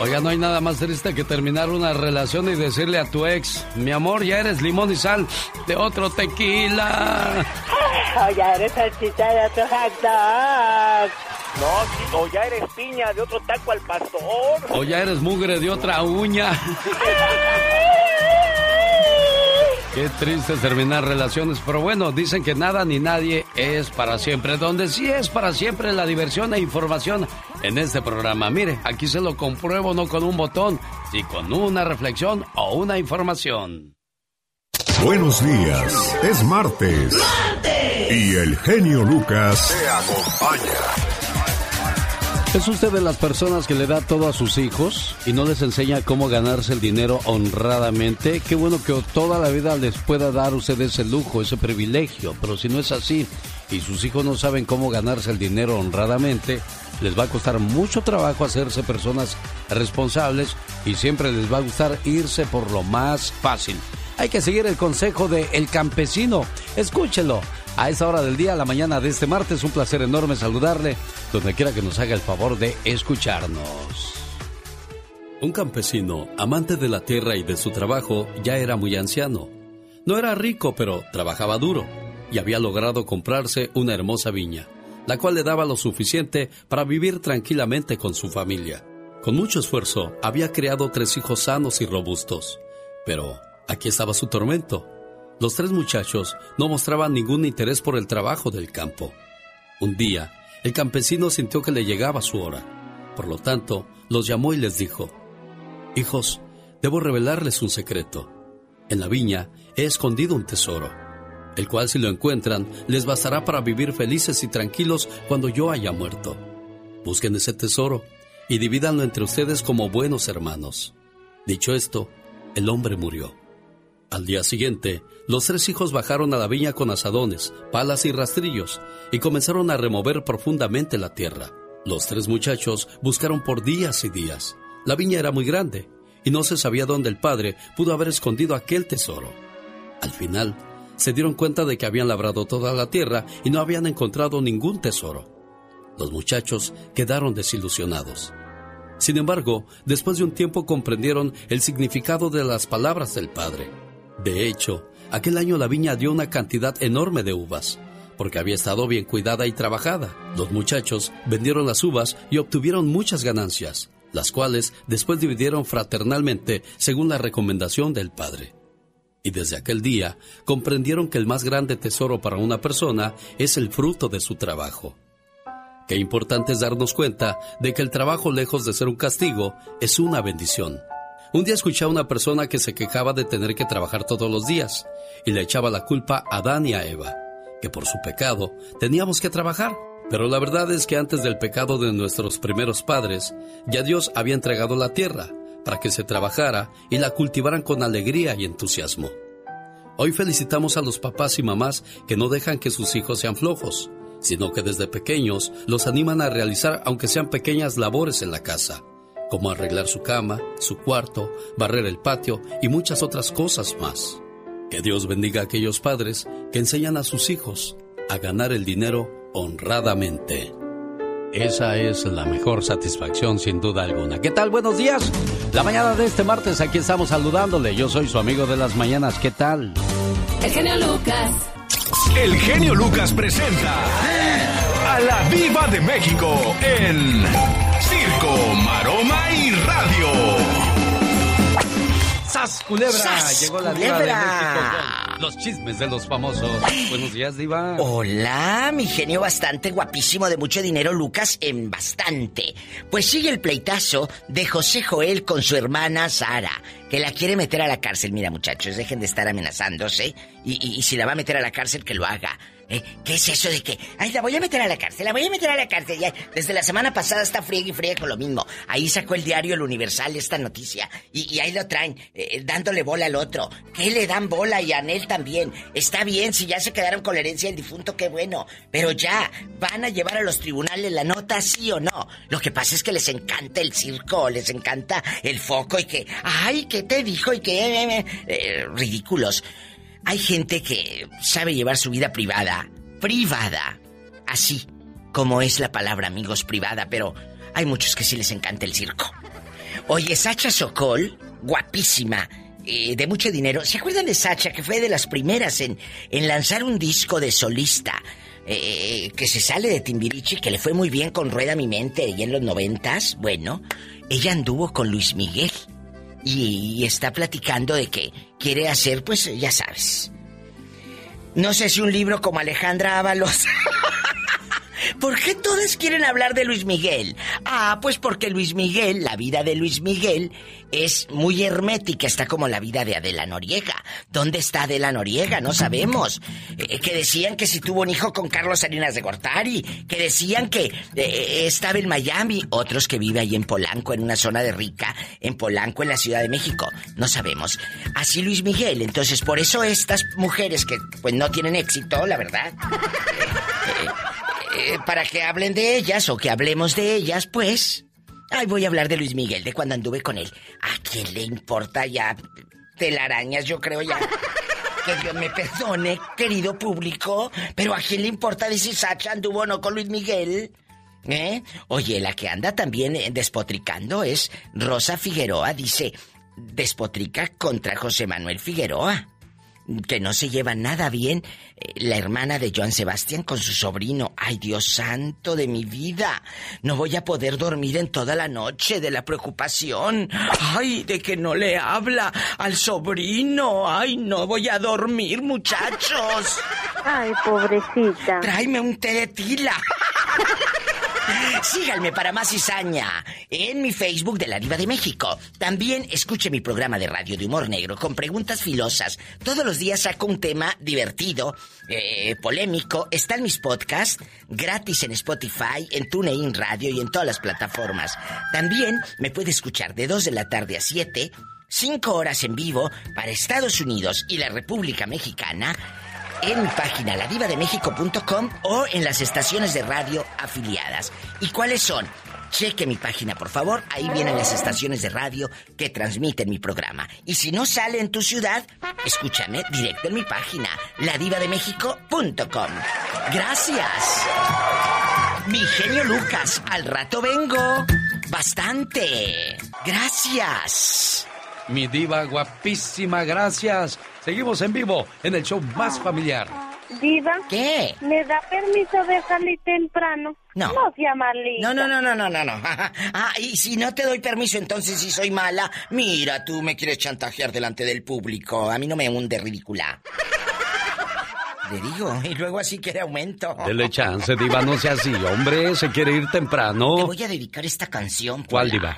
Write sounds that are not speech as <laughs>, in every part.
Oiga, no hay nada más triste que terminar una relación y decirle a tu ex, mi amor, ya eres limón y sal de otro tequila. O ya eres salchicha de otro hot dog. No, o ya eres piña de otro taco al pastor. O ya eres mugre de otra uña. <laughs> Qué triste terminar relaciones, pero bueno, dicen que nada ni nadie es para siempre. Donde sí es para siempre la diversión e información en este programa. Mire, aquí se lo compruebo no con un botón, sino con una reflexión o una información. Buenos días, es martes. ¡Martes! Y el genio Lucas te acompaña. ¿Es usted de las personas que le da todo a sus hijos y no les enseña cómo ganarse el dinero honradamente? Qué bueno que toda la vida les pueda dar usted ese lujo, ese privilegio, pero si no es así y sus hijos no saben cómo ganarse el dinero honradamente, les va a costar mucho trabajo hacerse personas responsables y siempre les va a gustar irse por lo más fácil. Hay que seguir el consejo de El Campesino. Escúchelo a esa hora del día, la mañana de este martes. Un placer enorme saludarle donde quiera que nos haga el favor de escucharnos. Un campesino, amante de la tierra y de su trabajo, ya era muy anciano. No era rico, pero trabajaba duro y había logrado comprarse una hermosa viña, la cual le daba lo suficiente para vivir tranquilamente con su familia. Con mucho esfuerzo había creado tres hijos sanos y robustos, pero aquí estaba su tormento los tres muchachos no mostraban ningún interés por el trabajo del campo. Un día, el campesino sintió que le llegaba su hora. Por lo tanto, los llamó y les dijo, Hijos, debo revelarles un secreto. En la viña he escondido un tesoro, el cual si lo encuentran les bastará para vivir felices y tranquilos cuando yo haya muerto. Busquen ese tesoro y divídanlo entre ustedes como buenos hermanos. Dicho esto, el hombre murió. Al día siguiente, los tres hijos bajaron a la viña con azadones, palas y rastrillos y comenzaron a remover profundamente la tierra. Los tres muchachos buscaron por días y días. La viña era muy grande y no se sabía dónde el padre pudo haber escondido aquel tesoro. Al final, se dieron cuenta de que habían labrado toda la tierra y no habían encontrado ningún tesoro. Los muchachos quedaron desilusionados. Sin embargo, después de un tiempo comprendieron el significado de las palabras del padre. De hecho, aquel año la viña dio una cantidad enorme de uvas, porque había estado bien cuidada y trabajada. Los muchachos vendieron las uvas y obtuvieron muchas ganancias, las cuales después dividieron fraternalmente según la recomendación del padre. Y desde aquel día comprendieron que el más grande tesoro para una persona es el fruto de su trabajo. Qué importante es darnos cuenta de que el trabajo, lejos de ser un castigo, es una bendición un día escuché a una persona que se quejaba de tener que trabajar todos los días y le echaba la culpa a Adán y a Eva, que por su pecado teníamos que trabajar. Pero la verdad es que antes del pecado de nuestros primeros padres, ya Dios había entregado la tierra para que se trabajara y la cultivaran con alegría y entusiasmo. Hoy felicitamos a los papás y mamás que no dejan que sus hijos sean flojos, sino que desde pequeños los animan a realizar aunque sean pequeñas labores en la casa como arreglar su cama, su cuarto, barrer el patio y muchas otras cosas más. Que Dios bendiga a aquellos padres que enseñan a sus hijos a ganar el dinero honradamente. Esa es la mejor satisfacción sin duda alguna. ¿Qué tal? Buenos días. La mañana de este martes aquí estamos saludándole. Yo soy su amigo de las mañanas. ¿Qué tal? El genio Lucas. El genio Lucas presenta a la Viva de México en Circo, Maroma y Radio. ¡Sas, culebra! Llegó la diva de México los chismes de los famosos. Buenos días, diva. Hola, mi genio bastante guapísimo de mucho dinero, Lucas, en bastante. Pues sigue el pleitazo de José Joel con su hermana Sara, que la quiere meter a la cárcel. Mira, muchachos, dejen de estar amenazándose. y si la va a meter a la cárcel, que lo haga. ¿Eh? ¿Qué es eso de que, ay, la voy a meter a la cárcel, la voy a meter a la cárcel? Ya, desde la semana pasada está frío y frío con lo mismo. Ahí sacó el diario El Universal esta noticia y, ahí lo traen, eh, dándole bola al otro. ¿Qué le dan bola y a Anel también? Está bien, si ya se quedaron con la herencia del difunto, qué bueno. Pero ya, ¿van a llevar a los tribunales la nota, sí o no? Lo que pasa es que les encanta el circo, les encanta el foco y que, ay, ¿qué te dijo? Y que, eh, ridículos. Hay gente que sabe llevar su vida privada, privada, así como es la palabra amigos privada, pero hay muchos que sí les encanta el circo. Oye, Sacha Sokol, guapísima, eh, de mucho dinero. ¿Se acuerdan de Sacha, que fue de las primeras en, en lanzar un disco de solista? Eh, que se sale de Timbiriche, que le fue muy bien con Rueda Mi Mente y en los noventas. Bueno, ella anduvo con Luis Miguel. Y, está platicando de que quiere hacer, pues ya sabes. No sé si un libro como Alejandra Ábalos. <laughs> ¿Por qué todas quieren hablar de Luis Miguel? Ah, pues porque Luis Miguel, la vida de Luis Miguel, es muy hermética, está como la vida de Adela Noriega. ¿Dónde está Adela Noriega? No sabemos. Eh, que decían que si tuvo un hijo con Carlos Salinas de Gortari, que decían que eh, estaba en Miami, otros que vive ahí en Polanco, en una zona de rica, en Polanco, en la Ciudad de México. No sabemos. Así Luis Miguel, entonces por eso estas mujeres que pues no tienen éxito, la verdad. Eh, <laughs> eh, para que hablen de ellas o que hablemos de ellas, pues. Ay, voy a hablar de Luis Miguel, de cuando anduve con él. ¿A quién le importa ya? Telarañas, yo creo ya. Que Dios me perdone, querido público. Pero ¿a quién le importa de si Sacha anduvo o no con Luis Miguel? ¿Eh? Oye, la que anda también eh, despotricando es Rosa Figueroa. Dice, despotrica contra José Manuel Figueroa que no se lleva nada bien eh, la hermana de Joan Sebastián con su sobrino. Ay, Dios santo de mi vida. No voy a poder dormir en toda la noche de la preocupación. Ay, de que no le habla al sobrino. Ay, no voy a dormir, muchachos. Ay, pobrecita. Tráeme un té de tila. <laughs> Síganme para más cizaña en mi Facebook de la Diva de México. También escuche mi programa de radio de humor negro con preguntas filosas. Todos los días saco un tema divertido, eh, polémico. Está en mis podcasts, gratis en Spotify, en TuneIn Radio y en todas las plataformas. También me puede escuchar de 2 de la tarde a 7, 5 horas en vivo para Estados Unidos y la República Mexicana en mi página ladivademexico.com o en las estaciones de radio afiliadas. ¿Y cuáles son? Cheque mi página, por favor. Ahí vienen las estaciones de radio que transmiten mi programa. Y si no sale en tu ciudad, escúchame directo en mi página, ladivademexico.com. Gracias. Mi genio Lucas, al rato vengo. Bastante. Gracias. Mi diva guapísima, gracias. Seguimos en vivo en el show más familiar. Diva, ¿Qué? ¿me da permiso de salir temprano? No. No sea malita. No, no, no, no, no, no, no. <laughs> Ah, y si no te doy permiso, entonces si soy mala, mira, tú me quieres chantajear delante del público. A mí no me hunde ridícula. Le digo, y luego así quiere aumento. Dele chance, diva, no sea así, hombre, se quiere ir Te temprano. voy a dedicar esta canción. ¿Cuál diva?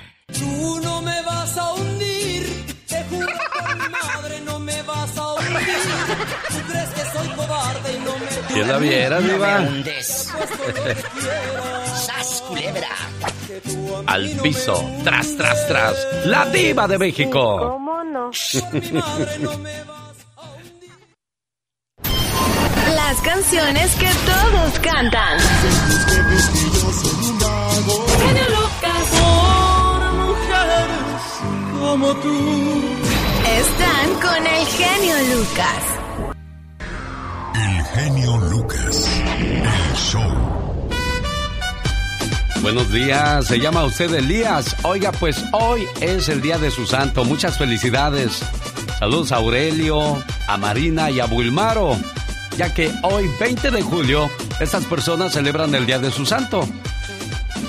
Si la viera, No me diva. ¡Sas, culebra! Al piso, tras, tras, tras. La diva de México. ¿Cómo no? Las canciones que todos cantan. Genio Lucas. como tú. Están con el genio Lucas. El genio Lucas. El show. Buenos días, se llama usted Elías. Oiga, pues hoy es el día de su santo. Muchas felicidades. Saludos a Aurelio, a Marina y a Bulmaro, ya que hoy, 20 de julio, estas personas celebran el día de su santo.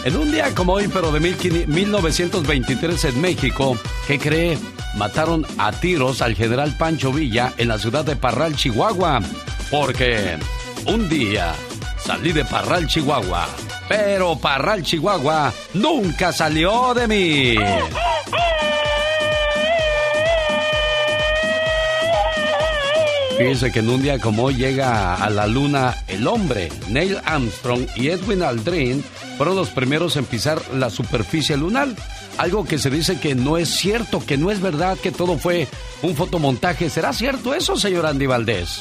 En un día como hoy, pero de 1500 1923 en México, ¿qué cree? Mataron a tiros al general Pancho Villa en la ciudad de Parral, Chihuahua. Porque un día salí de Parral, Chihuahua. Pero Parral, Chihuahua nunca salió de mí. Fíjense que en un día como hoy llega a la luna el hombre. Neil Armstrong y Edwin Aldrin fueron los primeros en pisar la superficie lunar. Algo que se dice que no es cierto, que no es verdad, que todo fue un fotomontaje. ¿Será cierto eso, señor Andy Valdés?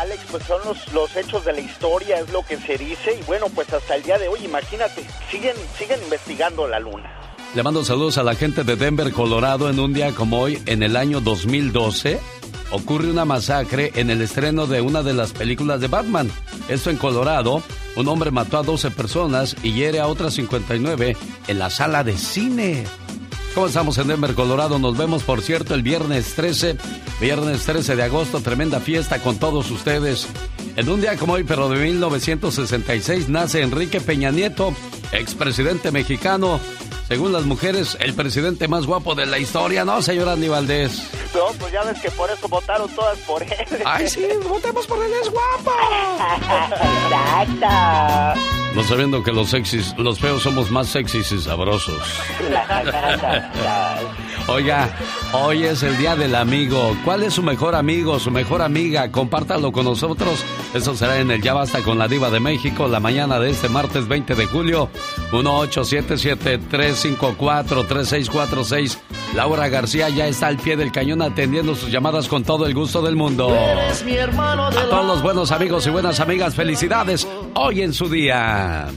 Alex, pues son los, los hechos de la historia, es lo que se dice. Y bueno, pues hasta el día de hoy, imagínate, siguen, siguen investigando la luna. Le mando saludos a la gente de Denver, Colorado. En un día como hoy, en el año 2012, ocurre una masacre en el estreno de una de las películas de Batman. Esto en Colorado, Un hombre mató a 12 personas y hiere a otras 59 en la sala de cine. ¿Cómo estamos en Denver, Colorado? Nos vemos, por cierto, el viernes 13, viernes 13 de agosto, tremenda fiesta con todos ustedes. En un día como hoy, pero de 1966, nace Enrique Peña Nieto, expresidente mexicano. Según las mujeres, el presidente más guapo de la historia, ¿no, señor Andy Valdés? No, pues ya ves que por eso votaron todas por él. ¡Ay, sí! ¡Votemos por él, es guapo! Exacto. No sabiendo que los sexys, los feos somos más sexys y sabrosos. <laughs> Oiga, hoy es el día del amigo. ¿Cuál es su mejor amigo, su mejor amiga? Compártalo con nosotros. Eso será en el Ya Basta con la Diva de México, la mañana de este martes 20 de julio. 1877-354-3646. Laura García ya está al pie del cañón atendiendo sus llamadas con todo el gusto del mundo. A todos los buenos amigos y buenas amigas, felicidades hoy en su día.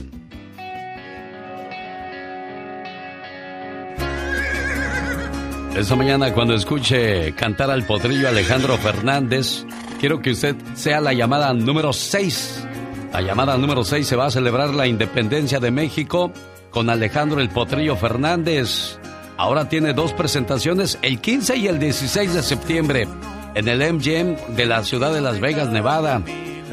Esta mañana cuando escuche cantar al potrillo Alejandro Fernández, quiero que usted sea la llamada número 6. La llamada número 6 se va a celebrar la independencia de México con Alejandro el Potrillo Fernández. Ahora tiene dos presentaciones, el 15 y el 16 de septiembre, en el MGM de la ciudad de Las Vegas, Nevada.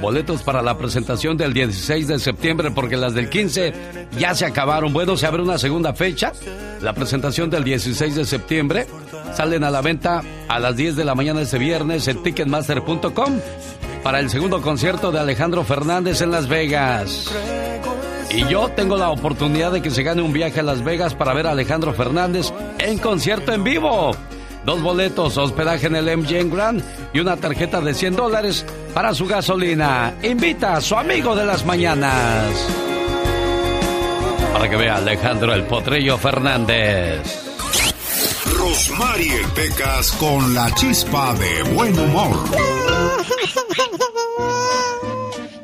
Boletos para la presentación del 16 de septiembre porque las del 15 ya se acabaron. Bueno, se abre una segunda fecha. La presentación del 16 de septiembre salen a la venta a las 10 de la mañana este viernes en ticketmaster.com para el segundo concierto de Alejandro Fernández en Las Vegas. Y yo tengo la oportunidad de que se gane un viaje a Las Vegas para ver a Alejandro Fernández en concierto en vivo. Dos boletos, hospedaje en el MGM Grand y una tarjeta de 100 dólares para su gasolina. Invita a su amigo de las mañanas. Para que vea Alejandro el Potrillo Fernández. Rosmarie Pecas con la chispa de buen humor. <laughs>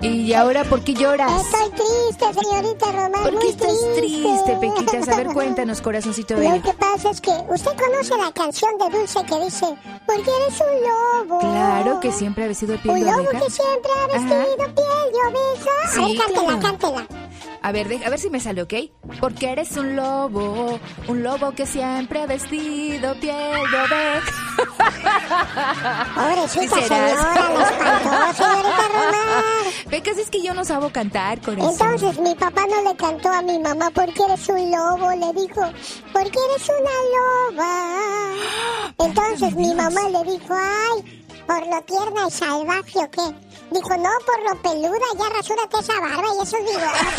¿Y ahora por qué lloras? Estoy triste, señorita Román. ¿Por qué muy estás triste, Pequitas? A ver, <laughs> cuéntanos, corazoncito Lo bello. que pasa es que usted conoce la canción de Dulce que dice, porque eres un lobo. Claro que siempre ha vestido de piel Un de lobo oveja. que siempre ha vestido Ajá. piel de oveja. Sí, a ver, cántela, claro. cántela. A ver, de- a ver si me sale, ¿ok? Porque eres un lobo, un lobo que siempre ha vestido piel de oveja. Pobrecita señora, la espantó, señorita Román. Es que yo no sabo cantar, corazón. Entonces mi papá no le cantó a mi mamá porque eres un lobo, le dijo, porque eres una loba. <gasps> Entonces mi mamá le dijo, ay, por lo tierna y salvaje o qué. Dijo, no, por lo peluda, ya rasúrate esa barba y esos bigotes.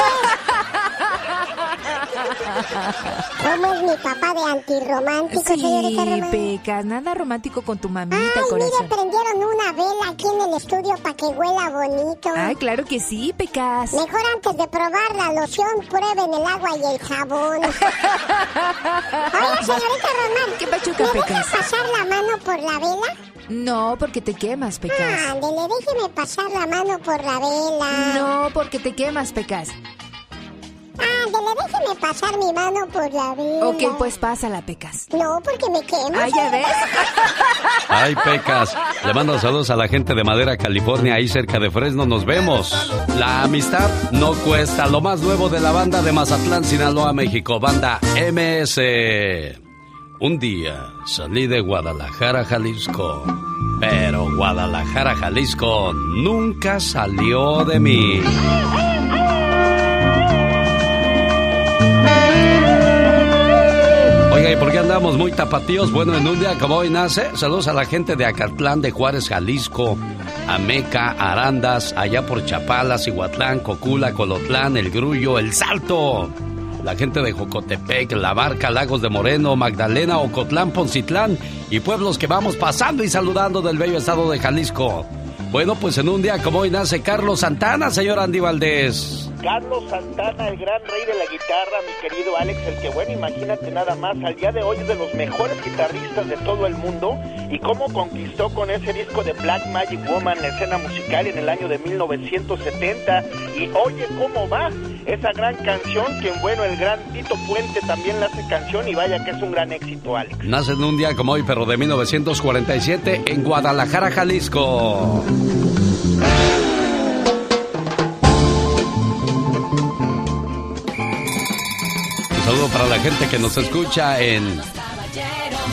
¿Cómo es mi papá de antirromántico, señorita Sí, Román? Pecas, nada romántico con tu mamita, Ay, mire, corazón. prendieron una vela aquí en el estudio para que huela bonito. Ay, claro que sí, Pecas. Mejor antes de probar la loción, prueben el agua y el jabón. <laughs> Oiga, señorita Román. ¿Qué pachuca, ¿Me deja Pecas? pasar la mano por la vela? No, porque te quemas, Pecas. Ándele, déjeme pasar la mano por la vela. No, porque te quemas, Pecas. Ándele, déjeme pasar mi mano por la vela. Ok, pues pásala, Pecas. No, porque me quemo. Ah, ya ves. Ay, Pecas. Le mando saludos a la gente de Madera, California, ahí cerca de Fresno. Nos vemos. La amistad no cuesta. Lo más nuevo de la banda de Mazatlán, Sinaloa, México. Banda MS. Un día salí de Guadalajara, Jalisco. Pero Guadalajara, Jalisco nunca salió de mí. Oiga, ¿y por qué andamos muy tapatíos? Bueno, en un día como hoy nace, saludos a la gente de Acatlán, de Juárez, Jalisco, Ameca, Arandas, allá por Chapala, Cihuatlán, Cocula, Colotlán, El Grullo, El Salto. La gente de Jocotepec, La Barca, Lagos de Moreno, Magdalena, Ocotlán, Poncitlán y pueblos que vamos pasando y saludando del bello estado de Jalisco. Bueno, pues en un día como hoy nace Carlos Santana, señor Andy Valdés. Carlos Santana, el gran rey de la guitarra, mi querido Alex, el que bueno, imagínate nada más, al día de hoy es de los mejores guitarristas de todo el mundo y cómo conquistó con ese disco de Black Magic Woman la escena musical en el año de 1970 y oye cómo va esa gran canción que bueno, el gran Tito Puente también la hace canción y vaya que es un gran éxito, Alex. Nace en un día como hoy, pero de 1947, en Guadalajara, Jalisco. Para la gente que nos escucha en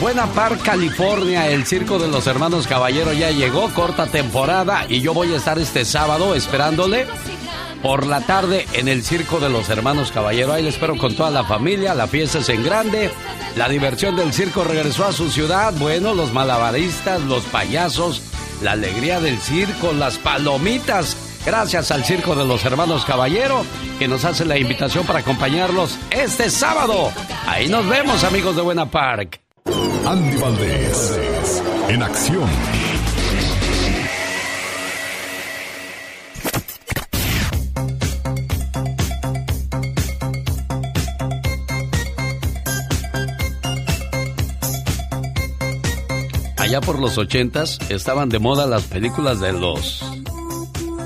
Buena Park, California. El circo de los hermanos Caballero ya llegó, corta temporada, y yo voy a estar este sábado esperándole por la tarde en el circo de los hermanos Caballero. Ahí le espero con toda la familia. La fiesta es en grande. La diversión del circo regresó a su ciudad. Bueno, los malabaristas, los payasos, la alegría del circo, las palomitas. Gracias al Circo de los Hermanos Caballero, que nos hace la invitación para acompañarlos este sábado. Ahí nos vemos, amigos de Buena Park. Andy Valdés, en acción. Allá por los ochentas estaban de moda las películas de los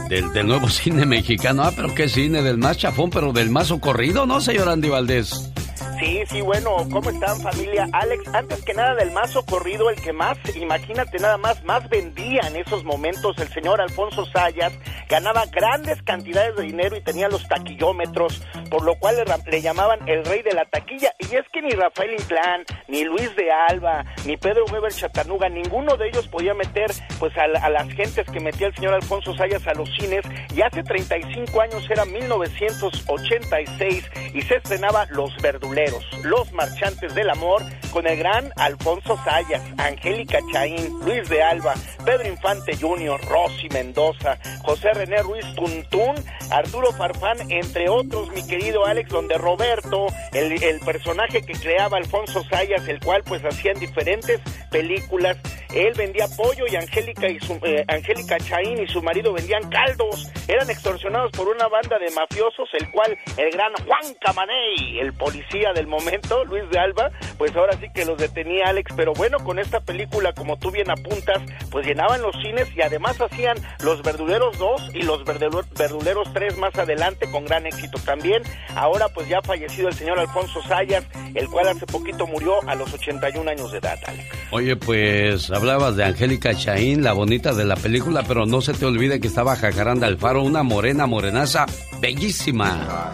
del, del, nuevo <laughs> cine mexicano. Ah, pero qué cine, del más chafón, pero del más ocurrido, ¿no, señor Andy Valdés? Sí, sí, bueno, ¿cómo están familia? Alex, antes que nada del más ocurrido, el que más, imagínate nada más, más vendía en esos momentos, el señor Alfonso Sayas, ganaba grandes cantidades de dinero y tenía los taquillómetros, por lo cual le, le llamaban el rey de la taquilla. Y es que ni Rafael Inclán, ni Luis de Alba, ni Pedro Weber Chatanuga, ninguno de ellos podía meter pues a, a las gentes que metía el señor Alfonso Sayas a los cines. Y hace 35 años era 1986 y se estrenaba Los Verduleros. Los Marchantes del Amor, con el gran Alfonso Sayas, Angélica Chaín, Luis de Alba, Pedro Infante Jr., Rosy Mendoza, José René Ruiz Tuntún, Arturo Farfán, entre otros, mi querido Alex, donde Roberto, el, personaje que creaba Alfonso Sayas, el cual pues hacía en diferentes películas, él vendía pollo y Angélica y su, eh, Angélica Chaín y su marido vendían caldos, eran extorsionados por una banda de mafiosos, el cual el gran Juan Camaney, el policía del momento, Luis de Alba, pues ahora sí que los detenía Alex, pero bueno, con esta película, como tú bien apuntas, pues llenaban los cines y además hacían Los Verduleros 2 y Los Verduleros 3 más adelante con gran éxito también. Ahora pues ya ha fallecido el señor Alfonso Sayas, el cual hace poquito murió a los 81 años de edad, Alex. Oye, pues hablabas de Angélica Chaín, la bonita de la película, pero no se te olvide que estaba Jacaranda Alfaro, una morena, morenaza, bellísima.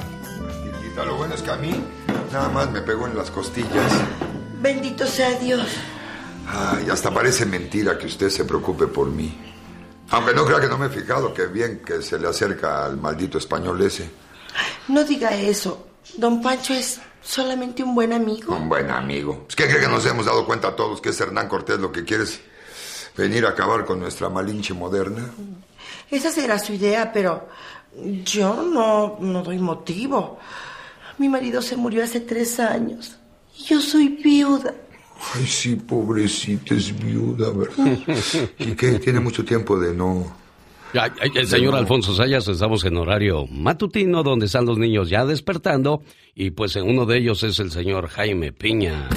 Lo bueno es que a mí Nada más me pegó en las costillas. Bendito sea Dios. Ay, hasta parece mentira que usted se preocupe por mí. Aunque no crea que no me he fijado que bien que se le acerca al maldito español ese. No diga eso. Don Pancho es solamente un buen amigo. Un buen amigo. ¿Es que cree que nos hemos dado cuenta todos que es Hernán Cortés lo que quiere es venir a acabar con nuestra malinche moderna? Esa será su idea, pero yo no, no doy motivo. Mi marido se murió hace tres años. Y yo soy viuda. Ay, sí, pobrecita, es viuda, ¿verdad? <laughs> ¿Y qué? Tiene mucho tiempo de no... Ay, ay, el señor Alfonso Sayas, estamos en horario matutino, donde están los niños ya despertando, y pues en uno de ellos es el señor Jaime Piña.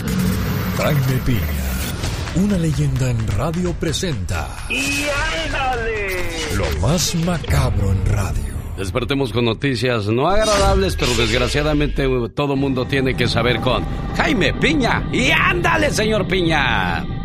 Jaime Piña, una leyenda en radio presenta. ¡Y ándale! Lo más macabro en radio. Despertemos con noticias no agradables, pero desgraciadamente todo mundo tiene que saber con Jaime Piña. Y ándale, señor Piña.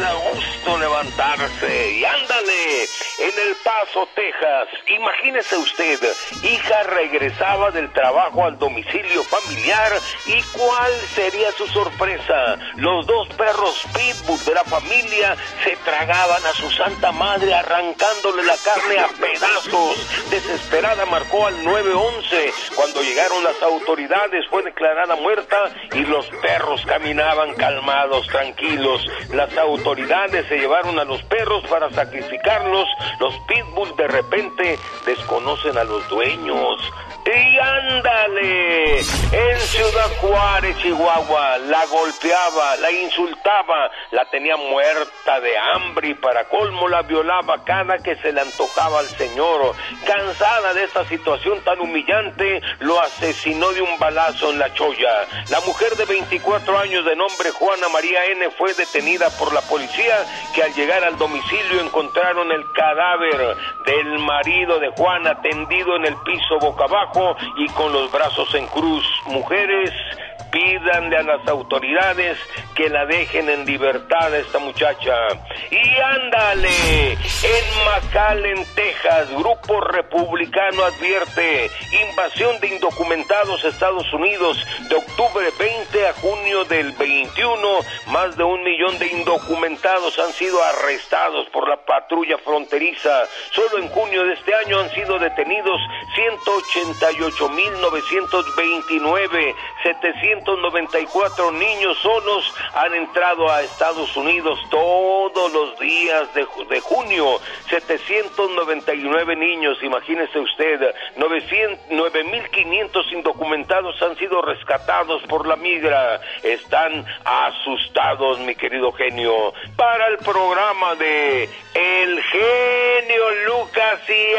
Da gusto levantarse y ándale en El Paso, Texas. Imagínese usted, hija regresaba del trabajo al domicilio familiar y cuál sería su sorpresa. Los dos perros pitbull de la familia se tragaban a su santa madre arrancándole la carne a pedazos. Desesperada marcó al 911. Cuando llegaron las autoridades fue declarada muerta y los perros caminaban calmados, tranquilos. Las autoridades se llevaron a los perros para sacrificarlos. Los pitbulls de repente desconocen a los dueños. Y ándale, en Ciudad Juárez, Chihuahua, la golpeaba, la insultaba, la tenía muerta de hambre y para colmo la violaba cada que se le antojaba al señor. Cansada de esta situación tan humillante, lo asesinó de un balazo en la cholla. La mujer de 24 años de nombre Juana María N fue detenida por la policía que al llegar al domicilio encontraron el cadáver del marido de Juana tendido en el piso boca abajo y con los brazos en cruz. Mujeres, pídanle a las autoridades que la dejen en libertad a esta muchacha. Y ándale, en McAllen, Texas, Grupo Republicano advierte invasión de indocumentados Estados Unidos de octubre 20 a junio del 21. Más de un millón de indocumentados han sido arrestados por la patrulla fronteriza. Solo en junio de este año han sido detenidos 188.929, 794 niños solos han entrado a Estados Unidos todos los días de, de junio. 799 niños, imagínese usted, 9.500 indocumentados han sido rescatados por la migra. Están asustados, mi querido genio. Para el programa de El genio Lucas y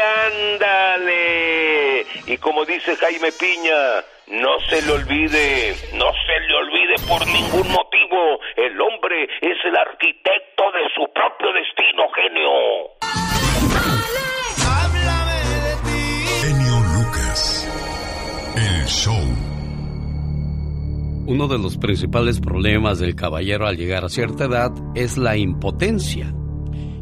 ándale. Y como dice Jaime Piña, no se le olvide, no se le olvide por ningún motivo, el hombre es el arquitecto de su propio destino, genio. Genio Lucas. El show. Uno de los principales problemas del caballero al llegar a cierta edad es la impotencia.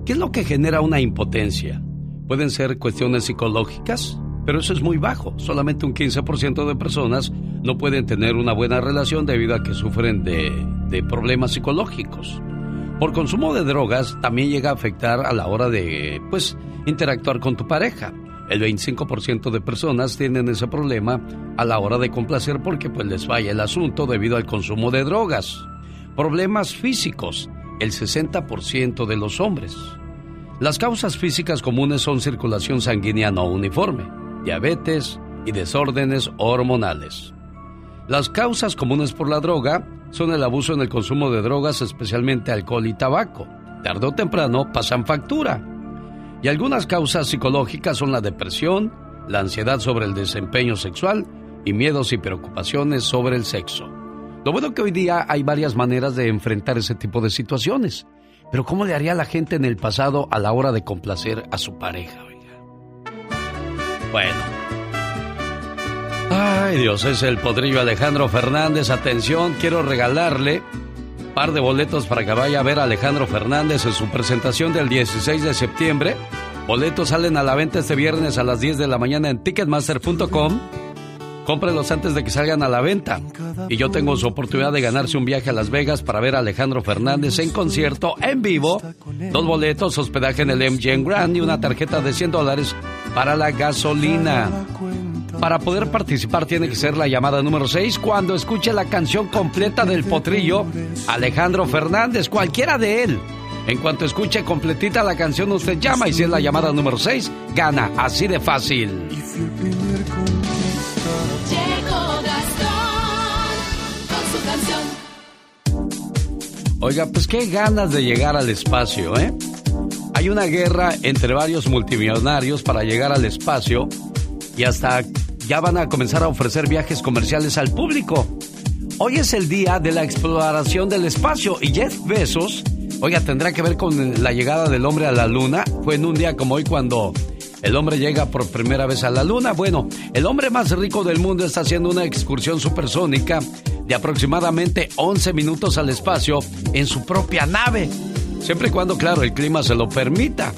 ¿Qué es lo que genera una impotencia? Pueden ser cuestiones psicológicas, pero eso es muy bajo. Solamente un 15% de personas no pueden tener una buena relación debido a que sufren de, de, problemas psicológicos. Por consumo de drogas también llega a afectar a la hora de, pues, interactuar con tu pareja. El 25% de personas tienen ese problema a la hora de complacer porque pues les falla el asunto debido al consumo de drogas. Problemas físicos, el 60% de los hombres. Las causas físicas comunes son circulación sanguínea no uniforme, diabetes y desórdenes hormonales. Las causas comunes por la droga son el abuso en el consumo de drogas, especialmente alcohol y tabaco. Tarde o temprano pasan factura. Y algunas causas psicológicas son la depresión, la ansiedad sobre el desempeño sexual y miedos y preocupaciones sobre el sexo. Lo bueno que hoy día hay varias maneras de enfrentar ese tipo de situaciones. Pero ¿cómo le haría la gente en el pasado a la hora de complacer a su pareja? Bueno. Ay, Dios, es el podrillo Alejandro Fernández. Atención, quiero regalarle un par de boletos para que vaya a ver a Alejandro Fernández en su presentación del 16 de septiembre. Boletos salen a la venta este viernes a las 10 de la mañana en ticketmaster.com. Cómprelos antes de que salgan a la venta. Y yo tengo su oportunidad de ganarse un viaje a Las Vegas para ver a Alejandro Fernández en concierto en vivo. Dos boletos, hospedaje en el MGM Grand y una tarjeta de 100 dólares para la gasolina. Para poder participar tiene que ser la llamada número 6 cuando escuche la canción completa del potrillo Alejandro Fernández, cualquiera de él. En cuanto escuche completita la canción, usted llama y si es la llamada número 6, gana. Así de fácil. Oiga, pues qué ganas de llegar al espacio, ¿eh? Hay una guerra entre varios multimillonarios para llegar al espacio y hasta ya van a comenzar a ofrecer viajes comerciales al público. Hoy es el día de la exploración del espacio y Jeff Bezos, oiga, tendrá que ver con la llegada del hombre a la luna. Fue en un día como hoy cuando el hombre llega por primera vez a la luna. Bueno, el hombre más rico del mundo está haciendo una excursión supersónica de aproximadamente 11 minutos al espacio en su propia nave. Siempre y cuando, claro, el clima se lo permita.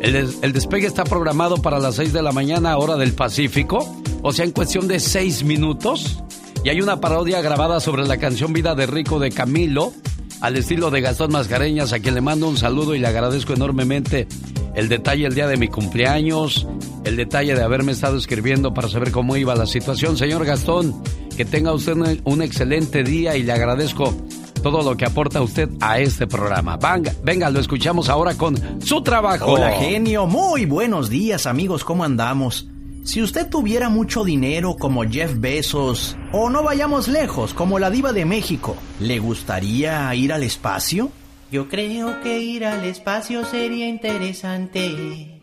El, despegue está programado para las 6 de la mañana, hora del Pacífico, o sea, en cuestión de 6 minutos. Y hay una parodia grabada sobre la canción Vida de Rico de Camilo, al estilo de Gastón Mascareñas, a quien le mando un saludo y le agradezco enormemente el detalle el día de mi cumpleaños, el detalle de haberme estado escribiendo para saber cómo iba la situación. Señor Gastón, que tenga usted un excelente día y le agradezco todo lo que aporta usted a este programa. Venga, venga, lo escuchamos ahora con su trabajo. Hola, genio. Muy buenos días, amigos. ¿Cómo andamos? Si usted tuviera mucho dinero como Jeff Bezos, o no vayamos lejos, como la diva de México, ¿le gustaría ir al espacio? Yo creo que ir al espacio sería interesante.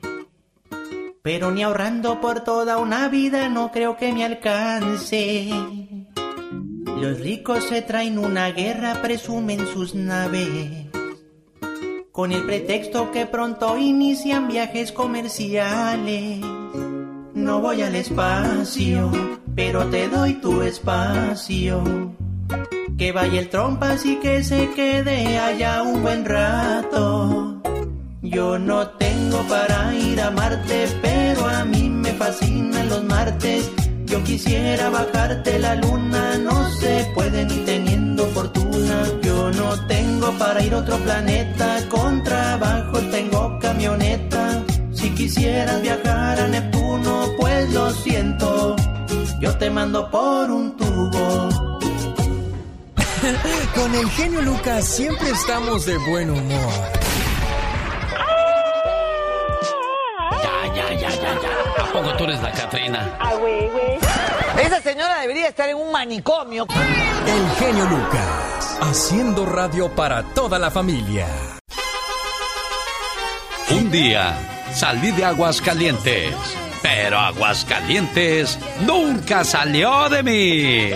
Pero ni ahorrando por toda una vida no creo que me alcance. Los ricos se traen una guerra, presumen sus naves. Con el pretexto que pronto inician viajes comerciales. No voy al espacio, pero te doy tu espacio. Que vaya el trompas y que se quede allá un buen rato. Yo no tengo para ir a Marte, pero a mí me fascinan los martes. Yo quisiera bajarte la luna, no se puede ni teniendo fortuna. Yo no tengo para ir a otro planeta, con trabajo tengo camioneta. Si quisieras viajar a Neptuno, pues lo siento, yo te mando por un tubo. <laughs> Con el genio Lucas siempre estamos de buen humor. Ya, ya, ya, ya, ya. ¿A poco tú eres la Catrina? Ah, güey, güey. Esa señora debería estar en un manicomio. El genio Lucas, haciendo radio para toda la familia. Un día salí de Aguascalientes, pero Aguascalientes nunca salió de mí.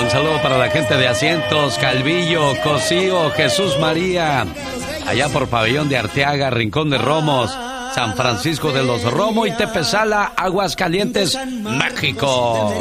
Un saludo para la gente de Asientos, Calvillo, Cocío, Jesús María, allá por Pabellón de Arteaga, Rincón de Romos, San Francisco de los Romo y Tepezala, Aguascalientes, México.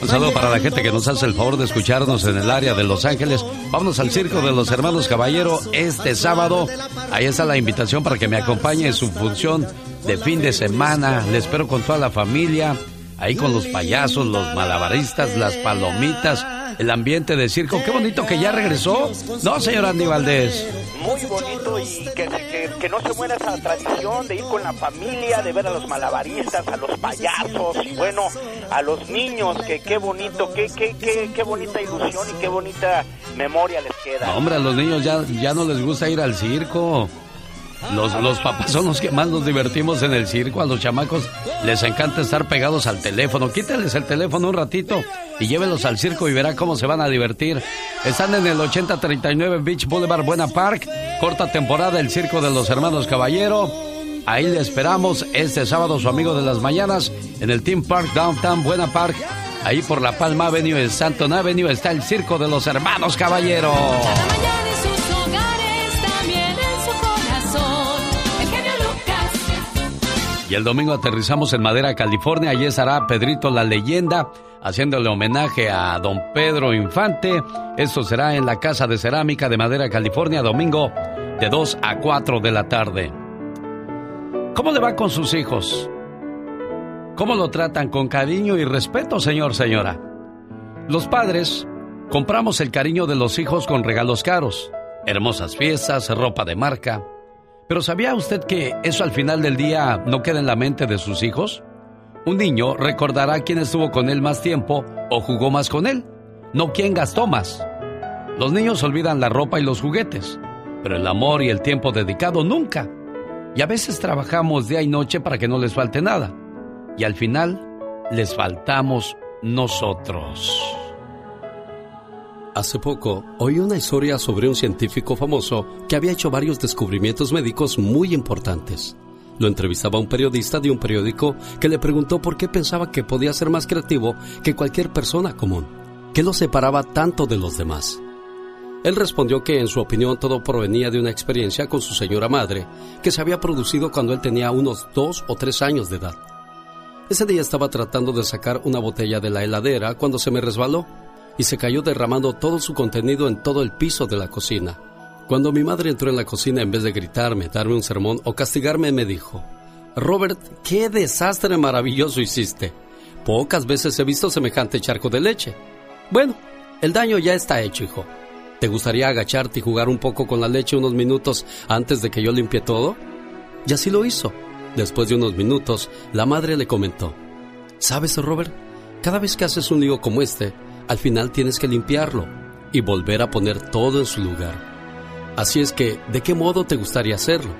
Un saludo para la gente que nos hace el favor de escucharnos en el área de Los Ángeles. Vámonos al Circo de los Hermanos Caballero este sábado. Ahí está la invitación para que me acompañe en su función de fin de semana. Le espero con toda la familia. Ahí con los payasos, los malabaristas, las palomitas, el ambiente de circo. Qué bonito que ya regresó. No, señor Andy Valdés. Muy bonito y que, que, que no se muera esa tradición de ir con la familia, de ver a los malabaristas, a los payasos y bueno, a los niños, que qué bonito, qué, qué, qué, qué bonita ilusión y qué bonita memoria les queda. No, hombre, a los niños ya, ya no les gusta ir al circo. Los, los papás son los que más nos divertimos en el circo. A los chamacos les encanta estar pegados al teléfono. Quítenles el teléfono un ratito y llévenlos al circo y verá cómo se van a divertir. Están en el 8039 Beach Boulevard Buena Park. Corta temporada el circo de los hermanos Caballero. Ahí le esperamos este sábado su amigo de las mañanas en el Team Park Downtown Buena Park. Ahí por la Palma Avenue, en Santon Avenue, está el circo de los hermanos Caballero. Y el domingo aterrizamos en Madera, California. Allí estará Pedrito la leyenda haciéndole homenaje a don Pedro Infante. Esto será en la Casa de Cerámica de Madera, California, domingo de 2 a 4 de la tarde. ¿Cómo le va con sus hijos? ¿Cómo lo tratan con cariño y respeto, señor, señora? Los padres compramos el cariño de los hijos con regalos caros, hermosas fiestas, ropa de marca. Pero ¿sabía usted que eso al final del día no queda en la mente de sus hijos? Un niño recordará quién estuvo con él más tiempo o jugó más con él, no quién gastó más. Los niños olvidan la ropa y los juguetes, pero el amor y el tiempo dedicado nunca. Y a veces trabajamos día y noche para que no les falte nada. Y al final les faltamos nosotros. Hace poco oí una historia sobre un científico famoso que había hecho varios descubrimientos médicos muy importantes. Lo entrevistaba un periodista de un periódico que le preguntó por qué pensaba que podía ser más creativo que cualquier persona común. ¿Qué lo separaba tanto de los demás? Él respondió que en su opinión todo provenía de una experiencia con su señora madre que se había producido cuando él tenía unos dos o tres años de edad. Ese día estaba tratando de sacar una botella de la heladera cuando se me resbaló y se cayó derramando todo su contenido en todo el piso de la cocina. Cuando mi madre entró en la cocina, en vez de gritarme, darme un sermón o castigarme, me dijo, Robert, qué desastre maravilloso hiciste. Pocas veces he visto semejante charco de leche. Bueno, el daño ya está hecho, hijo. ¿Te gustaría agacharte y jugar un poco con la leche unos minutos antes de que yo limpie todo? Y así lo hizo. Después de unos minutos, la madre le comentó, ¿Sabes, Robert? Cada vez que haces un lío como este, al final tienes que limpiarlo y volver a poner todo en su lugar. Así es que, ¿de qué modo te gustaría hacerlo?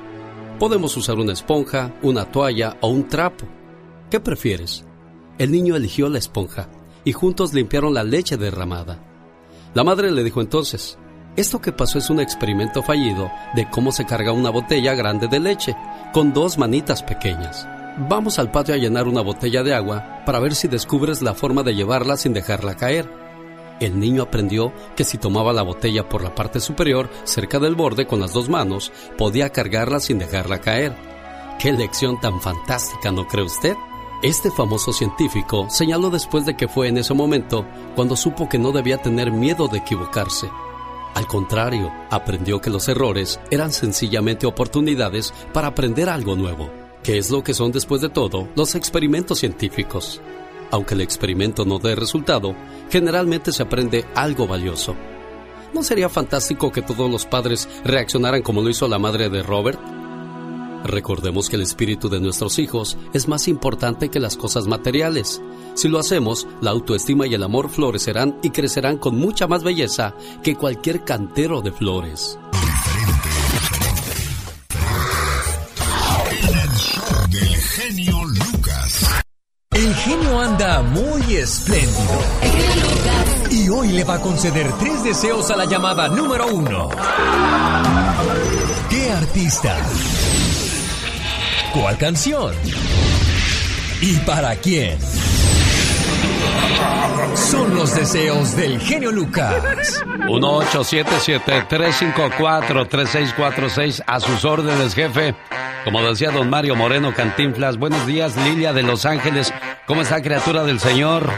Podemos usar una esponja, una toalla o un trapo. ¿Qué prefieres? El niño eligió la esponja y juntos limpiaron la leche derramada. La madre le dijo entonces, esto que pasó es un experimento fallido de cómo se carga una botella grande de leche con dos manitas pequeñas. Vamos al patio a llenar una botella de agua para ver si descubres la forma de llevarla sin dejarla caer. El niño aprendió que si tomaba la botella por la parte superior, cerca del borde con las dos manos, podía cargarla sin dejarla caer. ¡Qué lección tan fantástica, ¿no cree usted? Este famoso científico señaló después de que fue en ese momento cuando supo que no debía tener miedo de equivocarse. Al contrario, aprendió que los errores eran sencillamente oportunidades para aprender algo nuevo, que es lo que son después de todo los experimentos científicos. Aunque el experimento no dé resultado, generalmente se aprende algo valioso. ¿No sería fantástico que todos los padres reaccionaran como lo hizo la madre de Robert? Recordemos que el espíritu de nuestros hijos es más importante que las cosas materiales. Si lo hacemos, la autoestima y el amor florecerán y crecerán con mucha más belleza que cualquier cantero de flores. Genio Lucas. El genio anda muy espléndido. Y hoy le va a conceder tres deseos a la llamada número uno. ¿Qué artista? ¿Cuál canción? ¿Y para quién? Son los deseos del genio Lucas. 1877-354-3646 a sus órdenes, jefe. Como decía don Mario Moreno Cantinflas, buenos días, Lilia de Los Ángeles. ¿Cómo está, criatura del Señor?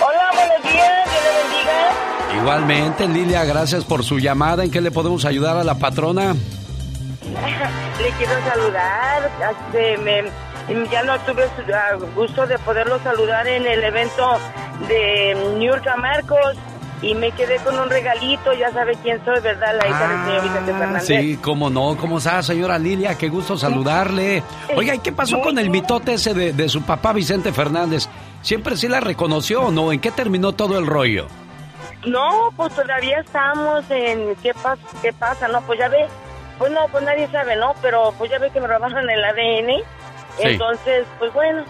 Hola, buenos días, Dios le bendiga. Igualmente, Lilia, gracias por su llamada. ¿En qué le podemos ayudar a la patrona? <laughs> Le quiero saludar. Este, me- ya no tuve ah, gusto de poderlo saludar en el evento de Niurka Marcos y me quedé con un regalito. Ya sabe quién soy, ¿verdad? La hija del señor Vicente Fernández. Sí, cómo no. ¿Cómo está, señora Lilia? Qué gusto saludarle. Oiga, ¿y qué pasó con el mitote ese de, de su papá Vicente Fernández? ¿Siempre sí la reconoció o no? ¿En qué terminó todo el rollo? No, pues todavía estamos en qué pasa, qué pasa, ¿no? Pues ya ve, pues no, pues nadie sabe, ¿no? Pero pues ya ve que me robaron el ADN. Sí. Entonces, pues bueno,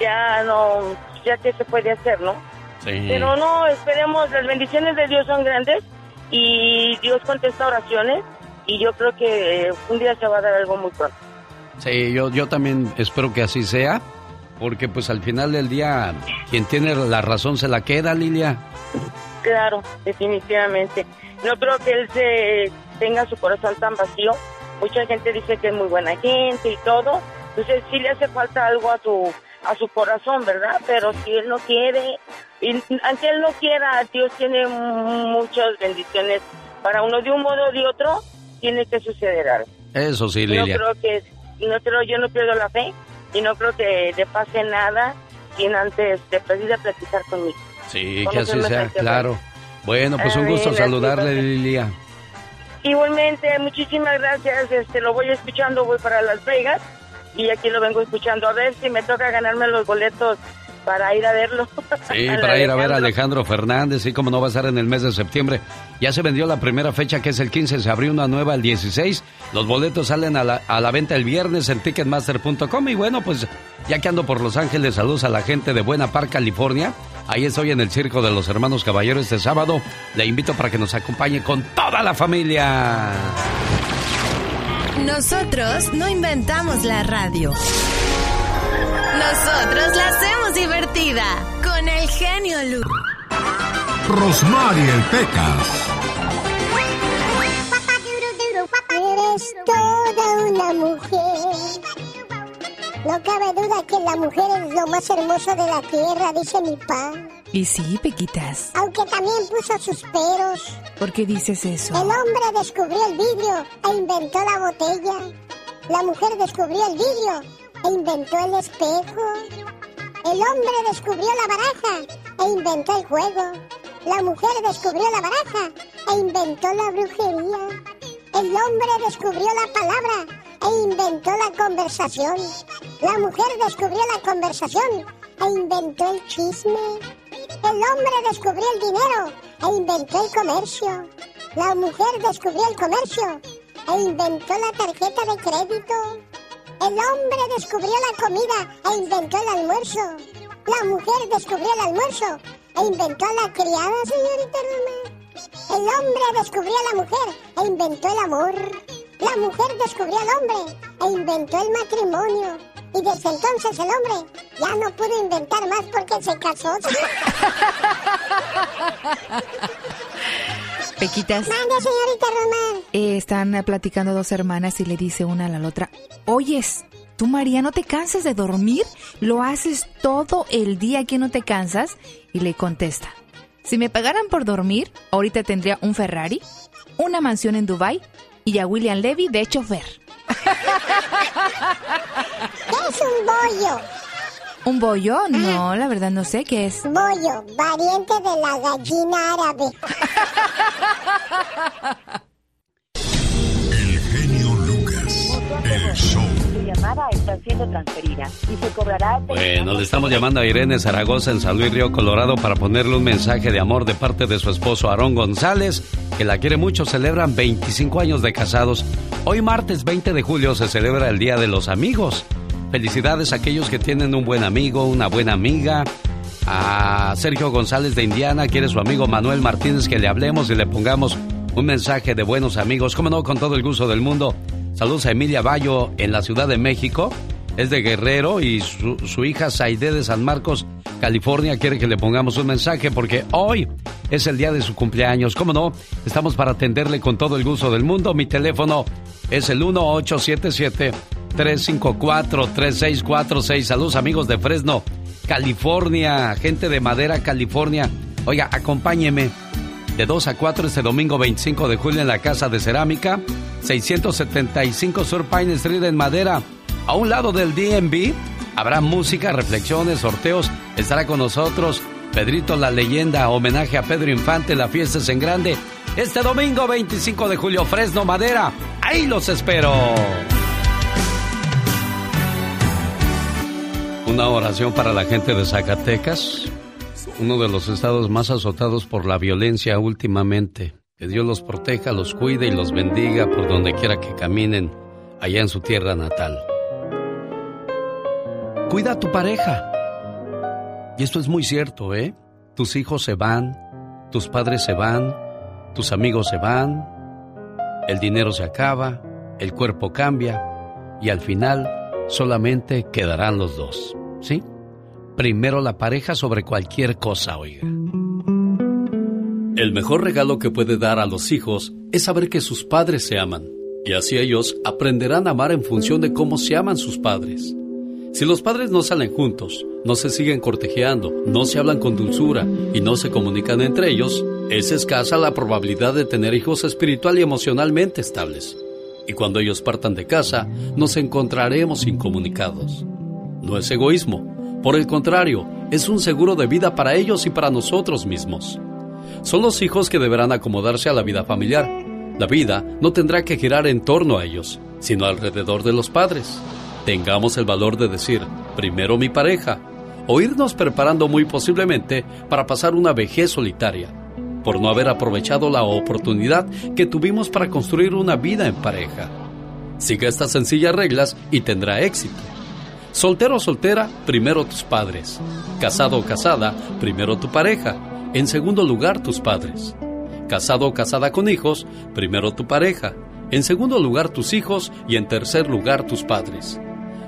ya no, ya qué se puede hacer, ¿no? Sí. Pero no, esperemos, las bendiciones de Dios son grandes y Dios contesta oraciones y yo creo que eh, un día se va a dar algo muy pronto. Sí, yo, yo también espero que así sea, porque pues al final del día quien tiene la razón se la queda, Lilia. Claro, definitivamente. No creo que él se tenga su corazón tan vacío. Mucha gente dice que es muy buena gente y todo. Entonces sí le hace falta algo a su a su corazón, ¿verdad? Pero si él no quiere, y aunque él no quiera, Dios tiene muchas bendiciones para uno de un modo o de otro, tiene que suceder algo. Eso sí, No Lilia. creo que, no creo, yo no pierdo la fe y no creo que le pase nada sin antes de pedir a platicar conmigo. Sí, que así sea, claro. Bueno, pues un gusto saludarle. Lilia. Igualmente, muchísimas gracias. Este, lo voy escuchando, voy para Las Vegas y aquí lo vengo escuchando. A ver si me toca ganarme los boletos para ir a verlo. Sí, <laughs> para ir a ver a Alejandro. Fernández, sí, como no va a estar en el mes de septiembre. Ya se vendió la primera fecha, que es el 15, se abrió una nueva el 16. Los boletos salen a la, a la venta el viernes en ticketmaster.com. Y bueno, pues ya que ando por Los Ángeles, saludos a la gente de Buena Park, California. Ahí estoy en el Circo de los Hermanos Caballeros este sábado. Le invito para que nos acompañe con toda la familia. Nosotros no inventamos la radio. Nosotros la hacemos divertida con el genio Lucas. Rosmarie Pecas. Eres toda una mujer. No cabe duda que la mujer es lo más hermoso de la tierra, dice mi pa. Y sí, Pequitas. Aunque también puso sus peros. ¿Por qué dices eso? El hombre descubrió el vidrio e inventó la botella. La mujer descubrió el vidrio e inventó el espejo. El hombre descubrió la baraja e inventó el juego. La mujer descubrió la baraja e inventó la brujería. El hombre descubrió la palabra e inventó la conversación. La mujer descubrió la conversación e inventó el chisme. El hombre descubrió el dinero e inventó el comercio. La mujer descubrió el comercio e inventó la tarjeta de crédito. El hombre descubrió la comida e inventó el almuerzo. La mujer descubrió el almuerzo e inventó la criada, señorita Roma. El hombre descubrió a la mujer e inventó el amor. La mujer descubrió al hombre e inventó el matrimonio. Y desde entonces el hombre ya no pudo inventar más porque se casó. <laughs> Pequitas. Mande, señorita Román. Eh, están platicando dos hermanas y le dice una a la otra, oyes, Tú, María, no te cansas de dormir, lo haces todo el día que no te cansas. Y le contesta, si me pagaran por dormir, ahorita tendría un Ferrari, una mansión en Dubai y a William Levy de chofer. ¿Qué es un bollo? ¿Un bollo? No, la verdad no sé qué es. Bollo, variante de la gallina árabe. El genio Lucas. El show. Llamada está siendo transferida y se cobrará... Bueno, le estamos llamando a Irene Zaragoza en San Luis Río Colorado para ponerle un mensaje de amor de parte de su esposo Aarón González, que la quiere mucho. Celebran 25 años de casados. Hoy martes 20 de julio se celebra el Día de los Amigos. Felicidades a aquellos que tienen un buen amigo, una buena amiga. A Sergio González de Indiana quiere su amigo Manuel Martínez que le hablemos y le pongamos un mensaje de buenos amigos. Como no, con todo el gusto del mundo. Saludos a Emilia Bayo en la Ciudad de México. Es de Guerrero y su, su hija Saide de San Marcos, California, quiere que le pongamos un mensaje porque hoy es el día de su cumpleaños. Como no, estamos para atenderle con todo el gusto del mundo. Mi teléfono es el 1877 354-3646. Saludos amigos de Fresno, California, gente de Madera, California. Oiga, acompáñeme de 2 a 4 este domingo 25 de julio en la Casa de Cerámica, 675 Sur Pine Street en Madera. A un lado del DMV habrá música, reflexiones, sorteos. Estará con nosotros Pedrito la leyenda, homenaje a Pedro Infante, la fiesta es en grande. Este domingo 25 de julio, Fresno, Madera. Ahí los espero. Una oración para la gente de Zacatecas, uno de los estados más azotados por la violencia últimamente. Que Dios los proteja, los cuide y los bendiga por donde quiera que caminen allá en su tierra natal. Cuida a tu pareja. Y esto es muy cierto, ¿eh? Tus hijos se van, tus padres se van, tus amigos se van, el dinero se acaba, el cuerpo cambia y al final solamente quedarán los dos. ¿Sí? Primero la pareja sobre cualquier cosa, oiga. El mejor regalo que puede dar a los hijos es saber que sus padres se aman. Y así ellos aprenderán a amar en función de cómo se aman sus padres. Si los padres no salen juntos, no se siguen cortejeando, no se hablan con dulzura y no se comunican entre ellos, es escasa la probabilidad de tener hijos espiritual y emocionalmente estables. Y cuando ellos partan de casa, nos encontraremos incomunicados. No es egoísmo, por el contrario, es un seguro de vida para ellos y para nosotros mismos. Son los hijos que deberán acomodarse a la vida familiar. La vida no tendrá que girar en torno a ellos, sino alrededor de los padres. Tengamos el valor de decir, primero mi pareja, o irnos preparando muy posiblemente para pasar una vejez solitaria, por no haber aprovechado la oportunidad que tuvimos para construir una vida en pareja. Siga estas sencillas reglas y tendrá éxito. Soltero o soltera, primero tus padres. Casado o casada, primero tu pareja. En segundo lugar, tus padres. Casado o casada con hijos, primero tu pareja. En segundo lugar, tus hijos y en tercer lugar, tus padres.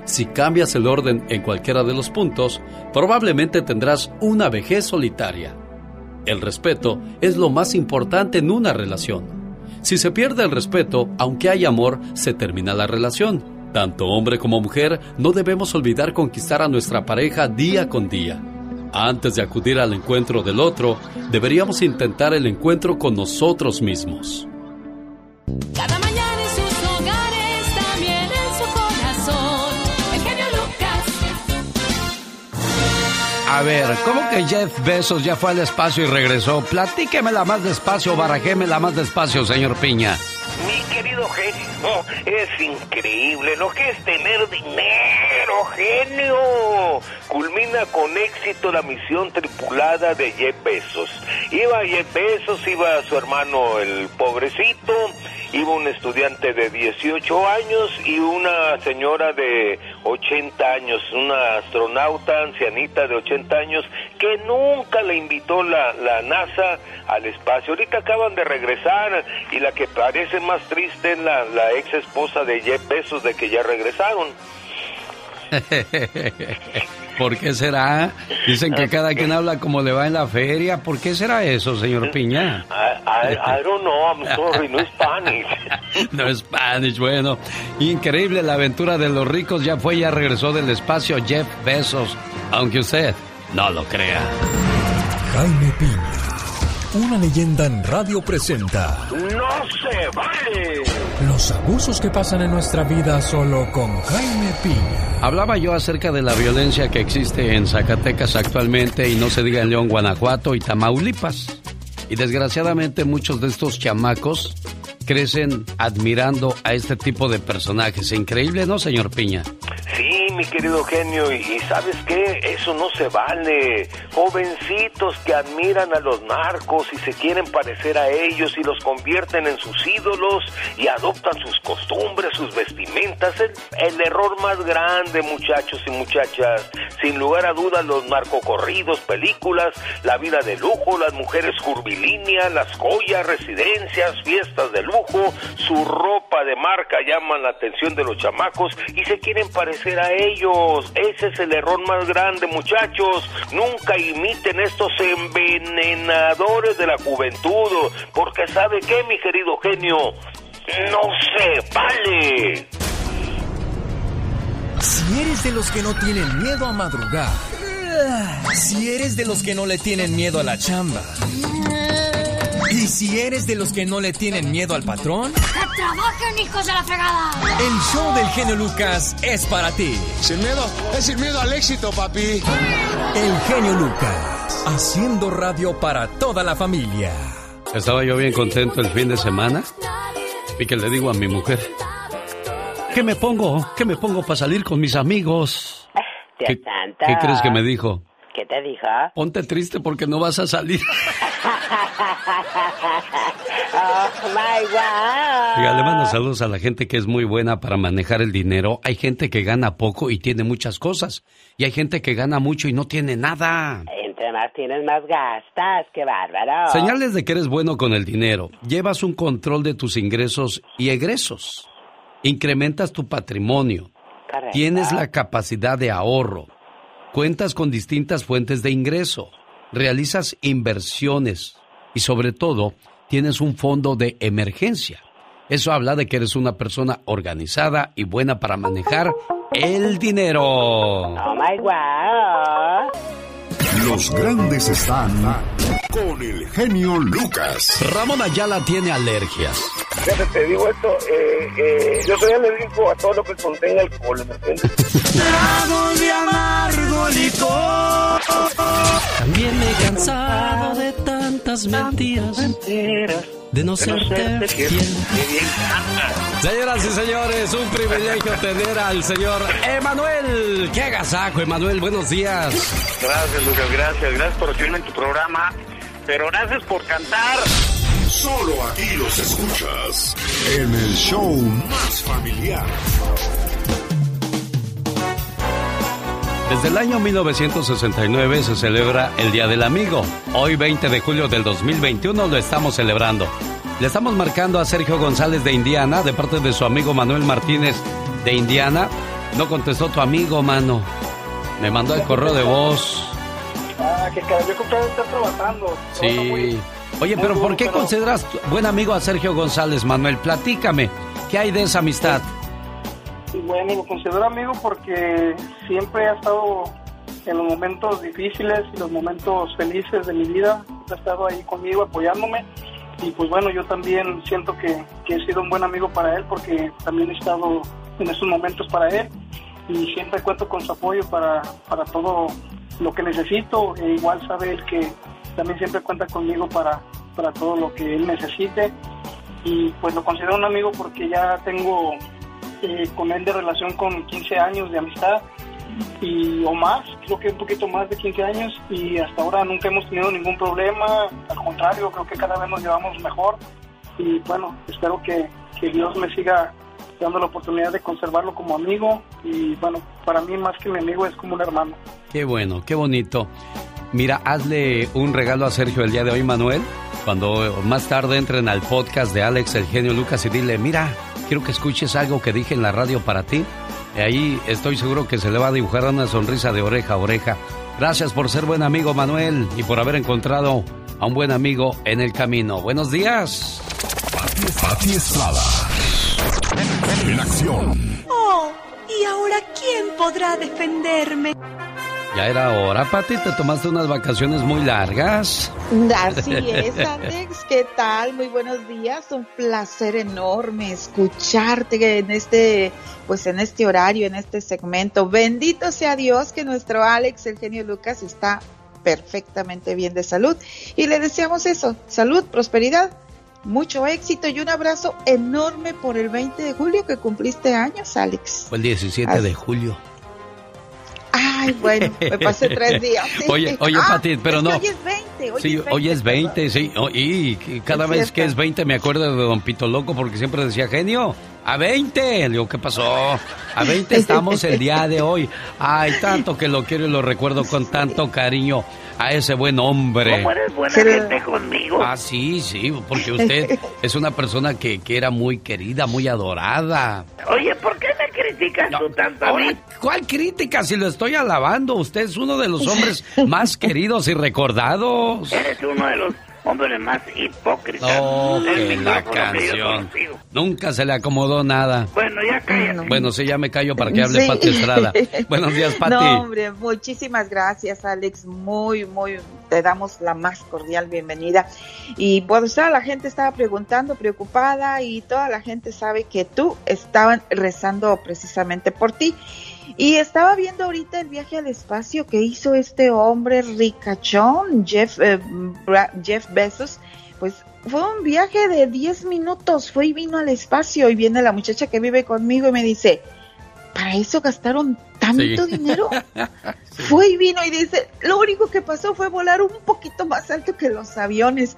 Si cambias el orden en cualquiera de los puntos, probablemente tendrás una vejez solitaria. El respeto es lo más importante en una relación. Si se pierde el respeto, aunque hay amor, se termina la relación. Tanto hombre como mujer, no debemos olvidar conquistar a nuestra pareja día con día. Antes de acudir al encuentro del otro, deberíamos intentar el encuentro con nosotros mismos. Cada mañana en sus hogares, también en su corazón. El genio Lucas. A ver, ¿cómo que Jeff Bezos ya fue al espacio y regresó? Platíquemela más despacio, barajémela más despacio, señor Piña. Mi querido genio, es increíble lo que es tener dinero, genio. Culmina con éxito la misión tripulada de Jeff Bezos. Iba Jeff Bezos, iba su hermano el pobrecito, iba un estudiante de 18 años y una señora de 80 años, una astronauta ancianita de 80 años que nunca le invitó la, la NASA al espacio. Ahorita acaban de regresar y la que parece más triste es la, la ex esposa de Jeff Bezos de que ya regresaron. <laughs> ¿Por qué será? Dicen que cada quien habla como le va en la feria. ¿Por qué será eso, señor <laughs> Piña? A- I, I don't know, I'm sorry, no Spanish. <laughs> No es Spanish, bueno. Increíble la aventura de los ricos. Ya fue, ya regresó del espacio Jeff Bezos. Aunque usted no lo crea. Jaime Piña, una leyenda en radio presenta ¡No se vale! los abusos que pasan en nuestra vida solo con Jaime Piña. Hablaba yo acerca de la violencia que existe en Zacatecas actualmente y no se diga en León, Guanajuato y Tamaulipas. Y desgraciadamente muchos de estos chamacos crecen admirando a este tipo de personajes. Increíble, ¿no, señor Piña? Sí, mi querido genio, y, ¿sabes qué? Eso no se vale. Jovencitos que admiran a los narcos y se quieren parecer a ellos y los convierten en sus ídolos y adoptan sus costumbres, sus vestimentas. El, el error más grande, muchachos y muchachas. Sin lugar a dudas, los narcocorridos, películas, la vida de lujo, las mujeres curvilíneas, las joyas, residencias, fiestas de lujo, su ropa de marca llaman la atención de los chamacos y se quieren parecer a ellos. Ese es el error más grande, muchachos. Nunca imiten estos envenenadores de la juventud, porque ¿sabe qué, mi querido genio? No se vale. Si eres de los que no tienen miedo a madrugar, si eres de los que no le tienen miedo a la chamba, y si eres de los que no le tienen miedo al patrón, ¡Que trabajen, hijos de la fregada! el show del genio Lucas es para ti. Sin miedo, es sin miedo al éxito, papi. El genio Lucas, haciendo radio para toda la familia. Estaba yo bien contento el fin de semana y que le digo a mi mujer, ¿qué me pongo? ¿Qué me pongo para salir con mis amigos? Dios ¿Qué, qué crees que me dijo? ¿Qué te dijo? <laughs> Ponte triste porque no vas a salir. oh my God. Oiga, le mando saludos a la gente que es muy buena para manejar el dinero. Hay gente que gana poco y tiene muchas cosas. Y hay gente que gana mucho y no tiene nada. Entre más tienes, más gastas. ¡Qué bárbaro! Señales de que eres bueno con el dinero. Llevas un control de tus ingresos y egresos. Incrementas tu patrimonio. Correcto. Tienes la capacidad de ahorro. Cuentas con distintas fuentes de ingreso. Realizas inversiones. Y sobre todo, tienes un fondo de emergencia. Eso habla de que eres una persona organizada y buena para manejar el dinero. Oh my God. Los grandes están con el genio Lucas. Ramón Ayala tiene alergias. Fíjate, te digo esto, eh, eh, yo soy alérgico a todo lo que contenga alcohol, ¿me entiendes? De amargo licor. También me he cansado de tantas mentiras. De no serte fiel. Señoras y señores, un privilegio tener al señor Emanuel. ¡Qué agasajo, Emanuel! Buenos días. Gracias, Lucas, gracias. Gracias por recibirme en tu programa. Pero gracias por cantar. Solo aquí los escuchas en el show más familiar. Desde el año 1969 se celebra el Día del Amigo. Hoy, 20 de julio del 2021, lo estamos celebrando. Le estamos marcando a Sergio González de Indiana, de parte de su amigo Manuel Martínez de Indiana. No contestó tu amigo, mano. Me mandó el correo de voz. Ah, que cada están trabajando. Sí. Oye, pero ¿por qué consideras buen amigo a Sergio González, Manuel? Platícame. ¿Qué hay de esa amistad? Y bueno, lo considero amigo porque siempre ha estado en los momentos difíciles y los momentos felices de mi vida. Ha estado ahí conmigo apoyándome. Y pues bueno, yo también siento que, que he sido un buen amigo para él porque también he estado en esos momentos para él. Y siempre cuento con su apoyo para, para todo lo que necesito. E igual sabe él que también siempre cuenta conmigo para, para todo lo que él necesite. Y pues lo considero un amigo porque ya tengo eh, con él de relación con 15 años de amistad y o más, creo que un poquito más de 15 años y hasta ahora nunca hemos tenido ningún problema, al contrario, creo que cada vez nos llevamos mejor y bueno, espero que, que Dios me siga dando la oportunidad de conservarlo como amigo y bueno, para mí más que mi amigo es como un hermano. Qué bueno, qué bonito. Mira, hazle un regalo a Sergio el día de hoy, Manuel. Cuando más tarde entren al podcast de Alex, el genio Lucas, y dile, mira, quiero que escuches algo que dije en la radio para ti. Y ahí estoy seguro que se le va a dibujar una sonrisa de oreja a oreja. Gracias por ser buen amigo, Manuel, y por haber encontrado a un buen amigo en el camino. Buenos días. Pati Estrada. En acción. Oh, ¿y ahora quién podrá defenderme? Ya era hora, Pati. Te tomaste unas vacaciones muy largas. Así es, <laughs> Alex. ¿Qué tal? Muy buenos días. Un placer enorme escucharte en este, pues en este horario, en este segmento. Bendito sea Dios que nuestro Alex, el genio Lucas, está perfectamente bien de salud. Y le deseamos eso, salud, prosperidad, mucho éxito y un abrazo enorme por el 20 de julio que cumpliste años, Alex. Fue el 17 Así- de julio. Ay, bueno, me pasé tres días. Sí. Oye, oye, Ah, Pati, pero no. Hoy es 20. Hoy Sí, es 20, hoy es perdón. 20, sí. oh, Y cada Es vez cierto. que es 20 me acuerdo de Don Pito Loco porque siempre decía, genio, a 20. Le digo, ¿qué pasó? A 20 estamos el día de hoy. Ay, tanto que lo quiero y lo recuerdo con tanto cariño a ese buen hombre. ¿Cómo eres buena Pero- gente conmigo? Ah, sí, sí, porque usted <laughs> es una persona que, que era muy querida, muy adorada. Oye, ¿por qué me criticas tú tanto a Ahora, mí? ¿cuál crítica si lo estoy alabando? Usted es uno de los <laughs> hombres más queridos y recordados. Eres uno de los hombres más del que la canción. Nunca se le acomodó nada. Bueno, ya cállate. Bueno, sí, ya me callo para que hable Sí. Pati Estrada. <laughs> Buenos días, Pati. No, hombre, muchísimas gracias, Alex. Muy, muy, te damos la más cordial bienvenida. Y pues toda la gente estaba preguntando, preocupada, y toda la gente sabe que tú estaban rezando precisamente por ti. Y estaba viendo ahorita el viaje al espacio que hizo este hombre ricachón, Jeff, eh, Jeff Bezos. Pues fue un viaje de 10 minutos, fue y vino al espacio. Y viene la muchacha que vive conmigo y me dice, ¿para eso gastaron tanto Sí. dinero? <laughs> Fue y vino y dice, lo único que pasó fue volar un poquito más alto que los aviones.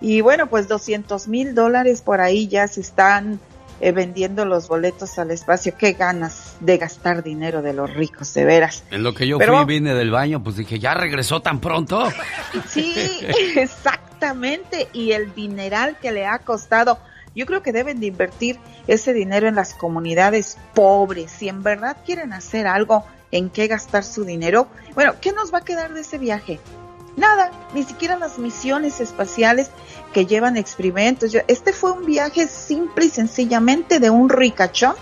Y bueno, pues 200 mil dólares por ahí ya se están eh, vendiendo los boletos al espacio. Qué ganas de gastar dinero de los ricos, de veras. En lo que yo Pero- fui vine del baño, pues dije, ¿ya regresó tan pronto? Sí, <laughs> exactamente. Y el dineral que le ha costado. Yo creo que deben de invertir ese dinero en las comunidades pobres. Si en verdad quieren hacer algo en qué gastar su dinero, bueno, ¿qué nos va a quedar de ese viaje? Nada, ni siquiera las misiones espaciales que llevan experimentos. Este fue un viaje simple y sencillamente de un ricachón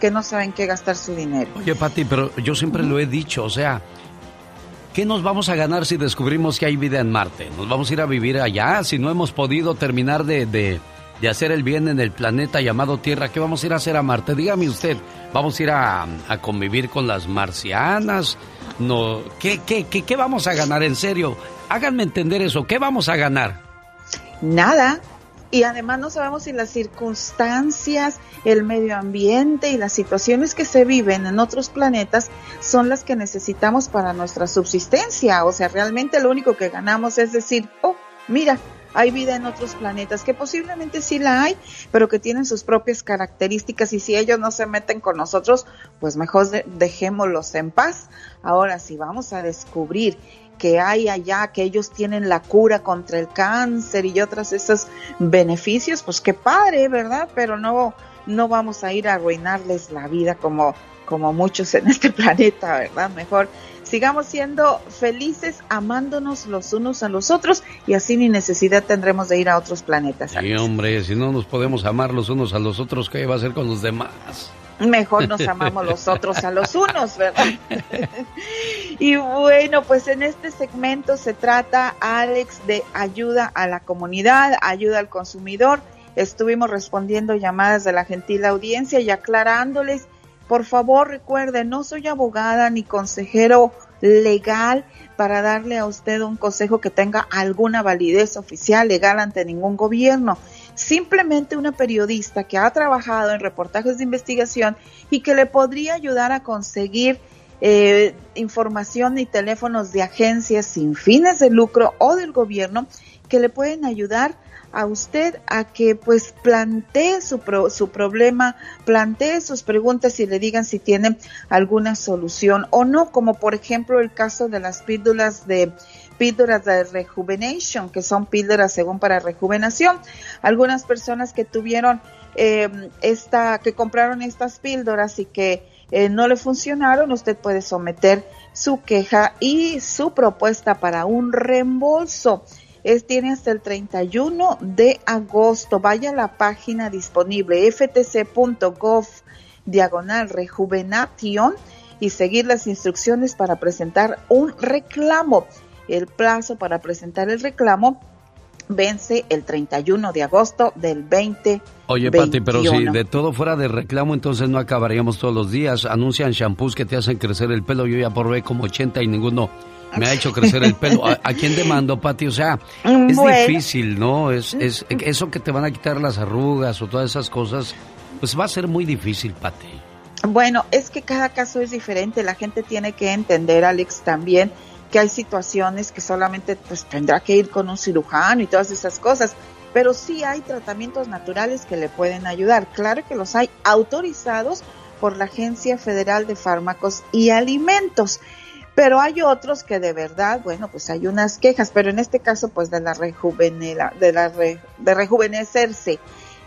que no saben qué gastar su dinero. Oye, Pati, pero yo siempre lo he dicho, o sea, ¿qué nos vamos a ganar si descubrimos que hay vida en Marte? ¿Nos vamos a ir a vivir allá? Si no hemos podido terminar de, de- de hacer el bien en el planeta llamado Tierra, ¿qué vamos a ir a hacer a Marte? Dígame usted, ¿vamos a ir a, a convivir con las marcianas? No, ¿qué, qué, qué, ¿Qué vamos a ganar en serio? Háganme entender eso, ¿qué vamos a ganar? nada. Y además no sabemos si las circunstancias, el medio ambiente y las situaciones que se viven en otros planetas son las que necesitamos para nuestra subsistencia. O sea, realmente lo único que ganamos es decir, oh, mira, hay vida en otros planetas, que posiblemente sí la hay, pero que tienen sus propias características y si ellos no se meten con nosotros, pues mejor de- dejémoslos en paz. Ahora, si vamos a descubrir que hay allá, que ellos tienen la cura contra el cáncer y otros esos beneficios, pues qué padre, ¿verdad? Pero no, no vamos a ir a arruinarles la vida como, como muchos en este <laughs> planeta, ¿verdad? Mejor sigamos siendo felices, amándonos los unos a los otros y así ni necesidad tendremos de ir a otros planetas. Sí, hombre, si no nos podemos amar los unos a los otros, ¿qué va a hacer con los demás? Mejor nos <laughs> amamos los otros a los unos, ¿verdad? <laughs> y bueno, pues en este segmento se trata, Alex, de ayuda a la comunidad, ayuda al consumidor. Estuvimos respondiendo llamadas de la gentil audiencia y aclarándoles, por favor recuerden, no soy abogada ni consejero legal para darle a usted un consejo que tenga alguna validez oficial legal ante ningún gobierno. Simplemente una periodista que ha trabajado en reportajes de investigación y que le podría ayudar a conseguir eh, información y teléfonos de agencias sin fines de lucro o del gobierno que le pueden ayudar a usted a que pues plantee su, pro- su problema, plantee sus preguntas y le digan si tienen alguna solución o no, como por ejemplo el caso de las píldoras de píldoras de rejuvenation, que son píldoras según para rejuvenación. Algunas personas que tuvieron eh, esta, que compraron estas píldoras y que eh, no le funcionaron, usted puede someter su queja y su propuesta para un reembolso. Es, tiene hasta el 31 de agosto. Vaya a la página disponible ftc.gov diagonal rejuvenation y seguir las instrucciones para presentar un reclamo. El plazo para presentar el reclamo vence el 31 de agosto del 20. Oye, Pati, pero si de todo fuera de reclamo, entonces no acabaríamos todos los días. Anuncian shampoos que te hacen crecer el pelo. Yo ya probé como 80 y ninguno me ha hecho crecer el pelo. ¿A, quién demando, Pati? O sea, es difícil, ¿no? Es, es eso que te van a quitar las arrugas o todas esas cosas, pues va a ser muy difícil, Pati. Bueno, es que cada caso es diferente. La gente tiene que entender, Alex, también que hay situaciones que solamente pues tendrá que ir con un cirujano y todas esas cosas, pero sí hay tratamientos naturales que le pueden ayudar. Claro que los hay autorizados por la Agencia Federal de Fármacos y Alimentos. Pero hay otros que de verdad, bueno, pues hay unas quejas, pero en este caso, pues de la rejuvenela, de la de rejuvenecerse.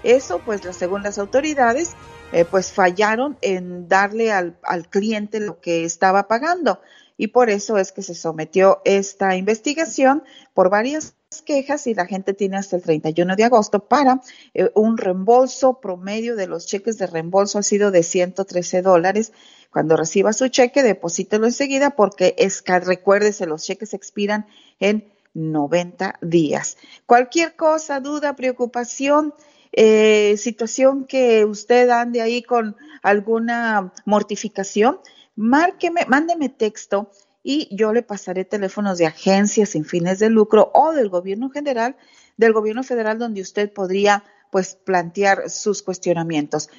Eso, pues, según las autoridades, eh, pues fallaron en darle al, al cliente lo que estaba pagando y por eso es que se sometió esta investigación por varias quejas y la gente tiene hasta el 31 de agosto para eh, un reembolso promedio de los cheques de reembolso ha sido de 113 dólares. Cuando reciba su cheque, deposítelo enseguida porque es recuérdese, los cheques expiran en 90 días. Cualquier cosa, duda, preocupación, eh, situación que usted ande ahí con alguna mortificación, márqueme, mándeme texto y yo le pasaré teléfonos de agencias sin fines de lucro o del gobierno general, del gobierno federal donde usted podría pues plantear sus cuestionamientos.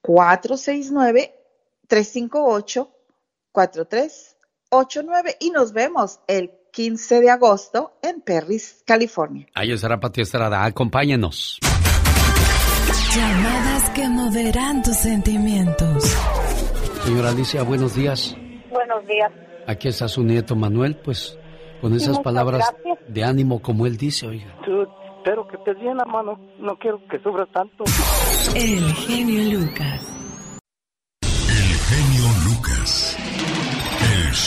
469 358 4389 y nos vemos el 15 de agosto en Perris, California. Ahí estará Pati Estrada, acompáñenos. Llamadas que moderan tus sentimientos. Señora Alicia, buenos días. Buenos días. Aquí está su nieto Manuel, pues con esas palabras de ánimo como él dice, oiga. espero que te bien, mano. No quiero que sufras tanto. El genio Lucas.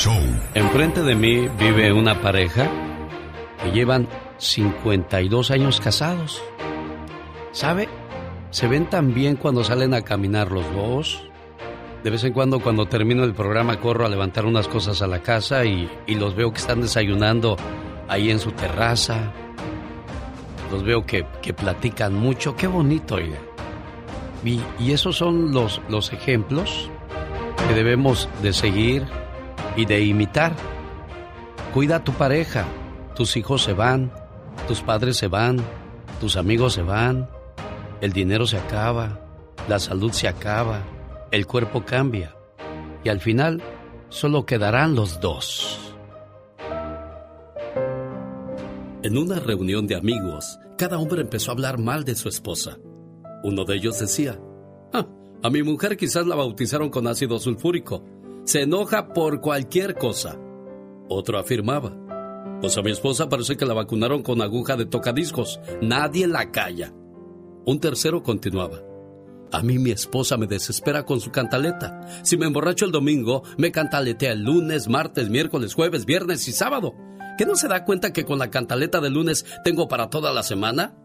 Show. Enfrente de mí vive una pareja que llevan 52 años casados. ¿Sabe? Se ven tan bien cuando salen a caminar los dos de vez en cuando, cuando termino el programa, corro a levantar unas cosas a la casa y, los veo que están desayunando ahí en su terraza. Los veo que, platican mucho. Qué bonito, oiga. Y, y, esos son los, los ejemplos que debemos de seguir y de imitar. Cuida a tu pareja. Tus hijos se van, tus padres se van, tus amigos se van, el dinero se acaba, la salud se acaba el cuerpo cambia y al final solo quedarán los dos. En una reunión de amigos, cada hombre empezó a hablar mal de su esposa. Uno de ellos decía, ah, a mi mujer quizás la bautizaron con ácido sulfúrico. Se enoja por cualquier cosa. Otro afirmaba, pues a mi esposa parece que la vacunaron con aguja de tocadiscos. Nadie la calla. Un tercero continuaba, a mí mi esposa me desespera con su cantaleta. Si me emborracho el domingo, me cantaletea el lunes, martes, miércoles, jueves, viernes y sábado. ¿Qué no se da cuenta que con la cantaleta del lunes tengo para toda la semana?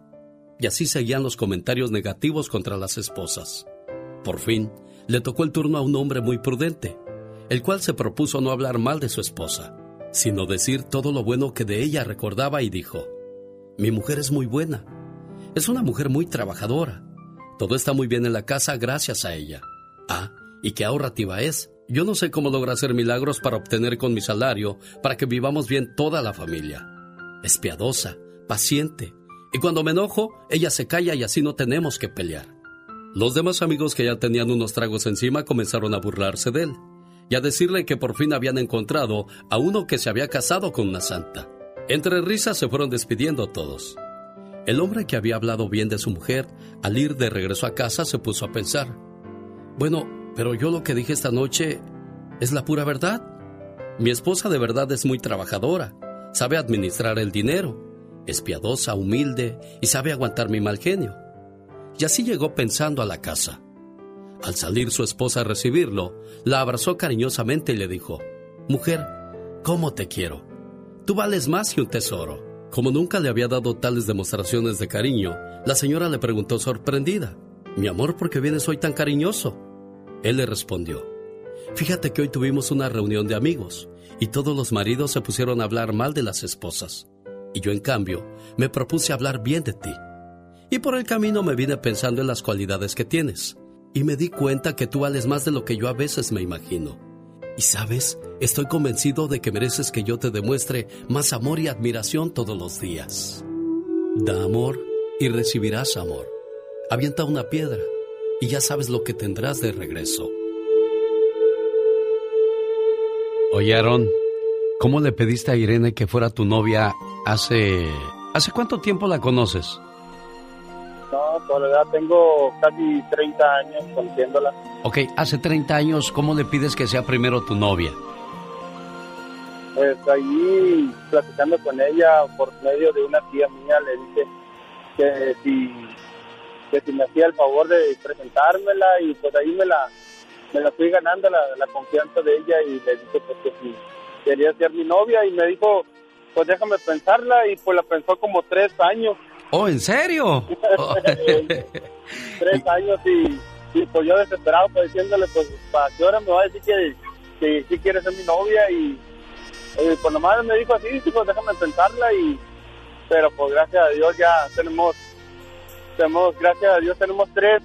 Y así seguían los comentarios negativos contra las esposas. Por fin, le tocó el turno a un hombre muy prudente, el cual se propuso no hablar mal de su esposa, sino decir todo lo bueno que de ella recordaba y dijo, mi mujer es muy buena, es una mujer muy trabajadora, todo está muy bien en la casa gracias a ella. Ah, y qué ahorrativa es. Yo no sé cómo logra hacer milagros para obtener con mi salario para que vivamos bien toda la familia. Es piadosa, paciente, y cuando me enojo, ella se calla y así no tenemos que pelear. Los demás amigos que ya tenían unos tragos encima comenzaron a burlarse de él y a decirle que por fin habían encontrado a uno que se había casado con una santa. Entre risas se fueron despidiendo todos. El hombre que había hablado bien de su mujer, al ir de regreso a casa, se puso a pensar, bueno, pero yo lo que dije esta noche es la pura verdad. Mi esposa de verdad es muy trabajadora, sabe administrar el dinero, es piadosa, humilde y sabe aguantar mi mal genio. Y así llegó pensando a la casa. Al salir su esposa a recibirlo, la abrazó cariñosamente y le dijo, Mujer, ¿cómo te quiero? Tú vales más que un tesoro Como nunca le había dado tales demostraciones de cariño, la señora le preguntó sorprendida, Mi amor, ¿por qué vienes hoy tan cariñoso? Él le respondió, Fíjate que hoy tuvimos una reunión de amigos y todos los maridos se pusieron a hablar mal de las esposas. Y yo, en cambio, me propuse hablar bien de ti. Y por el camino me vine pensando en las cualidades que tienes. Y me di cuenta que tú vales más de lo que yo a veces me imagino. Y sabes, estoy convencido de que mereces que yo te demuestre más amor y admiración todos los días. Da amor y recibirás amor. Avienta una piedra y ya sabes lo que tendrás de regreso. Oye, Aarón, ¿cómo le pediste a Irene que fuera tu novia hace... ¿Hace cuánto tiempo la conoces? No, por la edad tengo casi 30 años conociéndola. Ok, hace 30 años, ¿cómo le pides que sea primero tu novia? Pues ahí, platicando con ella por medio de una tía mía, le dije que si, que si me hacía el favor de presentármela y pues ahí me la, me la fui ganando la, la confianza de ella y le dije pues que si quería ser mi novia y me dijo pues déjame pensarla y pues la pensó como tres años. Oh, ¿en serio? <laughs> tres años y, y, pues yo desesperado pues diciéndole pues para qué hora me va a decir que, que sí quiere ser mi novia y eh, pues nomás me dijo así, sí, pues déjame pensarla y pero pues gracias a Dios ya tenemos tenemos gracias a Dios tenemos tres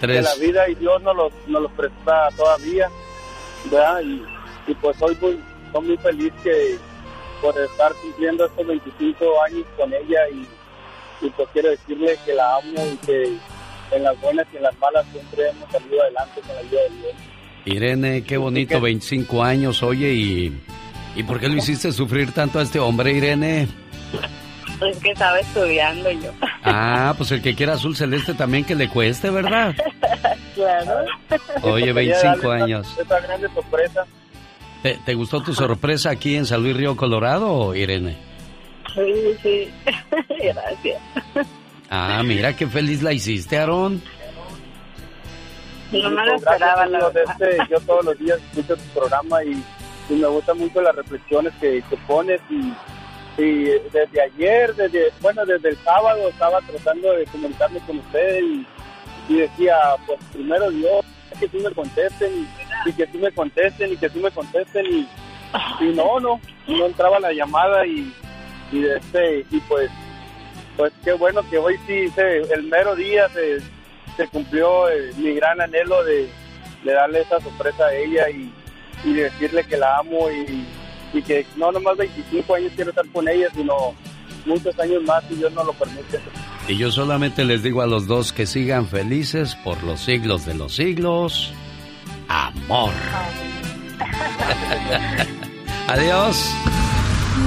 Tres. de la vida y Dios nos los, nos los presta todavía, ¿verdad? Y, y pues hoy muy, soy muy feliz que por estar cumpliendo estos 25 años con ella y, y pues quiero decirle que la amo y que en las buenas y en las malas siempre hemos salido adelante con la ayuda de Dios. Irene, qué bonito, 25 años, oye, y, ¿y por qué lo hiciste sufrir tanto a este hombre, Irene? Es que estaba estudiando yo. Ah, pues el que quiera azul celeste también que le cueste, ¿verdad? <laughs> claro. Oye, 25 años. Esta grande sorpresa. ¿Te, ¿Te, gustó tu sorpresa aquí en San Luis Río Colorado, Irene? Sí, sí. <laughs> Gracias. Ah, mira qué feliz la hiciste, Aarón. No me lo esperaba, la este, yo todos los días escucho tu programa y, y me gustan mucho las reflexiones que, que pones y y desde ayer, desde bueno, desde el sábado estaba tratando de comunicarme con ustedes y, y decía, pues primero Dios, que sí me contesten y, y, que sí me contesten y que sí me contesten y, y no, no, no entraba la llamada y, y este y pues pues qué bueno que hoy sí el mero día se, se cumplió eh, mi gran anhelo de, de darle esa sorpresa a ella y, y decirle que la amo y y que no nomás 25 años quiero estar con ella, sino muchos años más si Dios no lo permite. Y yo solamente les digo a los dos que sigan felices por los siglos de los siglos. Amor. <laughs> Adiós.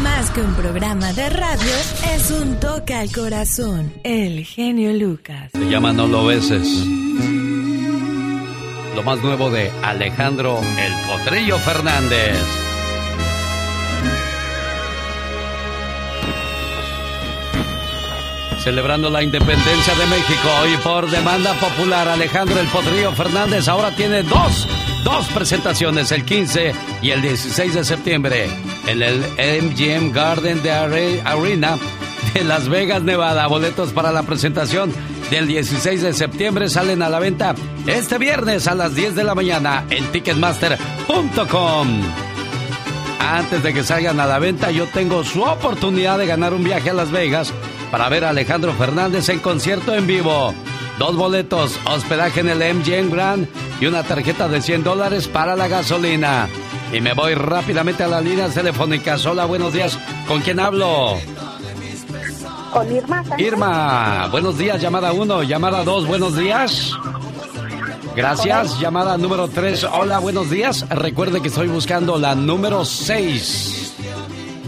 Más que un programa de radio, es un toque al corazón. El genio Lucas. Se llama No lo beses. Lo más nuevo de Alejandro El Potrillo Fernández. Celebrando la independencia de México y por demanda popular Alejandro El Potrillo Fernández ahora tiene dos, dos presentaciones, el 15 y el 16 de septiembre en el MGM Garden de Arena de Las Vegas, Nevada. Boletos para la presentación del 16 de septiembre salen a la venta este viernes a las 10 de la mañana en ticketmaster.com. Antes de que salgan a la venta, yo tengo su oportunidad de ganar un viaje a Las Vegas para ver a Alejandro Fernández en concierto en vivo. Dos boletos, hospedaje en el MGM Grand y una tarjeta de 100 dólares para la gasolina. Y me voy rápidamente a las líneas telefónicas. Hola, buenos días. ¿Con quién hablo? Con Irma. Irma, buenos días. Llamada 1, llamada 2, buenos días. Gracias. Llamada número 3. Hola, buenos días. Recuerde que estoy buscando la número 6.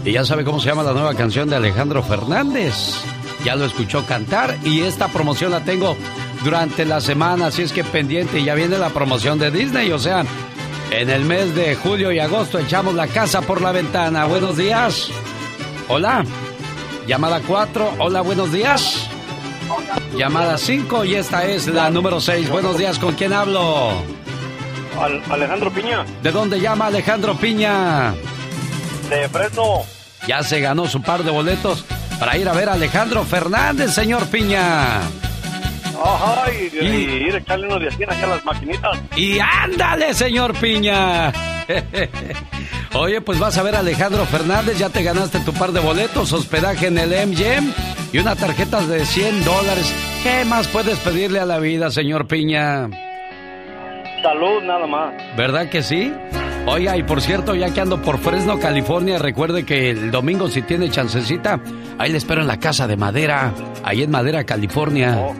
Y ya sabe cómo se llama la nueva canción de Alejandro Fernández ya lo escuchó cantar y esta promoción la tengo durante la semana, así es que pendiente, ya viene la promoción de Disney, o sea, en el mes de julio y agosto echamos la casa por la ventana. Buenos días. Hola. Llamada 4. Hola, buenos días. Llamada 5 y esta es la número 6. Buenos días, ¿con quién hablo? Alejandro Piña. ¿De dónde llama Alejandro Piña? de Fresno. Ya se ganó su par de boletos para ir a ver a Alejandro Fernández, señor Piña. Ajá, y, y, ir a echarle unos de aquí a las maquinitas. Y ándale, señor Piña. <laughs> Oye, pues vas a ver a Alejandro Fernández, ya te ganaste tu par de boletos, hospedaje en el MGM y una tarjeta de 100 dólares. ¿Qué más puedes pedirle a la vida, señor Piña? Salud, nada más. ¿Verdad que sí? Oiga, y por cierto, ya que ando por Fresno, California, recuerde que el domingo si tiene chancecita, ahí le espero en la casa de madera, ahí en Madera, California. Oh.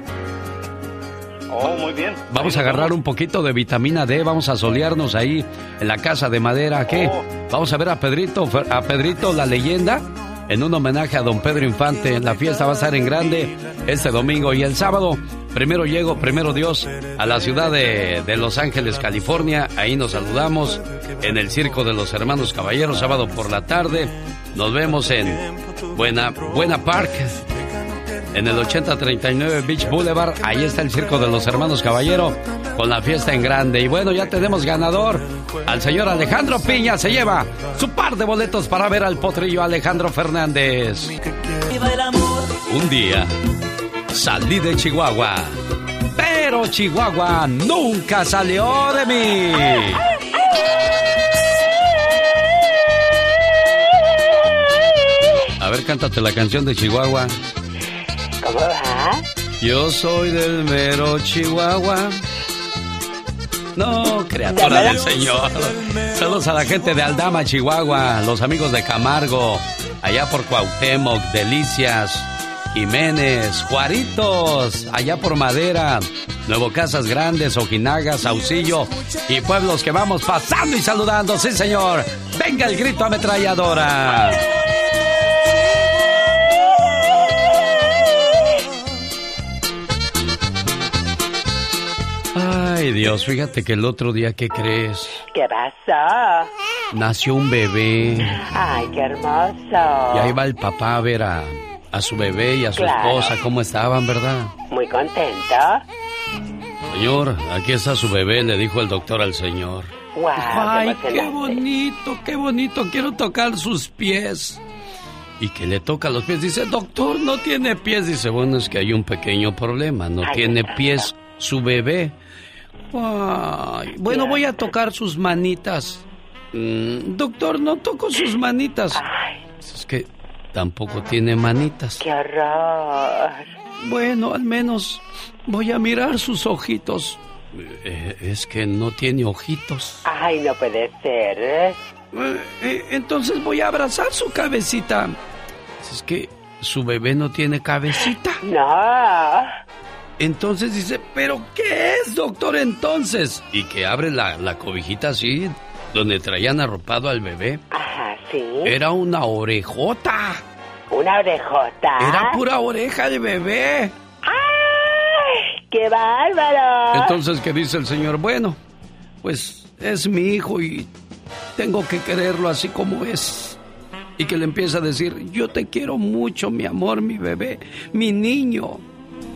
Oh, muy bien. Vamos a agarrar un poquito de vitamina D, vamos a solearnos ahí en la casa de madera. ¿Qué? Oh. Vamos a ver a Pedrito, a Pedrito la leyenda en un homenaje a don Pedro Infante. La fiesta va a estar en grande este domingo y el sábado. Primero llego, primero Dios, a la ciudad de, Los Ángeles, California. Ahí nos saludamos en el Circo de los Hermanos Caballeros, sábado por la tarde. Nos vemos en Buena, Buena Park, en el 8039 Beach Boulevard. Ahí está el Circo de los Hermanos Caballero con la fiesta en grande. Y bueno, ya tenemos ganador. Al señor Alejandro Piña se lleva su par de boletos para ver al potrillo Alejandro Fernández. Un día salí de Chihuahua, pero Chihuahua nunca salió de mí. A ver, cántate la canción de Chihuahua. Yo soy del mero Chihuahua. No, criatura del Señor. Saludos a la gente de Aldama, Chihuahua, los amigos de Camargo, allá por Cuauhtémoc, Delicias, Jiménez, Juaritos, allá por Madera, Nuevo Casas Grandes, Ojinaga, Saucillo y pueblos que vamos pasando y saludando. Sí, señor. Venga el grito ametralladora. Ay, Dios, fíjate que el otro día, ¿qué crees? ¿Qué pasó? Nació un bebé. Ay, qué hermoso. Y ahí va el papá a ver a, a su bebé y a su Claro. esposa, cómo estaban, ¿verdad? Muy contento. Señor, aquí está su bebé, le dijo el doctor al señor. Wow, Ay, qué bonito, qué bonito, quiero tocar sus pies. Y que le toca los pies, dice, doctor, no tiene pies. Dice, bueno, es que hay un pequeño problema, no Ay, tiene pies su bebé. Ay, bueno, voy a tocar sus manitas. Mm, doctor, no toco sus manitas. Es que tampoco tiene manitas. Qué horror. Bueno, al menos voy a mirar sus ojitos. Eh, es que no tiene ojitos. Ay, no puede ser. Eh, eh, entonces voy a abrazar su cabecita. Es que su bebé no tiene cabecita. No. Entonces dice, ¿pero qué es, doctor, entonces? Y que abre la, la cobijita así, donde traían arropado al bebé. Ajá, sí. Era una orejota. Una orejota. Era pura oreja de bebé. ¡Ay! ¡Qué bárbaro! Entonces, ¿qué dice el señor? Bueno, pues es mi hijo y tengo que quererlo así como es. Y que le empieza a decir, yo te quiero mucho, mi amor, mi bebé, mi niño.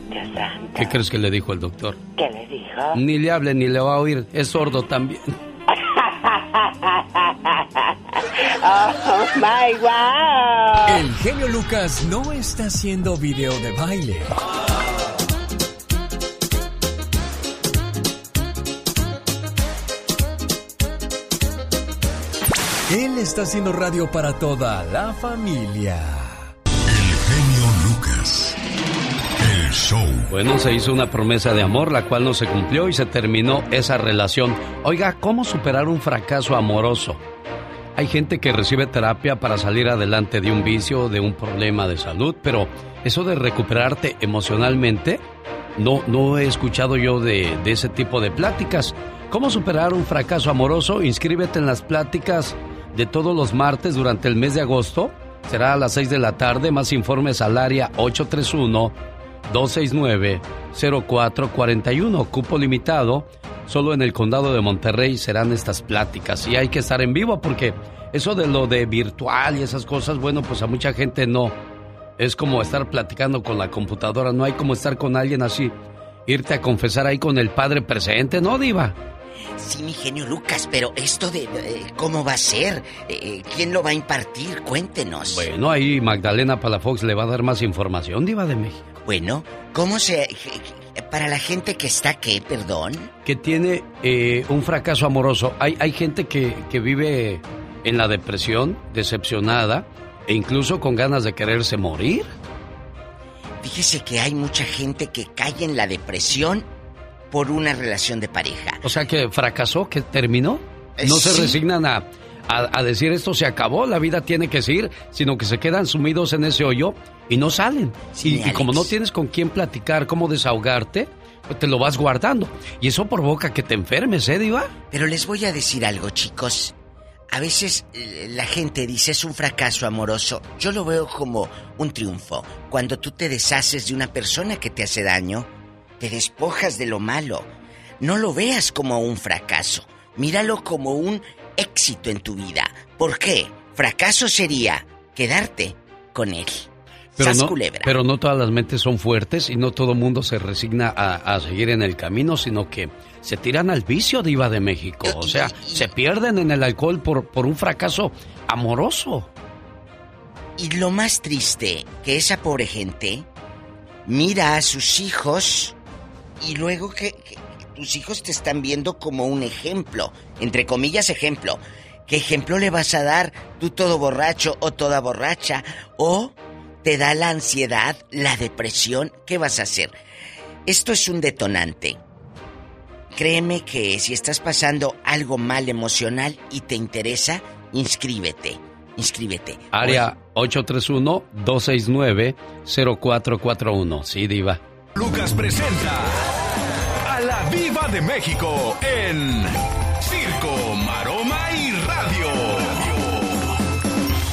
Dios santo. ¿Qué crees que le dijo el doctor? ¿Qué le dijo? Ni le hable ni le va a oír, es sordo también. <laughs> <laughs> ¡Oh, my wow! El genio Lucas no está haciendo video de baile. Él está haciendo radio para toda la familia. Bueno, se hizo una promesa de amor, la cual no se cumplió y se terminó esa relación. Oiga, ¿cómo superar un fracaso amoroso? Hay gente que recibe terapia para salir adelante de un vicio de un problema de salud, pero eso de recuperarte emocionalmente, no, no he escuchado yo de, de ese tipo de pláticas. ¿Cómo superar un fracaso amoroso? Inscríbete en las pláticas de todos los martes durante el mes de agosto. Será a las 6 de la tarde. Más informes al área 831-269-0441. Cupo limitado. Solo en el condado de Monterrey serán estas pláticas. Y hay que estar en vivo porque eso de lo de virtual y esas cosas, bueno, pues a mucha gente no. Es como estar platicando con la computadora. No hay como estar con alguien así. Irte a confesar ahí con el padre presente, ¿no, Diva? Sí, mi genio Lucas, pero esto de eh, cómo va a ser, Eh, quién lo va a impartir, cuéntenos. Bueno, ahí Magdalena Palafox le va a dar más información, Diva de México. Bueno, ¿cómo se... Para la gente que está, ¿qué? Perdón. Que tiene eh, un fracaso amoroso. Hay, hay gente que, que vive en la depresión, decepcionada, e incluso con ganas de quererse morir. Fíjese que hay mucha gente que cae en la depresión por una relación de pareja. O sea que fracasó, que terminó. No se resignan a, a- a decir esto se acabó, la vida tiene que seguir, sino que se quedan sumidos en ese hoyo y no salen. Sí, y, y como no tienes con quién platicar, cómo desahogarte, pues te lo vas guardando. Y eso provoca que te enfermes, ¿eh, Diva? Pero les voy a decir algo, chicos. A veces eh, la gente dice es un fracaso amoroso. Yo lo veo como un triunfo. Cuando tú te deshaces de una persona que te hace daño, te despojas de lo malo. No lo veas como un fracaso. Míralo como un éxito en tu vida. ¿Por qué? Fracaso sería quedarte con él. Pero no, pero no todas las mentes son fuertes y no todo mundo se resigna a, a seguir en el camino, sino que se tiran al vicio, Diva de México. O sea, se pierden en el alcohol por, por un fracaso amoroso. Y lo más triste, que esa pobre gente mira a sus hijos y luego que, tus hijos te están viendo como un ejemplo, entre comillas ejemplo. ¿Qué ejemplo le vas a dar tú todo borracho o toda borracha? ¿O te da la ansiedad, la depresión? ¿Qué vas a hacer? Esto es un detonante. Créeme que si estás pasando algo mal emocional y te interesa, inscríbete. Inscríbete. Área 831-269-0441. Sí, Diva. Lucas presenta a la Viva de México en Circo, Maroma y Radio.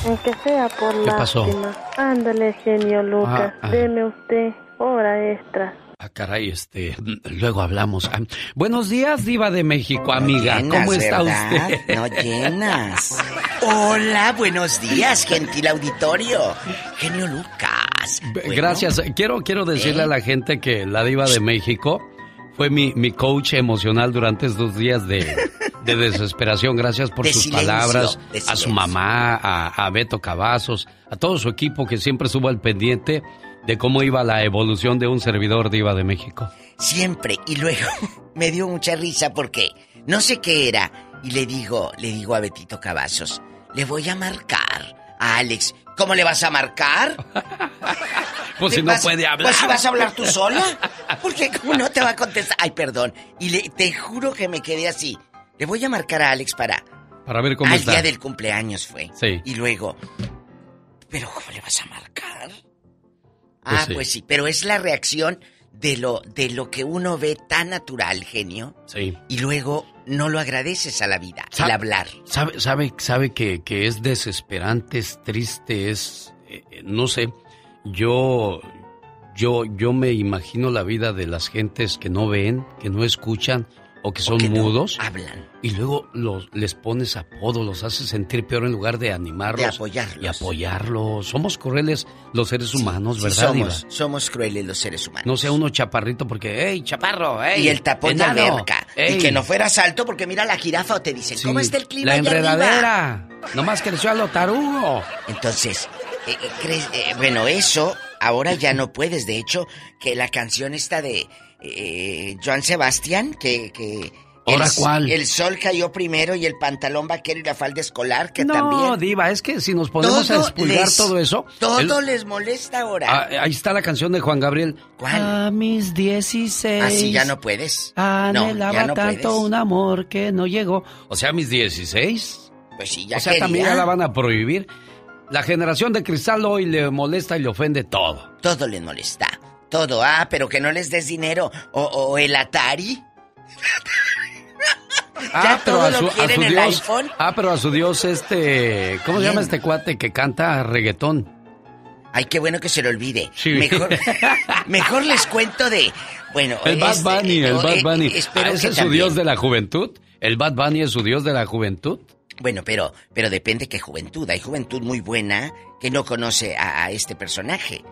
Aunque sea por ¿Qué pasó? lástima. Ándale, genio Lucas. Ah, ah. Deme usted hora extra. Ah, caray, este, <laughs> luego hablamos. Ah, buenos días, Diva de México, amiga. llenas, ¿Cómo está ¿verdad? usted? No llenas. <laughs> Hola, buenos días, gentil auditorio. Genio Lucas. Bueno, Gracias. Quiero, quiero decirle a la gente que la Diva de México fue mi, mi coach emocional durante estos días de, de <laughs> desesperación. Gracias por De sus silencio, palabras. A su mamá, a, a Beto Cavazos, a todo su equipo que siempre estuvo al pendiente de cómo iba la evolución de un servidor Diva de México. Siempre. Y luego <laughs> me dio mucha risa porque no sé qué era. Y le digo, le digo a Betito Cavazos, le voy a marcar a Alex. ¿Cómo le vas a marcar? <laughs> Pues si ¿Le no vas- puede hablar. Pues si vas a hablar tú sola. Porque cómo no te va a contestar. Ay, perdón. Y le, te juro que me quedé así. Le voy a marcar a Alex para. Para ver cómo Al está. día del cumpleaños fue. Sí. Y luego. ¿Pero cómo le vas a marcar? Pues ah, sí. pues sí, pero es la reacción de lo, de lo que uno ve tan natural, genio. Sí. Y luego no lo agradeces a la vida, el hablar. Sabe, sabe, sabe que, que es desesperante, es triste, es, eh, eh, no sé, yo, yo, yo me imagino la vida de las gentes que no ven, que no escuchan o que son que no mudos. hablan. Y luego los, les pones apodo, los haces sentir peor en lugar de animarlos. De apoyarlos. Y apoyarlos. Somos crueles los seres humanos, Sí, ¿verdad, somos, Diva? somos crueles los seres humanos. No sea uno chaparrito porque, hey, chaparro, hey. y el tapón de alberca. Y ey". que no fueras alto porque mira la jirafa o te dicen, Sí, ¿cómo está el clima La allá arriba?" enredadera. Nomás creció a lo tarugo. Entonces, eh, eh, eh, bueno, eso ahora ya no puedes. De hecho, que la canción esta de eh, Joan Sebastián, que... que ¿Ahora el, cuál? El sol cayó primero y el pantalón vaquero y la falda escolar, que no, también... Diva, es que si nos ponemos a Todo expulgar les- todo eso. Todo el- les molesta ahora. Ah, ahí está la canción de Juan Gabriel. ¿Cuál? A mis 16. Así ya no puedes. No, Anhelaba ya no tanto puedes. un amor que no llegó. O sea, a mis 16. Pues sí, ya o sea, también ya la van a prohibir. La generación de cristal hoy le molesta y le ofende todo. Todo les molesta. Todo. Ah, pero que no les des dinero. O, o el Atari. Ya todo lo quieren el Dios. iPhone. Ah, pero a su Dios, este. ¿Cómo se llama este cuate que canta reggaetón? Ay, qué bueno que se lo olvide. Sí. Mejor, <laughs> mejor les cuento de. Bueno, El Bad este, Bunny, el Bad eh, Bunny. espero Ah, ¿Ese que es su también. Dios de la juventud? ¿El Bad Bunny es su Dios de la juventud? Bueno, pero, pero depende qué juventud. Hay juventud muy buena que no conoce a, a este personaje.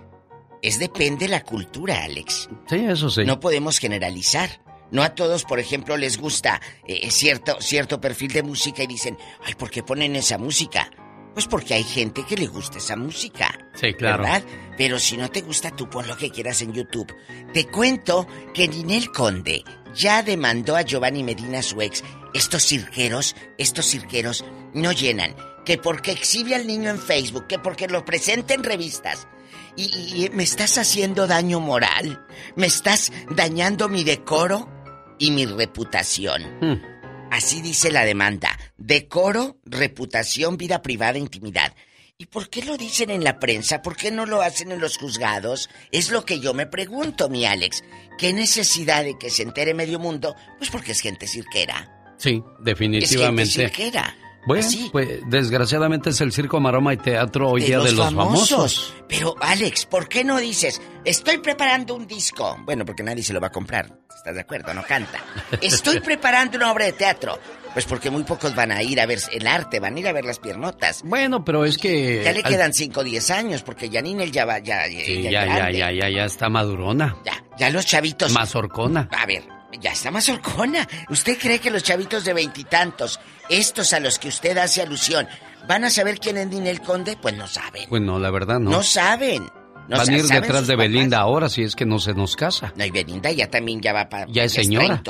Es depende la cultura, Alex. Sí, eso sí. No podemos generalizar. No a todos, por ejemplo, les gusta eh, cierto, cierto perfil de música y dicen, ay, ¿por qué ponen esa música? Pues porque hay gente que le gusta esa música. Sí, claro. ¿Verdad? Pero si no te gusta, tú pon lo que quieras en YouTube. Te cuento que Ninel Conde ya demandó a Giovanni Medina, su ex. Estos cirqueros, estos cirqueros no llenan. Que porque exhibe al niño en Facebook, que porque lo presenta en revistas. Y, me estás haciendo daño moral. Me estás dañando mi decoro y mi reputación. Hmm. Así dice la demanda. Decoro, reputación, vida privada, intimidad. ¿Y por qué lo dicen en la prensa? ¿Por qué no lo hacen en los juzgados? Es lo que yo me pregunto, mi Alex. ¿Qué necesidad de que se entere medio mundo? Pues porque es gente cirquera. Sí, Es definitivamente. gente cirquera. Bueno, pues desgraciadamente es el circo, maroma y teatro hoy día de los famosos. Pero, Alex, ¿por qué no dices, estoy preparando un disco? Bueno, porque nadie se lo va a comprar. ¿Estás de acuerdo? No canta. <laughs> Estoy preparando una obra de teatro. Pues porque muy pocos van a ir a ver el arte, van a ir a ver las piernotas. Bueno, pero es que... Ya le quedan 5 o 10 años, porque Janine ya va, ya, Sí, ya, ya, ya, ya, ya está madurona. Ya, ya los chavitos. Mazorcona. A ver, ya está más horcona. ¿Usted cree que los chavitos de veintitantos, estos a los que usted hace alusión, van a saber quién es Ninel Conde? Pues no saben. Pues no, la verdad no. No, saben. No Van a ir detrás de papás. Belinda ahora si es que no se nos casa. No, y Belinda ya también ya va para... Ya es señora.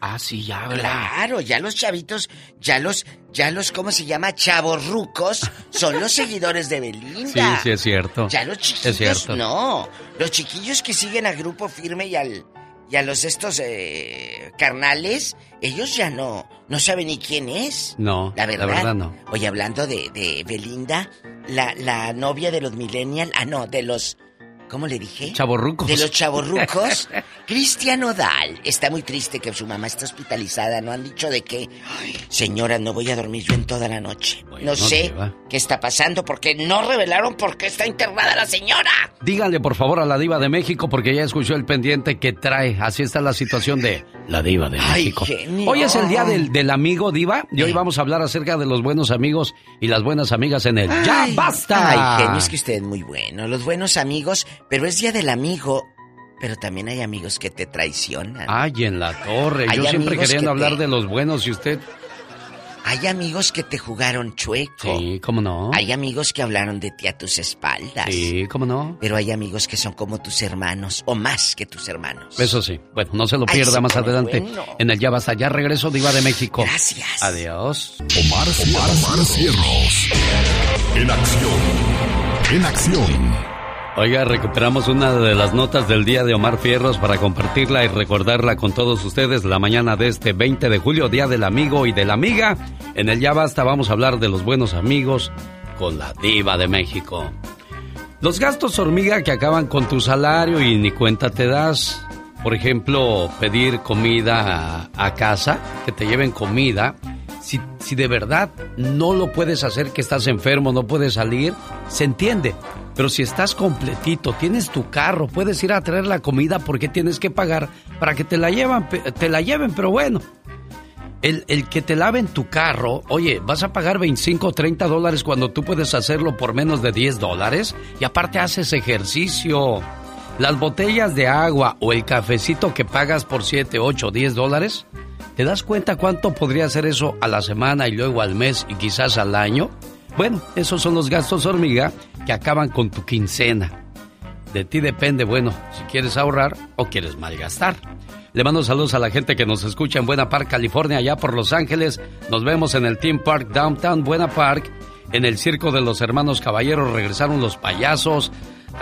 Ah, sí, ya, ¿verdad? Claro, ya los chavitos, ya los, ya los, ¿cómo se llama? Chavorrucos, son los <laughs> seguidores de Sí, Belinda. sí, es cierto. Ya los Es chiquillos, cierto. no. Los chiquillos que siguen al grupo firme y al y a los estos eh, carnales, ellos ya no, no saben ni quién es. No, La verdad. no. Oye, hablando de, de Belinda, la, la novia de los millennials, ah, no, de los, ¿cómo le dije? Chavorrucos. De los chavorrucos. <laughs> Cristian Odal está muy triste que su mamá está hospitalizada. No han dicho de qué. Ay, señora, no voy a dormir yo en toda la noche. no no sé qué está pasando porque no revelaron por qué está internada la señora. Díganle por favor a la diva de México porque ya escuchó el pendiente que trae. Así está la situación de la diva de Ay, México. genio. Hoy es el día del, del amigo diva y Eh. hoy vamos a hablar acerca de los buenos amigos y las buenas amigas en el Ya Basta. Ay, genio, es que usted es muy bueno. Los buenos amigos, pero es día del amigo. Pero también hay amigos que te traicionan. Ay, en la torre. Hay Yo siempre amigos queriendo que hablar te- de los buenos y usted. Hay amigos que te jugaron chueco. Sí, ¿cómo no? Hay amigos que hablaron de ti a tus espaldas. Sí, ¿cómo no? Pero hay amigos que son como tus hermanos, o más que tus hermanos. Eso sí. Bueno, no se lo pierda más adelante bueno. en el Ya Basta. Ya regreso, diva de México. Gracias. Adiós. Omar, Omar, Omar Cierros. En acción. En acción. Oiga, recuperamos una de las notas del día de Omar Fierros para compartirla y recordarla con todos ustedes la mañana de este 20 de julio, Día del Amigo y de la Amiga. En el Ya Basta vamos a hablar de los buenos amigos con la diva de México. Los gastos hormiga que acaban con tu salario y ni cuenta te das. Por ejemplo, pedir comida a, casa, que te lleven comida. Si, si de verdad no lo puedes hacer, que estás enfermo, no puedes salir, se entiende. Pero si estás completito, tienes tu carro, puedes ir a traer la comida porque tienes que pagar para que te la, llevan, te la lleven. Pero bueno, el, el que te laven tu carro, oye, vas a pagar 25 o 30 dólares cuando tú puedes hacerlo por menos de 10 dólares y aparte haces ejercicio. Las botellas de agua o el cafecito que pagas por 7, 8, 10 dólares, ¿te das cuenta cuánto podría ser eso a la semana y luego al mes y quizás al año? Bueno, esos son los gastos hormiga que acaban con tu quincena. De ti depende, bueno, si quieres ahorrar o quieres malgastar. Le mando saludos a la gente que nos escucha en Buena Park, California, allá por Los Ángeles. Nos vemos en el Team Park Downtown Buena Park. En el Circo de los Hermanos Caballeros regresaron los payasos.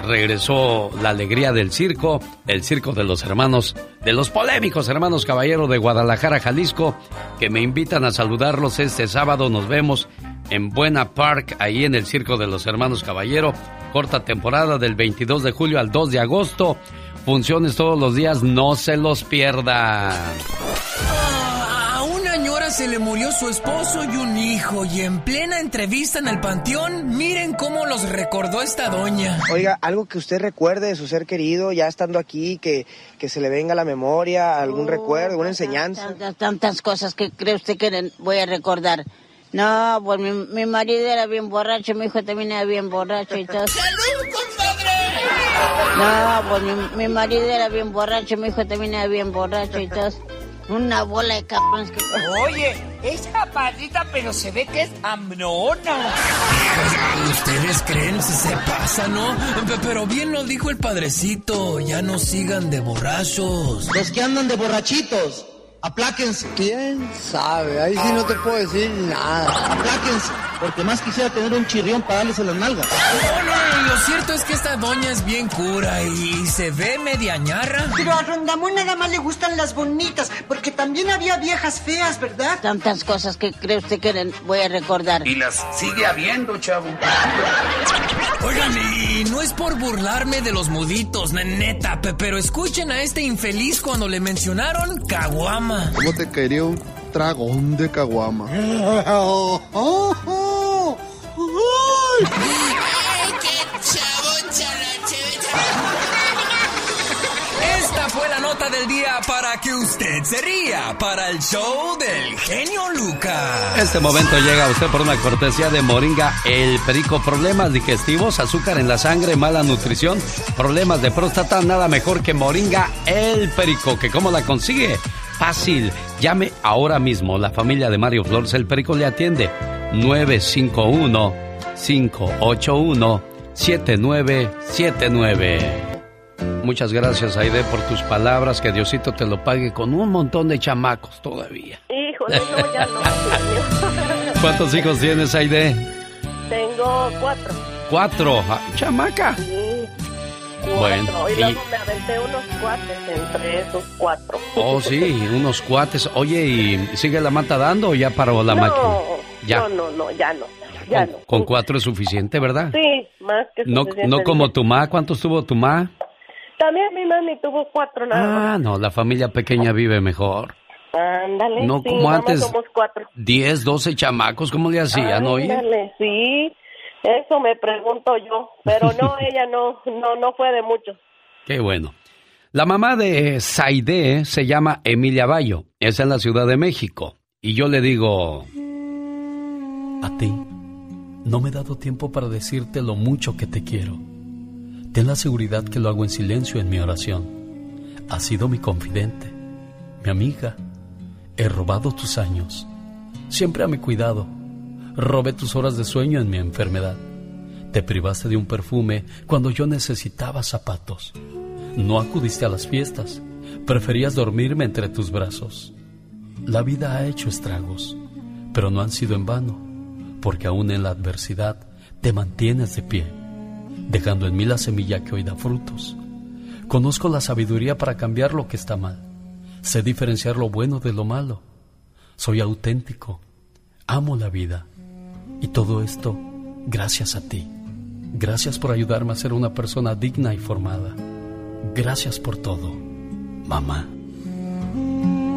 Regresó la alegría del circo, el circo de los hermanos, de los polémicos hermanos Caballero de Guadalajara, Jalisco, que me invitan a saludarlos este sábado. Nos vemos en Buena Park, ahí en el circo de los hermanos Caballero. Corta temporada del 22 de julio al 2 de agosto. Funciones todos los días, no se los pierdan. A una ñora se le murió su esposo y un hijo y en plena entrevista en el panteón, miren cómo los recordó esta doña. Oiga, algo que usted recuerde de su ser querido, ya estando aquí, que, que se le venga a la memoria, algún recuerdo, alguna enseñanza. Tantas, tantas cosas que cree usted que voy a recordar. No, pues mi, mi marido era bien borracho, mi hijo también era bien borracho y todo. <laughs> No, pues mi, mi marido era bien borracho, mi hijo también era bien borracho y todo. Una bola de cabrones que... Oye, es chaparrita, pero se ve que es amnona. Ustedes creen si se pasa, ¿no? Pe- Pero bien lo dijo el padrecito, ya no sigan de borrachos. Los que andan de borrachitos, apláquense. ¿Quién sabe? Ahí sí no te puedo decir nada. Apláquense, porque más quisiera tener un chirrión para darles en las nalgas. No, no, lo cierto es que esta doña es bien cura y se ve media ñarra. Pero a Rondamón nada más le gustan las bonitas, porque también había viejas feas, ¿verdad? Tantas cosas que cree usted que voy a recordar. Y las sigue habiendo, chavo. Oigan, y no es por burlarme de los muditos, ne- neta, pe- pero escuchen a este infeliz cuando le mencionaron caguama. ¿Cómo te caería un dragón de caguama? <laughs> del día para que usted se ría para el show del genio Lucas. Este momento llega a usted por una cortesía de Moringa El Perico. Problemas digestivos, azúcar en la sangre, mala nutrición, problemas de próstata, nada mejor que Moringa El Perico. ¿Que cómo la consigue? Fácil. Llame ahora mismo. La familia de Mario Flores El Perico le atiende. 951-581-7979. Muchas gracias, Aide, por tus palabras. Que Diosito te lo pague con un montón de chamacos todavía. Híjole, no, ya no. <laughs> ¿Cuántos hijos tienes, Aide? Tengo cuatro. Cuatro. Ah, Chamaca. Sí. Cuatro. Bueno, Y y- luego me aventé unos cuates entre esos cuatro. Oh, sí, unos cuates. Oye, ¿y sigue la mata dando o ya paró la no, máquina? Ya. No, no, no, ya no. Ya no. Con cuatro es suficiente, ¿verdad? Sí, más que No, suficiente, no como dije. tu ma. ¿Cuántos tuvo tu ma? También mi mami tuvo cuatro nada más. Ah, no, la familia pequeña vive mejor. Ándale. No sí, como antes. somos cuatro. Diez, doce chamacos, ¿cómo le hacían, oye? Ándale, sí. Eso me pregunto yo. Pero no, <laughs> ella no, no, no fue de muchos. Qué bueno. La mamá de Saide se llama Emilia Bayo. Es en la Ciudad de México. Y yo le digo... A ti, no me he dado tiempo para decirte lo mucho que te quiero. Ten la seguridad que lo hago en silencio en mi oración. Has sido mi confidente, mi amiga. He robado tus años, siempre a mi cuidado. Robé tus horas de sueño en mi enfermedad. Te privaste de un perfume cuando yo necesitaba zapatos. No acudiste a las fiestas, preferías dormirme entre tus brazos. La vida ha hecho estragos, pero no han sido en vano, porque aún en la adversidad te mantienes de pie, dejando en mí la semilla que hoy da frutos. Conozco la sabiduría para cambiar lo que está mal. Sé diferenciar lo bueno de lo malo. Soy auténtico. Amo la vida. Y todo esto gracias a ti. Gracias por ayudarme a ser una persona digna y formada. Gracias por todo, mamá.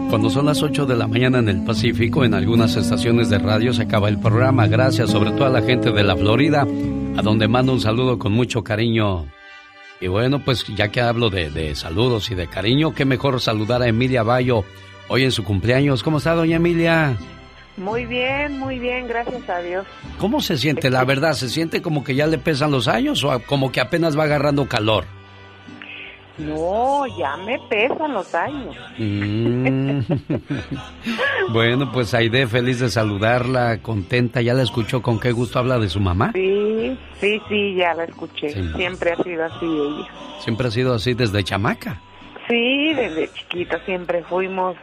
Cuando son las 8 de la mañana en el Pacífico, en algunas estaciones de radio se acaba el programa. Gracias sobre todo a la gente de la Florida, a donde mando un saludo con mucho cariño. Y bueno, pues ya que hablo de, de saludos y de cariño, qué mejor saludar a Emilia Bayo hoy en su cumpleaños. ¿Cómo está, doña Emilia? Muy bien, muy bien, gracias a Dios. ¿Cómo se siente? La verdad, ¿se siente como que ya le pesan los años o como que apenas va agarrando calor? No, ya me pesan los años. Mm. <laughs> bueno, pues Aide, feliz de saludarla, contenta. ¿Ya la escuchó con qué gusto habla de su mamá? Sí, sí, sí, ya la escuché. Sí. Siempre ha sido así ella. Siempre ha sido así desde chamaca. Sí, desde chiquita siempre fuimos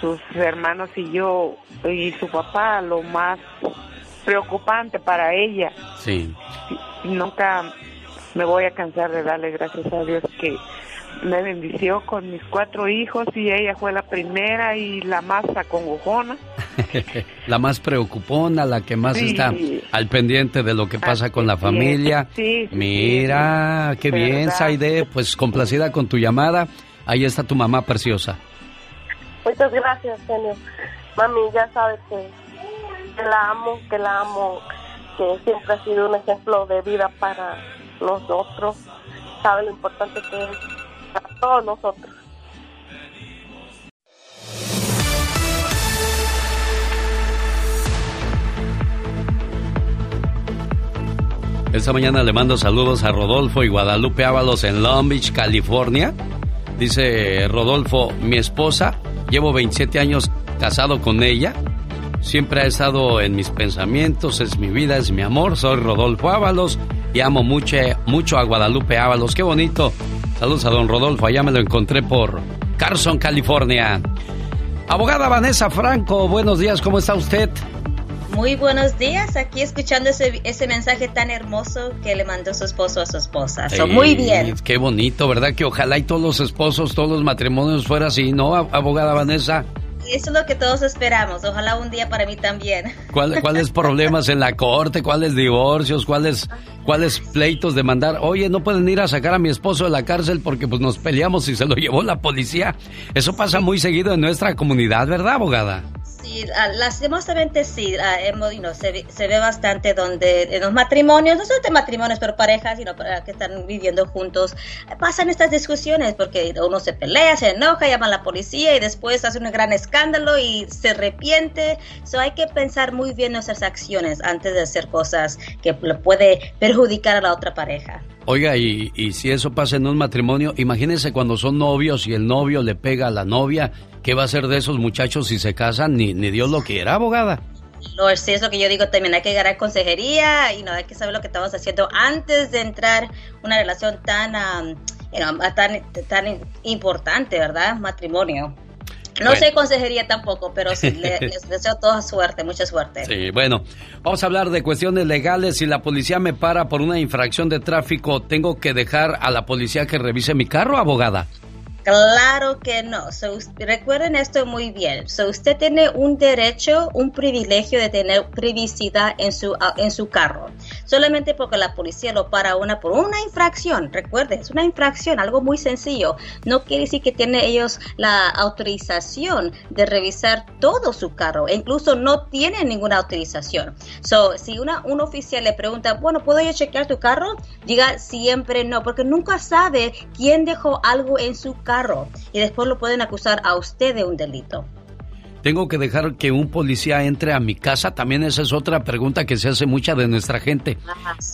sus hermanos y yo y su papá lo más preocupante para ella. Sí. Nunca me voy a cansar de darle gracias a Dios que me bendició con mis cuatro hijos y ella fue la primera y la más acongojona. <laughs> la más preocupona, la que más Sí. está al pendiente de lo que pasa con la familia. Sí, sí, Mira, qué bien. Saide. Pues complacida con tu llamada. Ahí está tu mamá preciosa. Muchas gracias, genio. Mami, ya sabes que, que la amo, que la amo, que siempre ha sido un ejemplo de vida para nosotros. Sabe lo importante que es todos nosotros. Esta mañana le mando saludos a Rodolfo y Guadalupe Ábalos en Long Beach, California. Dice Rodolfo, mi esposa, llevo 27 años casado con ella. Siempre ha estado en mis pensamientos, es mi vida, es mi amor. Soy Rodolfo Ábalos y amo mucho, mucho a Guadalupe Ábalos. Qué bonito. Saludos a don Rodolfo, allá me lo encontré por Carson, California. Abogada Vanessa Franco, buenos días, ¿cómo está usted? Muy buenos días, aquí escuchando ese, ese mensaje tan hermoso que le mandó su esposo a su esposa. So, muy bien. Qué bonito, ¿verdad? Que ojalá y todos los esposos, todos los matrimonios fuera así, ¿no, abogada Vanessa? Eso es lo que todos esperamos. Ojalá un día para mí también. ¿Cuáles problemas en la corte? ¿Cuáles divorcios? ¿Cuáles, ¿Cuáles pleitos de mandar? Oye, no pueden ir a sacar a mi esposo de la cárcel porque pues nos peleamos y se lo llevó la policía. Eso pasa muy seguido en nuestra comunidad, ¿verdad, abogada? Sí, ah, lastimosamente sí, ah, se, ve bastante donde en los matrimonios, no solamente matrimonios, pero parejas sino que están viviendo juntos, pasan estas discusiones porque uno se pelea, se enoja, llama a la policía y después hace un gran escándalo y se arrepiente. So, hay que pensar muy bien nuestras acciones antes de hacer cosas que le puede perjudicar a la otra pareja. Oiga, y, y si eso pasa en un matrimonio, imagínense cuando son novios y el novio le pega a la novia ¿Qué va a ser de esos muchachos si se casan? Ni, ni Dios lo quiera, abogada. No, sí, es lo que yo digo también, hay que ganar consejería y no hay que saber lo que estamos haciendo antes de entrar una relación tan, tan, tan importante, ¿verdad? Matrimonio. No sé consejería tampoco, pero sí, <laughs> les deseo toda suerte, mucha suerte. Sí, bueno, vamos a hablar de cuestiones legales. Si la policía me para por una infracción de tráfico, ¿tengo que dejar a la policía que revise mi carro, abogada? Claro que no. recuerden esto muy bien. So, usted tiene un derecho, un privilegio de tener privacidad en su, en su carro. Solamente porque la policía lo para una por una infracción. Recuerden, es una infracción, algo muy sencillo. No quiere decir que tiene ellos la autorización de revisar todo su carro. E incluso no tienen ninguna autorización. So, si un oficial le pregunta, bueno, ¿puedo yo chequear tu carro? Diga siempre no, porque nunca sabe quién dejó algo en su carro y después lo pueden acusar a usted de un delito. ¿Tengo que dejar que un policía entre a mi casa? También esa es otra pregunta que se hace mucha de nuestra gente.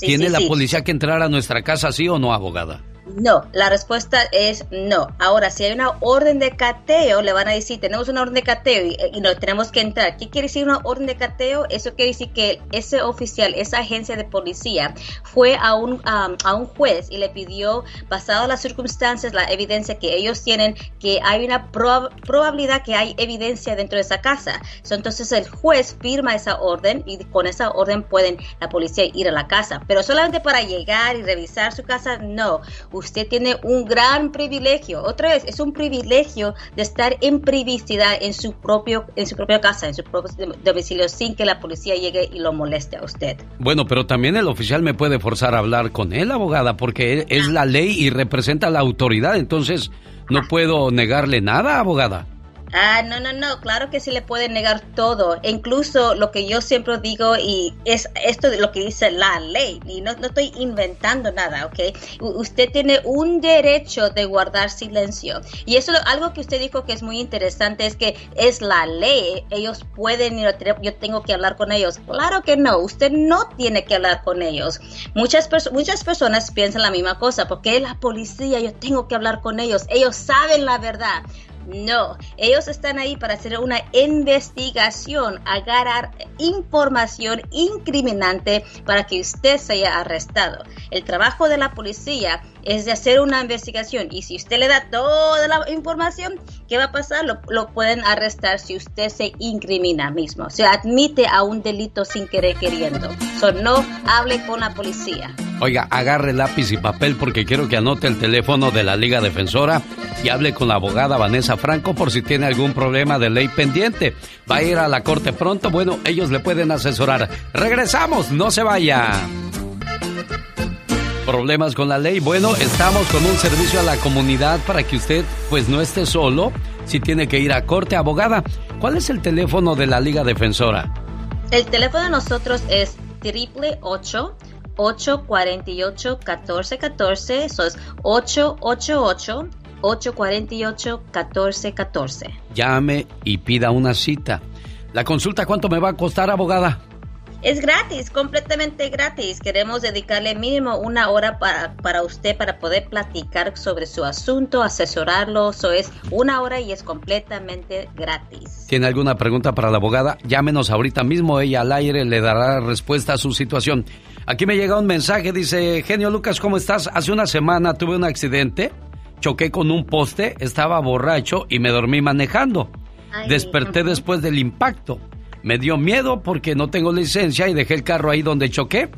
¿Tiene la policía que entrar a nuestra casa, sí o no, abogada? No, la respuesta es no. Ahora, si hay una orden de cateo, le van a decir, tenemos una orden de cateo y, no tenemos que entrar. ¿Qué quiere decir una orden de cateo? Eso quiere decir que ese oficial, esa agencia de policía, fue a un, a un juez y le pidió, basado en las circunstancias, la evidencia que ellos tienen, que hay una probabilidad que hay evidencia dentro de esa casa. entonces el juez firma esa orden y con esa orden pueden la policía ir a la casa. Pero solamente para llegar y revisar su casa, no usted tiene un gran privilegio. Otra vez, es un privilegio de estar en privacidad en su propio, en su propia casa, en su propio domicilio, sin que la policía llegue y lo moleste a usted. Bueno, pero también el oficial me puede forzar a hablar con él, abogada, porque es la ley y representa la autoridad. Entonces, no puedo negarle nada, abogada. Ah, no, no, no, claro que sí le pueden negar todo, e incluso lo que yo siempre digo y es esto de lo que dice la ley, y no, no estoy inventando nada, ¿ok? usted tiene un derecho de guardar silencio, y eso algo que usted dijo que es muy interesante es que es la ley, ellos pueden, yo tengo que hablar con ellos, claro que no, usted no tiene que hablar con ellos. Muchas, muchas personas piensan la misma cosa, porque es la policía, yo tengo que hablar con ellos, ellos saben la verdad. No, ellos están ahí para hacer una investigación, agarrar información incriminante para que usted sea arrestado. El trabajo de la policía es de hacer una investigación y si usted le da toda la información, ¿qué va a pasar? Lo, pueden arrestar si usted se incrimina mismo, se admite a un delito sin querer queriendo. No hable con la policía. Oiga, agarre lápiz y papel porque quiero que anote el teléfono de la Liga Defensora y hable con la abogada Vanessa Franco por si tiene algún problema de ley pendiente. Va a ir a la corte pronto, bueno, ellos le pueden asesorar. Regresamos, no se vaya. Problemas con la ley. Bueno, estamos con un servicio a la comunidad para que usted pues no esté solo si tiene que ir a corte. Abogada, ¿cuál es el teléfono de la Liga Defensora? El teléfono de nosotros es triple ocho 848-1414. Eso es 888-848-1414. Llame y pida una cita. ¿La consulta cuánto me va a costar, abogada? Es gratis, completamente gratis. Queremos dedicarle mínimo una hora para, para usted para poder platicar sobre su asunto, asesorarlo. Eso es una hora y es completamente gratis. ¿Tiene alguna pregunta para la abogada? Llámenos ahorita mismo. Ella al aire le dará respuesta a su situación. Aquí me llega un mensaje. Dice, genio Lucas, ¿cómo estás? Hace una semana tuve un accidente. Choqué con un poste, estaba borracho y me dormí manejando. Desperté después del impacto. Me dio miedo porque no tengo licencia y dejé el carro ahí donde choqué.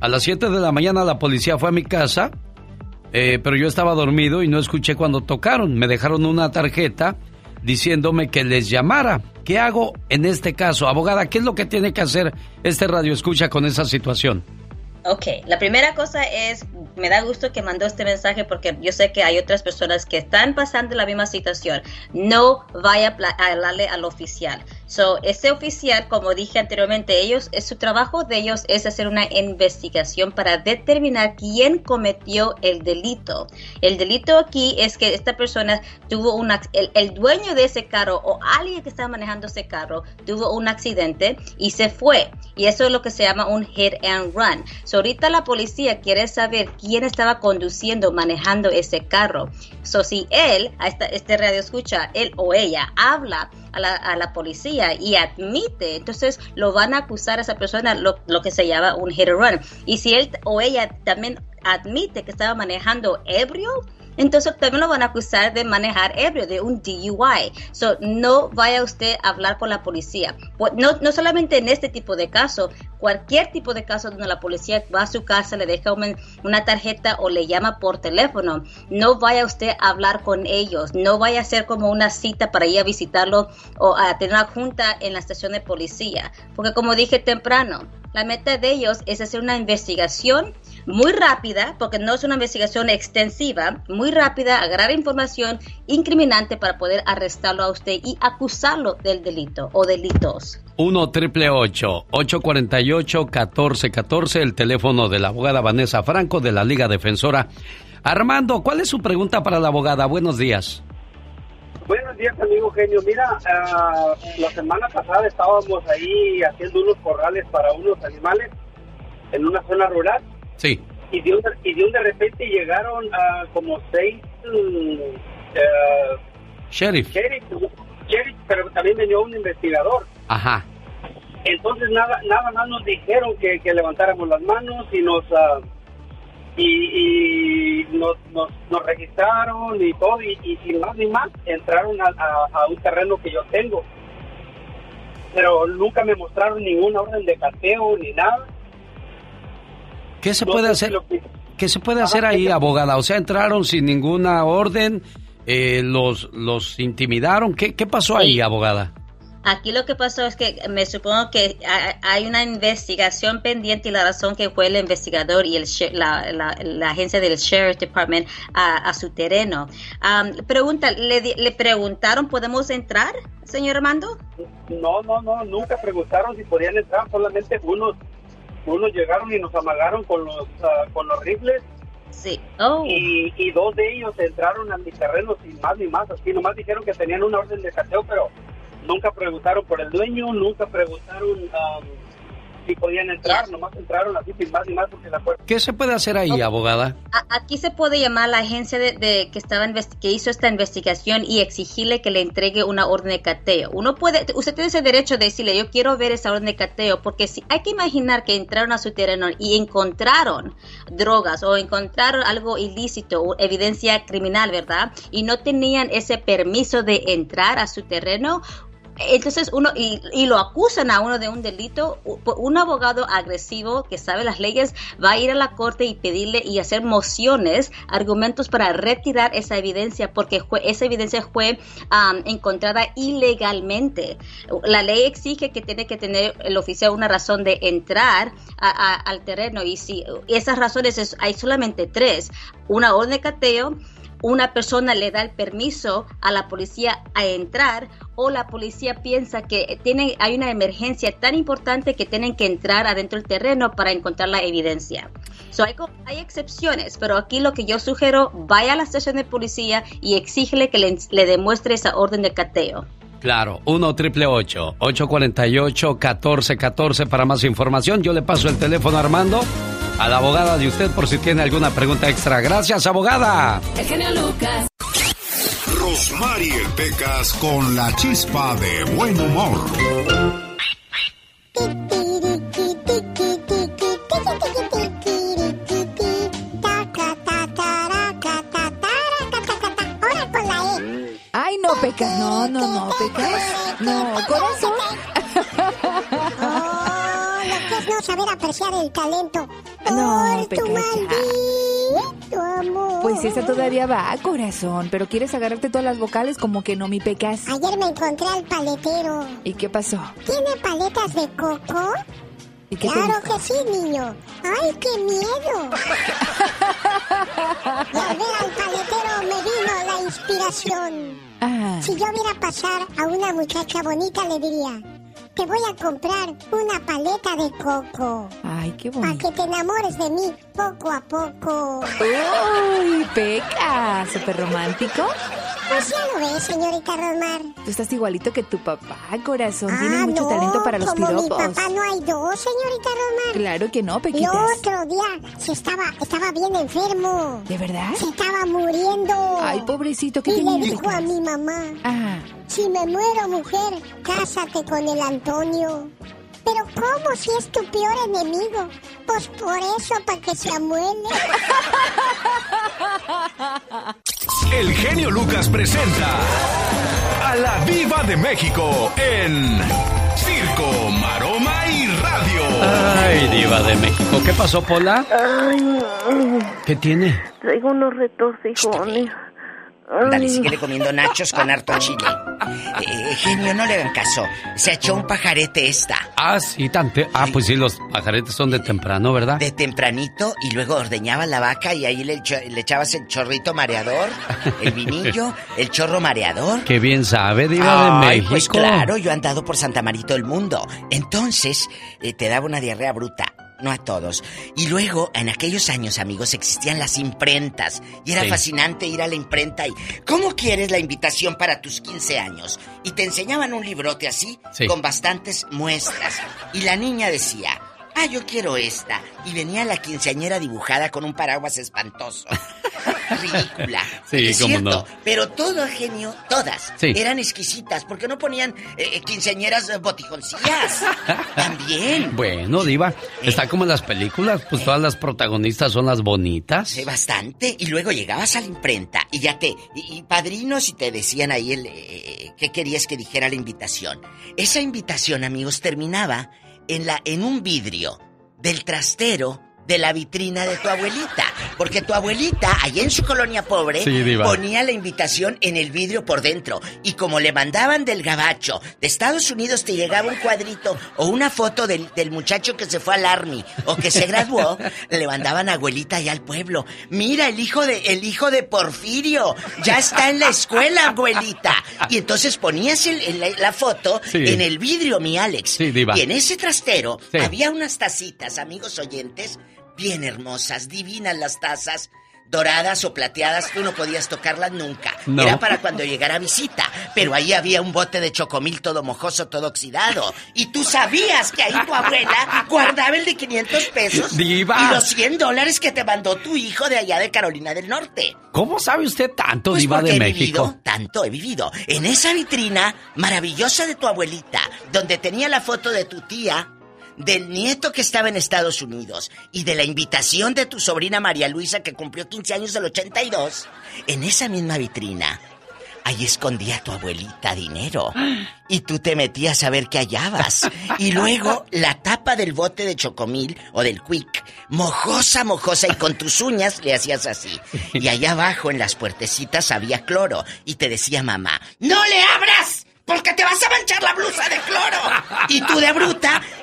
A las 7 de la mañana la policía fue a mi casa, eh, pero yo estaba dormido y no escuché cuando tocaron. Me dejaron una tarjeta diciéndome que les llamara. ¿Qué hago en este caso? Abogada, ¿qué es lo que tiene que hacer este radio escucha con esa situación? Ok, la primera cosa es, me da gusto que mandó este mensaje porque yo sé que hay otras personas que están pasando la misma situación. No vaya a hablarle al oficial. So, ese oficial, como dije anteriormente, ellos, es su trabajo de ellos es hacer una investigación para determinar quién cometió el delito. El delito aquí es que esta persona tuvo un el, el dueño de ese carro o alguien que estaba manejando ese carro tuvo un accidente y se fue. Y eso es lo que se llama un hit and run. So, ahorita la policía quiere saber quién estaba conduciendo, manejando ese carro. So, si él, a esta, este radio escucha, él o ella habla a la, a la, policía y admite, entonces lo van a acusar a esa persona lo, lo que se llama un hit and run. Y si él o ella también admite que estaba manejando ebrio, entonces también lo van a acusar de manejar ebrio, de un DUI. So, no vaya usted a hablar con la policía. Pues, no, no solamente en este tipo de caso, cualquier tipo de caso donde la policía va a su casa, le deja una tarjeta o le llama por teléfono, no vaya usted a hablar con ellos, no vaya a hacer como una cita para ir a visitarlo o a tener una junta en la estación de policía. Porque como dije temprano, la meta de ellos es hacer una investigación muy rápida, porque no es una investigación extensiva, muy rápida, agarrar información incriminante para poder arrestarlo a usted y acusarlo del delito o delitos. 1 triple 848 1414 el teléfono de la abogada Vanessa Franco de la Liga Defensora. Armando, ¿cuál es su pregunta para la abogada? Buenos días. Buenos días, amigo genio. Mira, uh, la semana pasada estábamos ahí haciendo unos corrales para unos animales en una zona rural Sí. Y de un, y de, un de repente llegaron a como seis... Uh, sheriff. sheriff. Sheriff, pero también venía un investigador. Ajá. Entonces nada nada más nos dijeron que, que levantáramos las manos y nos... Uh, y, y nos, nos, nos, registraron y todo, y, y, sin más ni más entraron a, a, a, un terreno que yo tengo. Pero nunca me mostraron ninguna orden de cateo ni nada. ¿Qué se puede hacer? ¿Qué se puede hacer ahí, abogada? O sea, entraron sin ninguna orden, eh, los, los intimidaron. ¿Qué, ¿Qué pasó ahí, abogada? Aquí lo que pasó es que me supongo que hay una investigación pendiente y la razón que fue el investigador y el, la, la, la agencia del Sheriff Department a, a su terreno. Um, pregunta, ¿le, ¿le preguntaron, podemos entrar, señor Armando? No, no, no, nunca preguntaron si podían entrar, solamente unos unos llegaron y nos amagaron con los uh, con los rifles. Sí. Oh. y, y, dos de ellos entraron a mi terreno sin más ni más. Así nomás dijeron que tenían una orden de cateo pero nunca preguntaron por el dueño nunca preguntaron um, si podían entrar, nomás entraron así sin más ni más porque la puerta... ¿Qué se puede hacer ahí, abogada? aquí se puede llamar a la agencia de, de, que estaba que hizo esta investigación y exigirle que le entregue una orden de cateo. Uno puede, usted tiene ese derecho de decirle, yo quiero ver esa orden de cateo, porque si hay que imaginar que entraron a su terreno y encontraron drogas o encontraron algo ilícito o evidencia criminal, ¿verdad? Y no tenían ese permiso de entrar a su terreno, entonces uno y, lo acusan a uno de un delito un abogado agresivo que sabe las leyes va a ir a la corte y pedirle y hacer mociones argumentos para retirar esa evidencia porque fue, esa evidencia fue um, encontrada ilegalmente. La ley exige que tiene que tener el oficial una razón de entrar a, al terreno y si esas razones es, hay solamente tres una orden de cateo una persona le da el permiso a la policía a entrar o la policía piensa que hay una emergencia tan importante que tienen que entrar adentro del terreno para encontrar la evidencia. So, hay, excepciones, pero aquí lo que yo sugiero, vaya a la estación de policía y exígele que le demuestre esa orden de cateo. Claro, 1 triple 848 1414 para más información. Yo le paso el teléfono a Armando, a la abogada de usted por si tiene alguna pregunta extra. Gracias, abogada. El genio Lucas. Rosmarie Pecas con la chispa de buen humor. Corazón. Oh, lo que es no saber apreciar el talento. No, Por tu maldito amor. Pues esa todavía va, corazón. Pero quieres agarrarte todas las vocales como que no, mi Pecas. Ayer me encontré al paletero. ¿Y qué pasó? ¿Tiene paletas de coco? ¿Y qué te claro que sí, niño. ¡Ay, qué miedo! <laughs> y al ver al paletero me vino la inspiración. Ah. Si yo viera pasar a una muchacha bonita, le diría: Te voy a comprar una paleta de coco. Ay, qué Para bonito. que te enamores de mí poco a poco. Uy, Pecas, súper romántico. Ya lo ves, señorita Rosmar. Tú estás igualito que tu papá, corazón. Tiene Ah, mucho no, talento para los como mi piropos. papá no hay dos, señorita Rosmar. Claro que no, El Pequitas. otro día se estaba, estaba bien enfermo. ¿De verdad? Se estaba muriendo. Ay, pobrecito, ¿qué y le dijo a mi mamá, Ah, si me muero mujer, cásate con el Antonio. Pero ¿cómo si es tu peor enemigo? Pues por eso, para que se amuele. <laughs> El genio Lucas presenta a la Viva de México en Circo, Maroma y Radio. Ay, diva de México. ¿Qué pasó, Pola? Ay, ¿Qué tiene? traigo unos retorcijones. Dale, síguele comiendo nachos con harto chile. <laughs> Eh, genio, no le hagan caso. Se echó un pajarete esta. Ah, sí, tante. Ah, pues sí, los pajaretes son de temprano, ¿verdad? De tempranito y luego ordeñabas la vaca y ahí le, echabas el chorrito mareador, el <laughs> vinillo, el chorro mareador. Qué bien sabe, diva de Ay, México. pues claro, yo he andado por Santa Marito el mundo. Entonces, eh, te daba una diarrea bruta. No a todos. Y luego, en aquellos años, amigos, existían las imprentas. Y era Sí. fascinante ir a la imprenta y... ¿Cómo quieres la invitación para tus 15 años? Y te enseñaban un librote así, Sí. con bastantes muestras. Y la niña decía... Ah, yo quiero esta. Y venía la quinceañera dibujada con un paraguas espantoso. <laughs> Ridícula. Sí, es cómo cierto. no. Pero todo genio, todas, Sí. eran exquisitas. porque no ponían eh, quinceañeras eh, botijoncillas? <laughs> También. Bueno, diva, está como en las películas, pues todas las protagonistas son las bonitas. Sí, bastante. Y luego llegabas a la imprenta y ya te. Y, y padrinos y te decían ahí el. eh, qué querías que dijera la invitación. Esa invitación, amigos, terminaba en, la, en un vidrio del trastero de la vitrina de tu abuelita. Porque tu abuelita, allá en su colonia pobre, Sí, ponía la invitación en el vidrio por dentro. Y como le mandaban del gabacho de Estados Unidos, te llegaba un cuadrito o una foto del, del muchacho que se fue al Army o que se graduó, <laughs> le mandaban a abuelita allá al pueblo. Mira, el hijo de, el hijo de Porfirio, ya está en la escuela, abuelita. Y entonces ponías el- el- la, la foto Sí. en el vidrio, mi Alex. Sí, diva. Y en ese trastero había unas tacitas, amigos oyentes, bien hermosas, divinas las tazas. Doradas o plateadas, tú no podías tocarlas nunca. No. Era para cuando llegara visita. Pero ahí había un bote de chocomil todo mojoso, todo oxidado. Y tú sabías que ahí tu abuela guardaba el de 500 pesos. Diva. Y los 100 dólares que te mandó tu hijo de allá de Carolina del Norte. ¿Cómo sabe usted tanto, Pues diva de he México? vivido tanto, he vivido. En esa vitrina maravillosa de tu abuelita, donde tenía la foto de tu tía, del nieto que estaba en Estados Unidos y de la invitación de tu sobrina María Luisa que cumplió 15 años del 82, en esa misma vitrina, ahí escondía tu abuelita dinero. Y tú te metías a ver qué hallabas. Y luego la tapa del bote de chocomil o del quick, mojosa, mojosa, y con tus uñas le hacías así. Y allá abajo en las puertecitas había cloro. Y te decía mamá, ¡No le abras! Porque te vas a manchar la blusa de cloro. Y tú de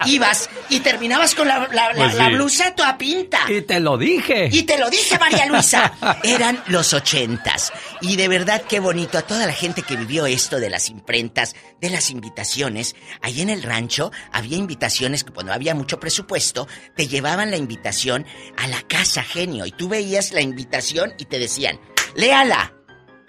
ibas y terminabas con la, Pues la sí. blusa toda pinta. Y te lo dije. Y te lo dije, María Luisa. <laughs> Eran los ochentas. Y de verdad qué bonito a toda la gente que vivió esto de las imprentas, de las invitaciones. Ahí en el rancho había invitaciones que cuando había mucho presupuesto, te llevaban la invitación a la casa genio. Y tú veías la invitación y te decían, léala.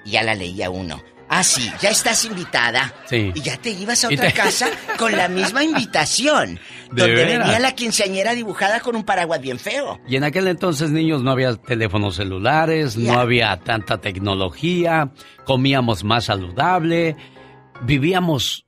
Y ya la leía uno. Ah, sí, ya estás invitada. Sí. Y ya te ibas a otra te- casa con la misma invitación. <laughs> ¿De donde venía la quinceañera dibujada con un paraguas bien feo. Y en aquel entonces, niños, no había teléfonos celulares, no había tanta tecnología, comíamos más saludable, vivíamos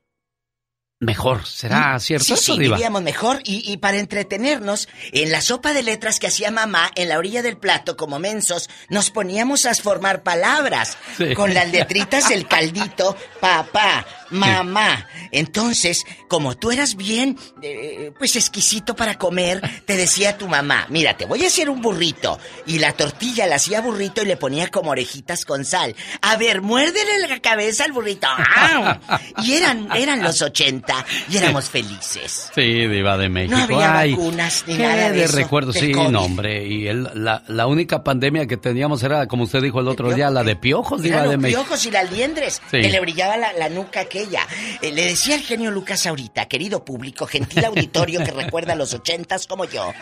mejor. ¿Será cierto Mm, Sí, eso, sí, vivíamos mejor y, y para entretenernos, en la sopa de letras que hacía mamá, en la orilla del plato, como mensos, nos poníamos a formar palabras. Sí. Con las letritas del caldito, papá, mamá. Entonces, como tú eras bien, eh, pues exquisito para comer, te decía tu mamá, mira, te voy a hacer un burrito. Y la tortilla la hacía burrito y le ponía como orejitas con sal. A ver, muérdele la cabeza al burrito. ¡Au! Y eran, eran los 80 y éramos felices. Sí, Diva de México. No había Ay, vacunas ni qué nada de eso, recuerdo, del sí, COVID. no, hombre. Y el- la, la única pandemia que teníamos era, como usted dijo el otro día, la de piojos, Diva de México. piojos y las liendres, Sí. que le brillaba la, la nuca aquella. Eh, le decía el genio Lucas ahorita, querido público, gentil auditorio que recuerda los ochentas como yo,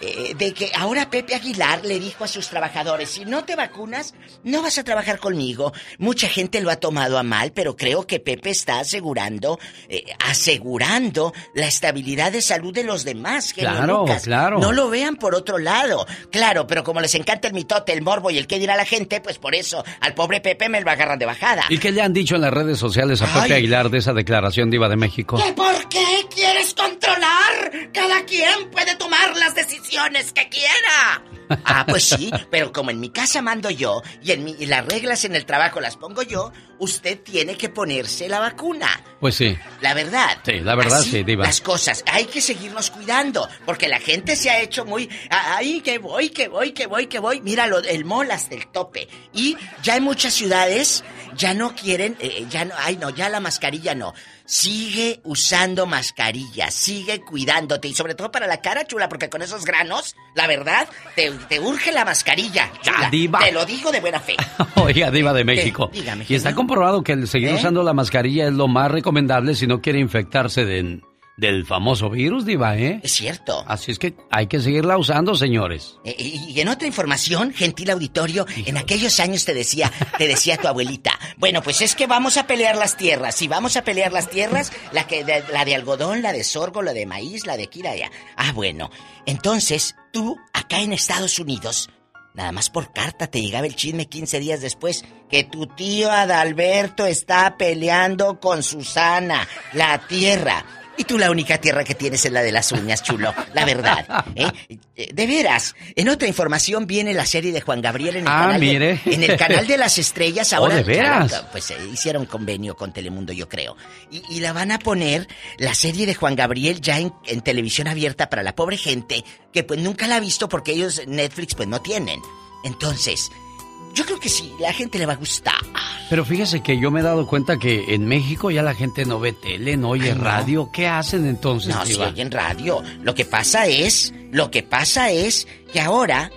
eh, de que ahora Pepe Aguilar le dijo a sus trabajadores, si no te vacunas, no vas a trabajar conmigo. Mucha gente lo ha tomado a mal, pero creo que Pepe está asegurando, eh, asegurando la estabilidad de salud de los demás, genio Claro, Lucas. claro. No lo vean por otro lado. Claro, pero como les encanta el mitote, el morbo y el qué dirá la gente, pues por eso al pobre Pepe me lo agarran de bajada. ¿Y qué le han dicho en las redes sociales a Ay. Pepe Aguilar de esa declaración Diva de México? ¿Que por qué quieres controlar? Cada quien puede tomar las decisiones que quiera. Ah, pues sí, pero como en mi casa mando yo y, en mi- y las reglas en el trabajo las pongo yo, usted tiene que ponerse la vacuna. Pues sí. La verdad. Sí, la verdad Así, sí, Diva. Las cosas, hay que seguirnos cuidando, porque la gente se ha hecho muy, ay, que voy, que voy, que voy, que voy. Míralo, el molas del tope. Y ya en muchas ciudades ya no quieren, eh, ya no, ay no, ya la mascarilla no. Sigue usando mascarilla, sigue cuidándote y sobre todo para la cara chula, porque con esos granos, la verdad, te, te urge la mascarilla. chula. Diva. Te lo digo de buena fe. <laughs> Oiga, Diva de México. Dígame, y está comprobado que el seguir ¿Eh? usando la mascarilla es lo más recomendable si no quiere infectarse de- del famoso virus, Diva, ¿eh? Es cierto. Así es que hay que seguirla usando, señores. Eh, Y, y en otra información, gentil auditorio, en aquellos años te decía, te decía tu abuelita, bueno, pues es que vamos a pelear las tierras. Si vamos a pelear las tierras, la que de, la de algodón, la de sorgo, la de maíz, la de quiraya. Ah, bueno. Entonces, tú acá en Estados Unidos, nada más por carta te llegaba el chisme 15 días después que tu tío Adalberto está peleando con Susana, la tierra. Y tú la única tierra que tienes es la de las uñas, chulo. La verdad. ¿eh? Eh, De veras. En otra información viene la serie de Juan Gabriel en el, Ah, canal, de- mire. en el canal de las estrellas. <laughs> Oh, Ahora ¿de veras? pues eh, hicieron convenio con Telemundo, yo creo. Y, y la van a poner la serie de Juan Gabriel ya en, en televisión abierta para la pobre gente que pues nunca la ha visto porque ellos Netflix pues no tienen. Entonces, yo creo que sí, la gente le va a gustar. Pero fíjese que yo me he dado cuenta que en México ya la gente no ve tele, no oye Ay, no. radio. ¿Qué hacen entonces, No, si oyen radio. Lo que pasa es, lo que pasa es que ahora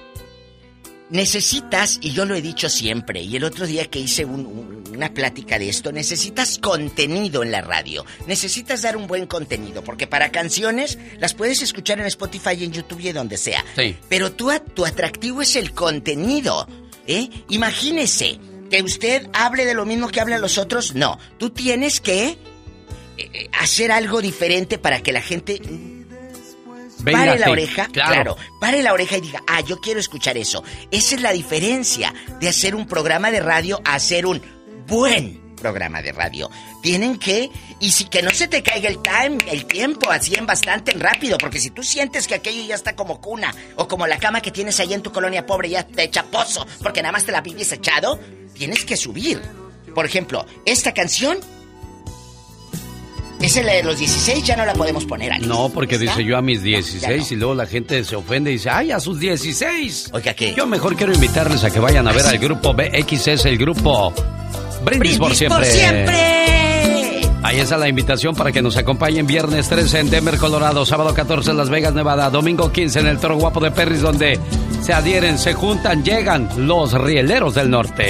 necesitas, y yo lo he dicho siempre, y el otro día que hice un- un- una plática de esto, necesitas contenido en la radio. Necesitas dar un buen contenido, porque para canciones las puedes escuchar en Spotify, en YouTube y donde sea. Sí. Pero tu, tu atractivo es el contenido, ¿eh? Imagínese que usted hable de lo mismo que hablan los otros. No, tú tienes que eh, hacer algo diferente para que la gente Venga, pare la sí, oreja, claro. claro. pare la oreja y diga, ah, yo quiero escuchar eso. Esa es la diferencia de hacer un programa de radio a hacer un buen programa de radio. Tienen que, y si que no se te caiga el time, el tiempo, así en bastante rápido, porque si tú sientes que aquello ya está como cuna, o como la cama que tienes ahí en tu colonia pobre ya te echa pozo, porque nada más te la vives echado, tienes que subir. Por ejemplo, esta canción, esa es la de los 16, ya no la podemos poner, Alex. No, porque ¿Está? dice yo a mis Ya 16 y luego la gente se ofende y dice, ay, a sus 16. Oiga, ¿qué? Yo mejor quiero invitarles a que vayan a ver al grupo BXS, el grupo Brindis, por ¡Brindis siempre. por siempre! Ahí está la invitación para que nos acompañen viernes 13 en Denver, Colorado, sábado 14 en Las Vegas, Nevada, domingo 15 en el Toro Guapo de Perris, donde se adhieren, se juntan, llegan los rieleros del norte.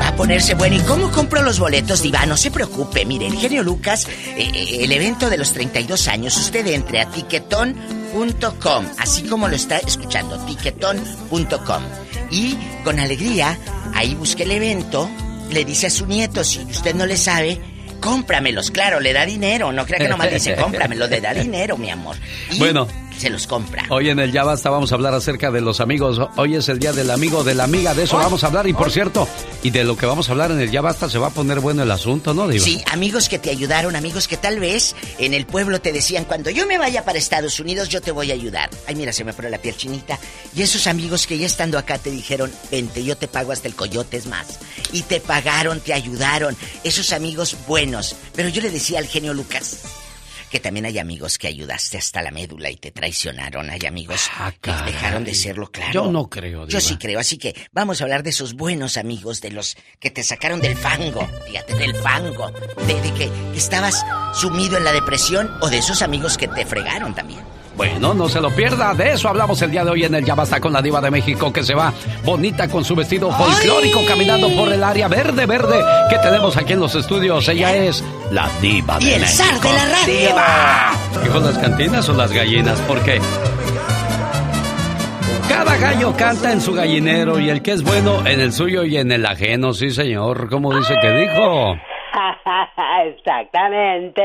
Va a ponerse bueno. ¿Y cómo compro los boletos, Diva? No se preocupe. Mire, el genio Lucas, eh, eh, el evento de los 32 años, usted entre a tiquetón.com, así como lo está escuchando, tiquetón.com. Y con alegría, ahí busque el evento, le dice a su nieto, si usted no le sabe, cómpramelos. Claro, le da dinero. No crea que nomás dice <laughs> cómpramelos, le da dinero, mi amor. Y Bueno. Se los compra. Hoy en el Ya Basta vamos a hablar acerca de los amigos. Hoy es el día del amigo, de la amiga, de eso vamos a hablar. Y por cierto, y de lo que vamos a hablar en el Ya Basta se va a poner bueno el asunto, ¿no, Diva? Sí, amigos que te ayudaron, amigos que tal vez en el pueblo te decían, cuando yo me vaya para Estados Unidos, yo te voy a ayudar. Ay, mira, se me pone la piel chinita. Y esos amigos que ya estando acá te dijeron, vente, yo te pago hasta el coyote es más. Y te pagaron, te ayudaron. Esos amigos buenos. Pero yo le decía al genio Lucas que también hay amigos que ayudaste hasta la médula y te traicionaron. Hay amigos que dejaron de serlo, claro. Ah, Yo no creo, Yo Diva. sí creo, así que vamos a hablar de esos buenos amigos, de los que te sacaron del fango, fíjate, del fango, de, de que estabas sumido en la depresión o de esos amigos que te fregaron también. Bueno, no se lo pierda. De eso hablamos el día de hoy en el Ya Basta con la Diva de México, que se va bonita con su vestido folclórico caminando por el área verde, verde que tenemos aquí en los estudios. Ella es la Diva de Y el México. zar de la radio. ¡Diva! ¿Dijo las cantinas o las gallinas? Porque cada gallo canta en su gallinero y el que es bueno en el suyo y en el ajeno. Sí, señor. ¿Cómo dice que dijo? <laughs> Exactamente.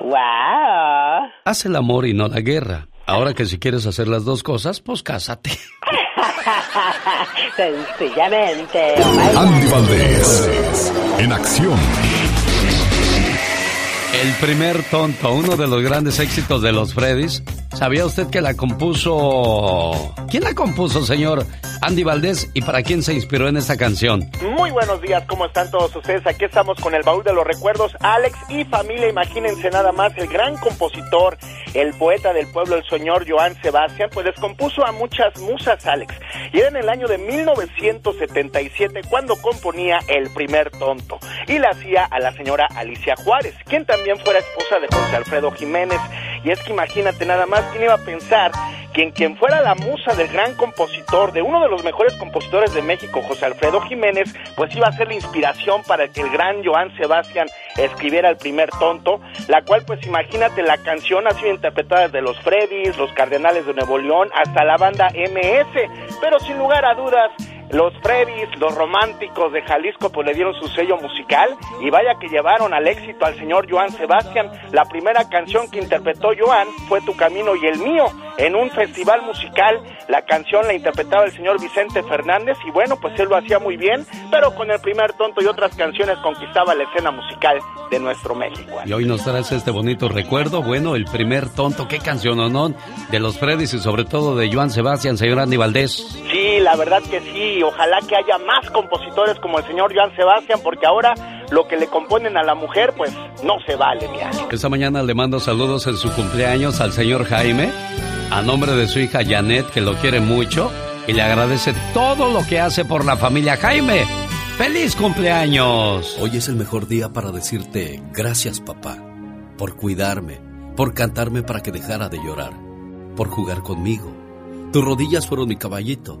¡Wow! Haz el amor y no la guerra. Ahora que si quieres hacer las dos cosas, pues cásate. <laughs> Sencillamente. Andy Valdés, en acción. El primer tonto, uno de los grandes éxitos de los Freddys. ¿Sabía usted que la compuso... ¿Quién la compuso, señor Andy Valdés? ¿Y para quién se inspiró en esta canción? Muy buenos días, ¿cómo están todos ustedes? Aquí estamos con el baúl de los recuerdos. Alex y familia, imagínense nada más, el gran compositor, el poeta del pueblo, el señor Joan Sebastián, pues les compuso a muchas musas, Alex. Y era en el año de 1977 cuando componía El primer tonto. Y la hacía a la señora Alicia Juárez, quien también fuera esposa de José Alfredo Jiménez. Y es que imagínate nada más, ¿quién iba a pensar que en quien fuera la musa del gran compositor, de uno de los mejores compositores de México, José Alfredo Jiménez, pues iba a ser la inspiración para que el gran Joan Sebastián escribiera el primer tonto, la cual pues imagínate la canción ha sido interpretada desde los Freddys, los Cardenales de Nuevo León, hasta la banda MS, pero sin lugar a dudas los Freddys, los románticos de Jalisco, pues le dieron su sello musical y vaya que llevaron al éxito al señor Joan Sebastián. La primera canción que interpretó Joan fue Tu Camino y el Mío en un festival musical. La canción la interpretaba el señor Vicente Fernández y bueno, pues él lo hacía muy bien, pero con el primer tonto y otras canciones conquistaba la escena musical de nuestro México. Y hoy nos traes este bonito recuerdo. Bueno, el primer tonto, qué canción, ¿o no? De los Freddys y sobre todo de Joan Sebastián, señor Andy Valdés. Sí, la verdad que sí. Ojalá que haya más compositores como el señor Joan Sebastián, porque ahora lo que le componen a la mujer, pues no se vale, mira. Esta mañana le mando saludos en su cumpleaños al señor Jaime, a nombre de su hija Janet, que lo quiere mucho y le agradece todo lo que hace por la familia Jaime. ¡Feliz cumpleaños! Hoy es el mejor día para decirte gracias papá, por cuidarme, por cantarme para que dejara de llorar, por jugar conmigo. Tus rodillas fueron mi caballito,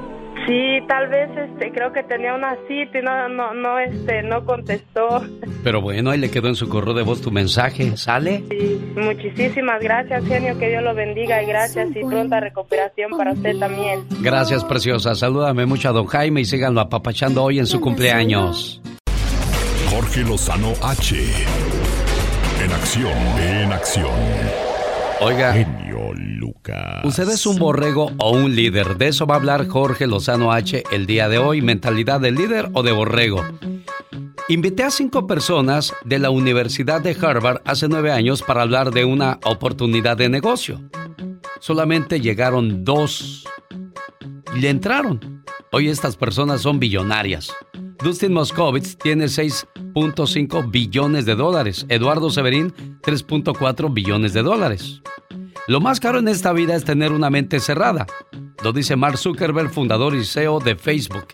Sí, tal vez este creo que tenía una cita y no no no este no contestó. Pero bueno, ahí le quedó en su correo de voz tu mensaje. ¿Sale? Muchísimas gracias, genio, que Dios lo bendiga y gracias y pronta recuperación para usted también. Gracias, preciosa. Salúdame mucho a don Jaime y síganlo apapachando hoy en su cumpleaños. Jorge Lozano H. En acción, en acción. Oiga. Genio Lucas. ¿Usted es un borrego o un líder? De eso va a hablar Jorge Lozano H el día de hoy. ¿Mentalidad de líder o de borrego? Invité a cinco personas de la Universidad de Harvard hace nueve años para hablar de una oportunidad de negocio. Solamente llegaron dos y le entraron. Hoy estas personas son billonarias. Dustin Moskovitz tiene 6.5 billones de dólares. Eduardo Severín, 3.4 billones de dólares. Lo más caro en esta vida es tener una mente cerrada. Lo dice Mark Zuckerberg, fundador y CEO de Facebook.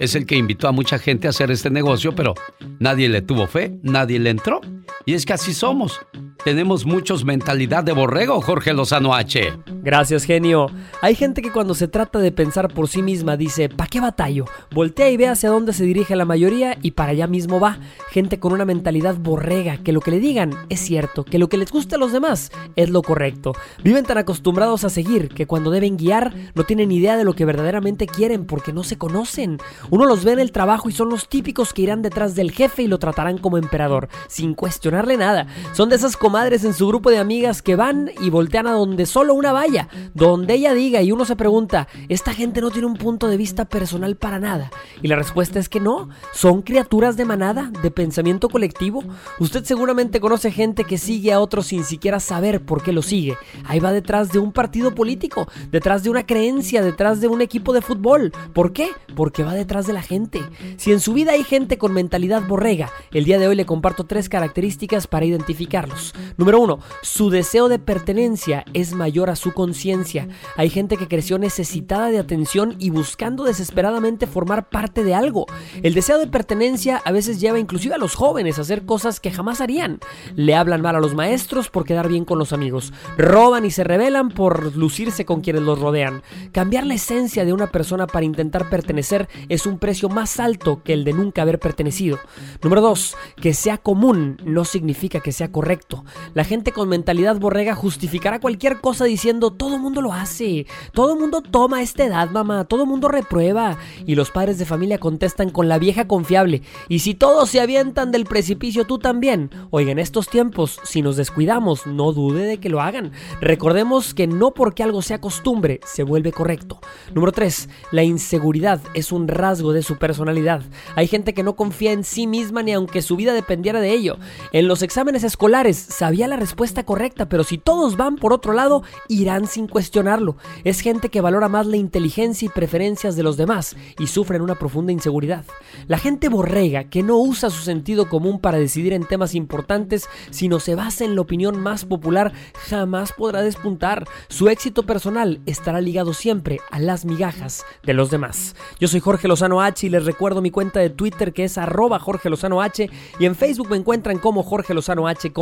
Es el que invitó a mucha gente a hacer este negocio, pero nadie le tuvo fe, nadie le entró. Y es que así somos. Tenemos muchos mentalidad de borrego, Jorge Lozano H. Gracias, genio. Hay gente que cuando se trata de pensar por sí misma dice, ¿pa' qué batallo? Voltea y ve hacia dónde se dirige la mayoría y para allá mismo va. Gente con una mentalidad borrega, que lo que le digan es cierto, que lo que les gusta a los demás es lo correcto. Viven tan acostumbrados a seguir que cuando deben guiar no tienen idea de lo que verdaderamente quieren porque no se conocen. Uno los ve en el trabajo y son los típicos que irán detrás del jefe y lo tratarán como emperador, sin cuestionarle nada. Son de esas comadres en su grupo de amigas que van y voltean a donde solo una vaya, donde ella diga y uno se pregunta, ¿esta gente no tiene un punto de vista personal para nada? Y la respuesta es que no, son criaturas de manada, de pensamiento colectivo. Usted seguramente conoce gente que sigue a otros sin siquiera saber por qué lo sigue. Ahí va detrás de un partido político, detrás de una creencia, detrás de un equipo de fútbol. ¿Por qué? Porque va detrás de la gente. Si en su vida hay gente con mentalidad borrega, el día de hoy le comparto tres características para identificarlos. Número uno, su deseo de pertenencia es mayor a su conciencia. Hay gente que creció necesitada de atención y buscando desesperadamente formar parte de algo. El deseo de pertenencia a veces lleva inclusive a los jóvenes a hacer cosas que jamás harían. Le hablan mal a los maestros por quedar bien con los amigos. Roban y se rebelan por lucirse con quienes los rodean. Cambiar la esencia de una persona para intentar pertenecer es un precio más alto que el de nunca haber pertenecido. Número 2. Que sea común no significa que sea correcto. La gente con mentalidad borrega justificará cualquier cosa diciendo todo mundo lo hace, todo mundo toma esta edad, mamá, todo mundo reprueba. Y los padres de familia contestan con la vieja confiable. Y si todos se avientan del precipicio, tú también. Oiga, en estos tiempos, si nos descuidamos, no dude de que lo hagan. Recordemos que no porque algo sea costumbre, se vuelve correcto. Número 3. La inseguridad es un rasgo de su personalidad. Hay gente que no confía en sí misma ni aunque su vida dependiera de ello. En los exámenes escolares sabía la respuesta correcta, pero si todos van por otro lado, irán sin cuestionarlo. Es gente que valora más la inteligencia y preferencias de los demás y sufren una profunda inseguridad. La gente borrega que no usa su sentido común para decidir en temas importantes, sino se basa en la opinión más popular, jamás podrá despuntar. Su éxito personal estará ligado siempre a las migajas de los demás. Yo soy Jorge Lozano H y les recuerdo mi cuenta de Twitter que es arroba Jorge Lozano H y en Facebook me encuentran como Jorge Lozano H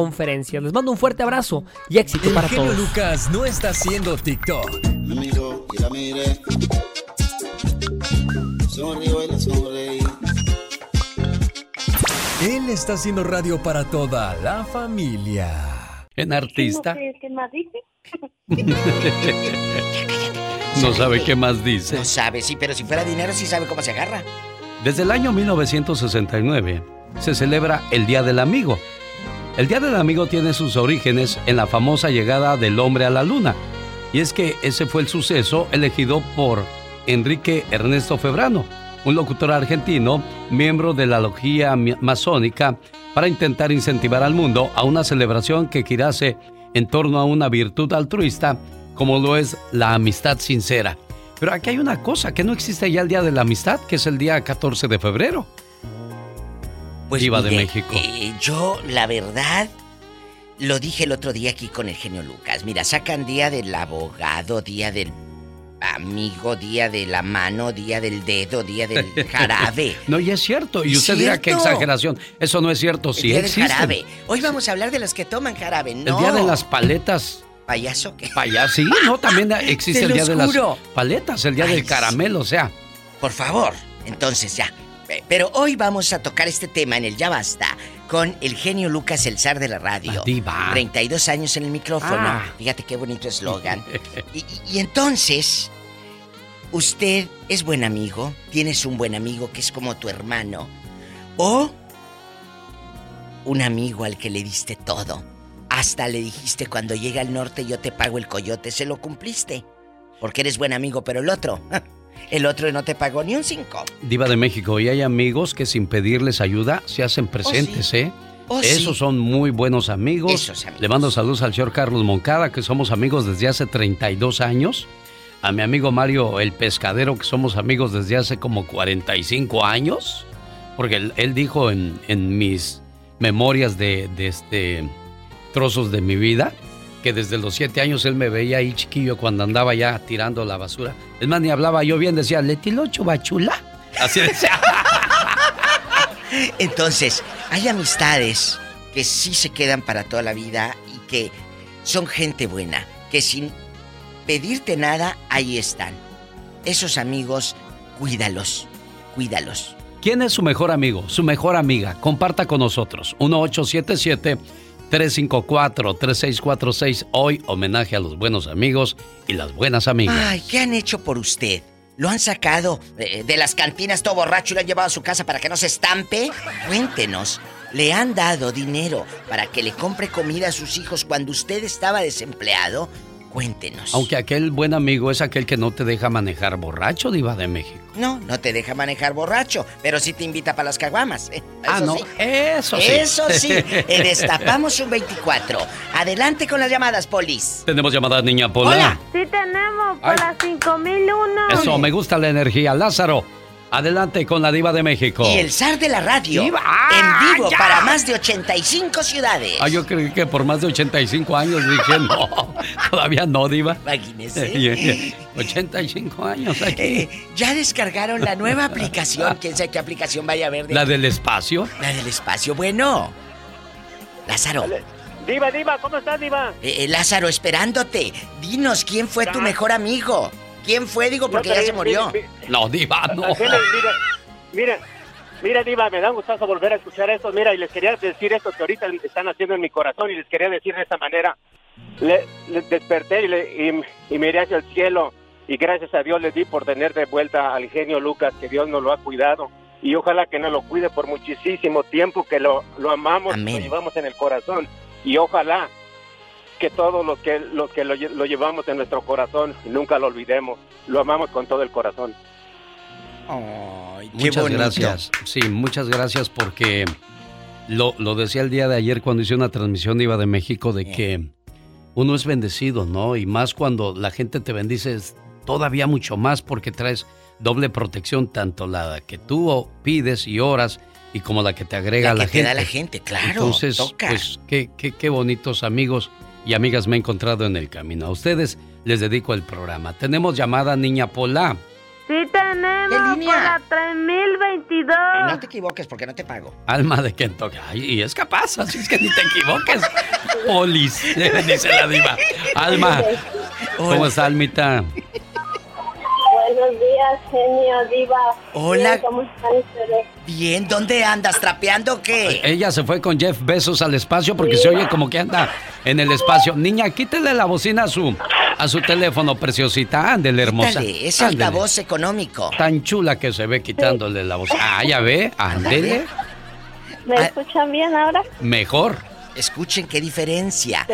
Les mando un fuerte abrazo y éxito El para genio todos. Lucas no está haciendo TikTok. Amigo, y la mire. Sonrío y la sonreí. Él está haciendo radio para toda la familia. En artista. <laughs> No sabe qué más dice. No sabe, sí, pero si fuera dinero sí sabe cómo se agarra. Desde el año 1969 se celebra el Día del Amigo. El Día del Amigo tiene sus orígenes en la famosa llegada del hombre a la luna. Y es que ese fue el suceso elegido por Enrique Ernesto Febrano, un locutor argentino, miembro de la logia mi- masónica, para intentar incentivar al mundo a una celebración que girase en torno a una virtud altruista como lo es la amistad sincera. Pero aquí hay una cosa, que no existe ya el Día de la Amistad, que es el día 14 de febrero. Pues Diva de México. eh, yo, la verdad, lo dije el otro día aquí con el genio Lucas. Mira, sacan día del abogado, día del amigo, día de la mano, día del dedo, día del <laughs> jarabe. No, y es cierto. Y ¿Es usted dirá que cierto? exageración. Eso no es cierto. El Sí día del jarabe. Hoy vamos a hablar de los que toman jarabe, ¿no? El día de las paletas. ¿Payaso qué? Payaso, sí, no, también <laughs> existe Te el día de las paletas, el día Ay, del caramelo, o sea. Por favor, entonces ya. Pero hoy vamos a tocar este tema en el Ya Basta con el genio Lucas, el zar de la radio. La diva. 32 años en el micrófono. Ah. Fíjate qué bonito eslogan. <laughs> y, entonces, usted es buen amigo, tienes un buen amigo que es como tu hermano, o un amigo al que le diste todo. Hasta le dijiste cuando llega al norte yo te pago el coyote, se lo cumpliste. Porque eres buen amigo, pero el otro <laughs> el otro no te pagó ni un cinco. Diva de México, y hay amigos que sin pedirles ayuda se hacen presentes, ¿eh? Oh, sí. Esos son muy buenos amigos. Esos amigos. Le mando saludos al señor Carlos Moncada, que somos amigos desde hace 32 años. A mi amigo Mario el Pescadero, que somos amigos desde hace como 45 años. Porque él, él dijo en, en mis memorias de, de este trozos de mi vida que desde los 7 años él me veía ahí chiquillo cuando andaba ya tirando la basura. Es más, ni hablaba yo bien, decía, Letilocho bachula. Así decía. <laughs> Entonces, hay amistades que sí se quedan para toda la vida y que son gente buena, que sin pedirte nada, ahí están. Esos amigos, cuídalos, cuídalos. ¿Quién es su mejor amigo, su mejor amiga? Comparta con nosotros. 1877-354-3646. Hoy homenaje a los buenos amigos y las buenas amigas. Ay, ¿qué han hecho por usted? ¿Lo han sacado eh, de las cantinas todo borracho y lo han llevado a su casa para que no se estampe? Cuéntenos. ¿Le han dado dinero para que le compre comida a sus hijos cuando usted estaba desempleado? Cuéntenos. Aunque aquel buen amigo es aquel que no te deja manejar borracho, Diva de México. No, no te deja manejar borracho, pero sí te invita para las caguamas. ¿eh? Ah, Eso no, sí. eso sí. Eso sí. <laughs> En Destapamos un 24. Adelante con las llamadas, Polis. Tenemos llamada niña Pola. Hola. Sí tenemos para 5001. Eso, me gusta la energía. Lázaro, adelante con la Diva de México. Y el zar de la radio. Diva. En vivo ¡Ah, ya! para más de 85 ciudades. Ah, yo creí que por más de 85 años dije no. <laughs> Todavía no, Diva. Imagínese. <laughs> 85 años aquí. Eh, ya descargaron la nueva aplicación. ¿Quién sabe qué aplicación vaya a ver? de- La del espacio. La del espacio. Bueno. Lázaro. Diva, Diva, ¿cómo estás, Diva? Eh, eh, Lázaro, esperándote. Dinos, ¿quién fue tu mejor amigo? ¿Quién fue? Digo, porque No, ya se murió. mire, No, Diva, no. Mira, mira, mira, Diva, me da un gustazo volver a escuchar esto. Mira, y les quería decir esto que ahorita están haciendo en mi corazón y les quería decir de esta manera. Le, le desperté y, le- y, y miré hacia el cielo y gracias a Dios le di por tener de vuelta al genio Lucas, que Dios nos lo ha cuidado. Y ojalá que nos lo cuide por muchísimo tiempo, que lo, lo amamos, lo llevamos en el corazón. Y ojalá que todos los que, los que lo, lo llevamos en nuestro corazón nunca lo olvidemos. Lo amamos con todo el corazón. Muchas bonito. gracias. Sí, muchas gracias porque lo, lo decía el día de ayer cuando hice una transmisión de Iba de México de que uno es bendecido, ¿no? Y más cuando la gente te bendice es todavía mucho más porque traes doble protección, tanto la que tú pides y oras y como la que te agrega La la, que te gente. da la gente, claro, Entonces, toca. pues qué, qué, qué bonitos amigos y amigas me he encontrado en el camino. A ustedes les dedico el programa. Tenemos llamada Niña Pola. Sí tenemos para 3022. No te equivoques porque no te pago. Alma de Kentucky. Ay, y es capaz, así es que ni te equivoques. Polis, <laughs> dice la diva. Alma, ¿cómo está, Almita? <laughs> Buenos días, genio, diva. Hola. Bien, ¿Cómo están ustedes? Bien, ¿dónde andas? ¿Trapeando qué? Ella se fue con Jeff Bezos al espacio porque se oye como que anda en el espacio. Niña, quítele la bocina a su, a su teléfono, preciosita. Ándele, hermosa. Dale, es Ándele. altavoz económico. Tan chula que se ve quitándole la voz. Ah, ya ve, ándele. ¿Me Ah. escuchan bien ahora? Mejor. Escuchen qué diferencia.